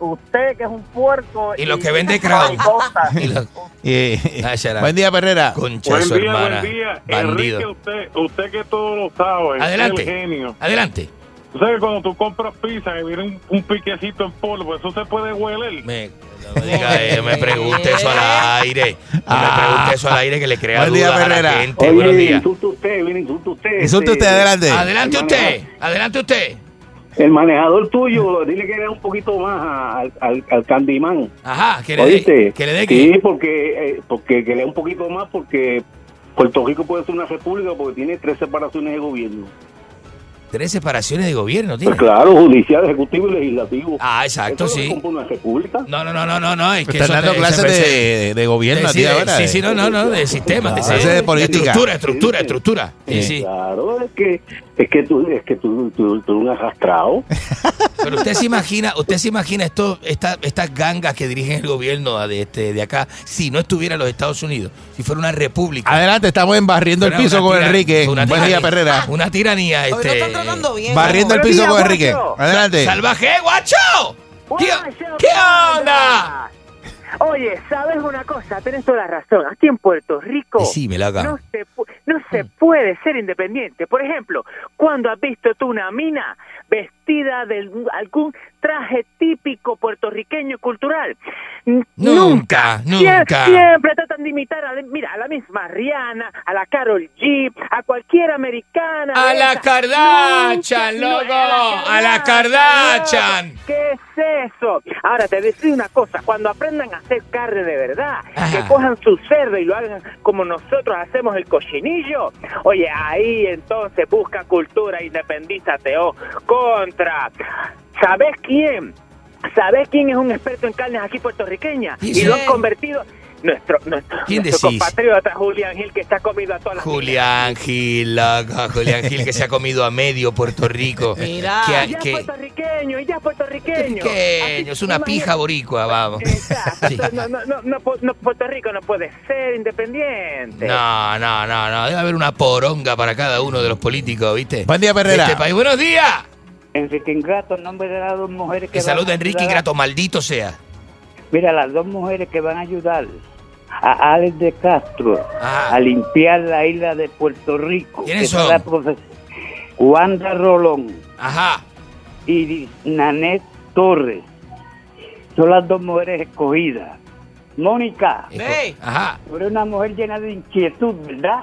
usted que es un puerco. Y los que vende Crown. Y los- y- Ah, buen día, Perrera. Concha Buen día, hermana. buen día. Bandido. Enrique, usted, usted que todo lo sabe, Adelante. es el genio. Adelante. Tú sabes que cuando tú compras pizza y viene un, un piquecito en polvo, eso se puede hueler. Me, no me diga, eh, me pregunte eso al aire. No me pregunte eso al aire que le crea Buen día, dudas a la Perrera. gente. Buenos días. insulta usted, viene, insulta usted. Insulte usted, adelante. Adelante el usted, adelante usted. El manejador tuyo, dile que le dé un poquito más a- al, al, al Candyman. Ajá, que le ¿Oíste? dé, que le dé Sí, que. porque, eh, porque que le dé un poquito más porque Puerto Rico puede ser una república porque tiene tres separaciones de gobierno. Tres separaciones de gobierno, tiene. Pues claro, judicial, ejecutivo y legislativo. Ah, exacto, Eso sí. una república. No, no, no, no, no, no, es que Están dando clases se- se- de, de gobierno de- ahora. Sí, sí, no, no, no, de sistema, de, Clases de política. estructura, estructura, estructura. Sí, sí. Claro, es que es que tú es que tú, tú, tú eres un arrastrado. Pero usted se imagina, usted se imagina esto, esta, estas gangas que dirigen el gobierno de este, de acá, si no estuviera en los Estados Unidos, si fuera una república. Adelante, estamos en barriendo el piso con Enrique. una Buen día, tiranía- Perrera. Una tiranía, Hoy este. están tratando bien. Barriendo el piso con Enrique. Adelante. ¡Salvaje, guacho! ¿Qué, qué onda? Oye, ¿sabes una cosa? Tienes toda la razón. Aquí en Puerto Rico no se, no se puede ser independiente. Por ejemplo, ¿cuándo has visto tú una mina vestida de algún traje típico puertorriqueño cultural? Nunca, Sie- nunca. Siempre tratan de imitar a, mira, a la misma Rihanna, a la Carol G, a cualquier americana. A la. Kardashian, loco, no, a la Kardashian. ¿Qué es eso? Ahora te decía una cosa, cuando aprendan a hacer carne de verdad, Ajá. que cojan su cerdo y lo hagan como nosotros hacemos el cochinillo, oye, ahí entonces busca cultura, independízate o ¿Sabes quién? ¿Sabes quién es un experto en carnes aquí puertorriqueñas? ¿Quién? Y lo han convertido nuestro, nuestro, ¿Quién nuestro decís? compatriota Julián Gil que está comido a todas las Julián Gil, loco, Julián Gil que se ha comido a medio Puerto Rico. Mira. Que- Y ya es que- puertorriqueño, y ya es puertorriqueño. Es una pija boricua, vamos. Exacto. Sí. No, no, no, no, no, Puerto Rico no puede ser independiente. No, no, no, no. Debe haber una poronga para cada uno de los políticos, ¿viste? Buen día, Perrera. este país. Buenos días. Enrique Ingrato, en nombre de las dos mujeres que Que saluda a Enrique Ingrato, maldito sea. Mira, las dos mujeres que van a ayudar a Alex de Castro a limpiar la isla de Puerto Rico. ¿Quiénes son? la Wanda Rolón Ajá. y Nanet Torres. Son las dos mujeres escogidas. Mónica, Ey, Ajá. tú eres una mujer llena de inquietud, ¿verdad?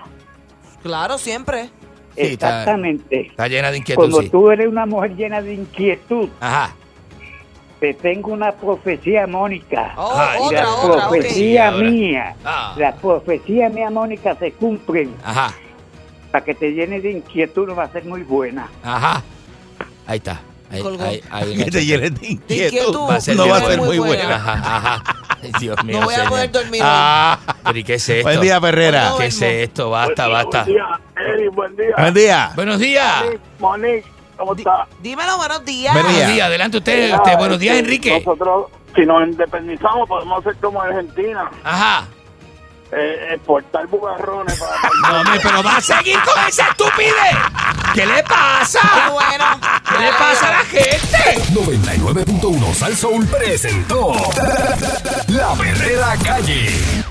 claro, siempre. Sí, Exactamente. Está llena de inquietud, Como sí. tú eres una mujer llena de inquietud, Ajá. te tengo una profecía, Mónica. Oh, otra, la otra, profecía mía, Ah. la profecía mía, Mónica, se cumplen. Ajá. Para que te llenes de inquietud, no va a ser muy buena. Ajá. Ahí está. Colgó. ahí, ahí Que te llenes de inquietud. Va a ser No va a ser buena. muy buena. Ajá, ajá. Ay, Dios mío. No voy a señor. poder dormir. Ah, pero ¿y qué es esto? Buen día, Perrera. No, ¿Qué es esto? Basta, basta. Buen día, Eri, buen día. Buen día. Buenos días. Monique, ¿cómo está? Dímelo, buenos días. Buen Buenos día. días. Adelante usted. Usted. Buenos días, este, Enrique. Nosotros, si nos independizamos, podemos hacer como Argentina, Ajá. Eh, exportar bugarrones para... No, hombre, pero va a seguir con esa estupidez. ¿Qué le pasa? Qué bueno. ¿Qué le pasa a la gente? 99.1 Sal Soul presentó La Verdadera Calle.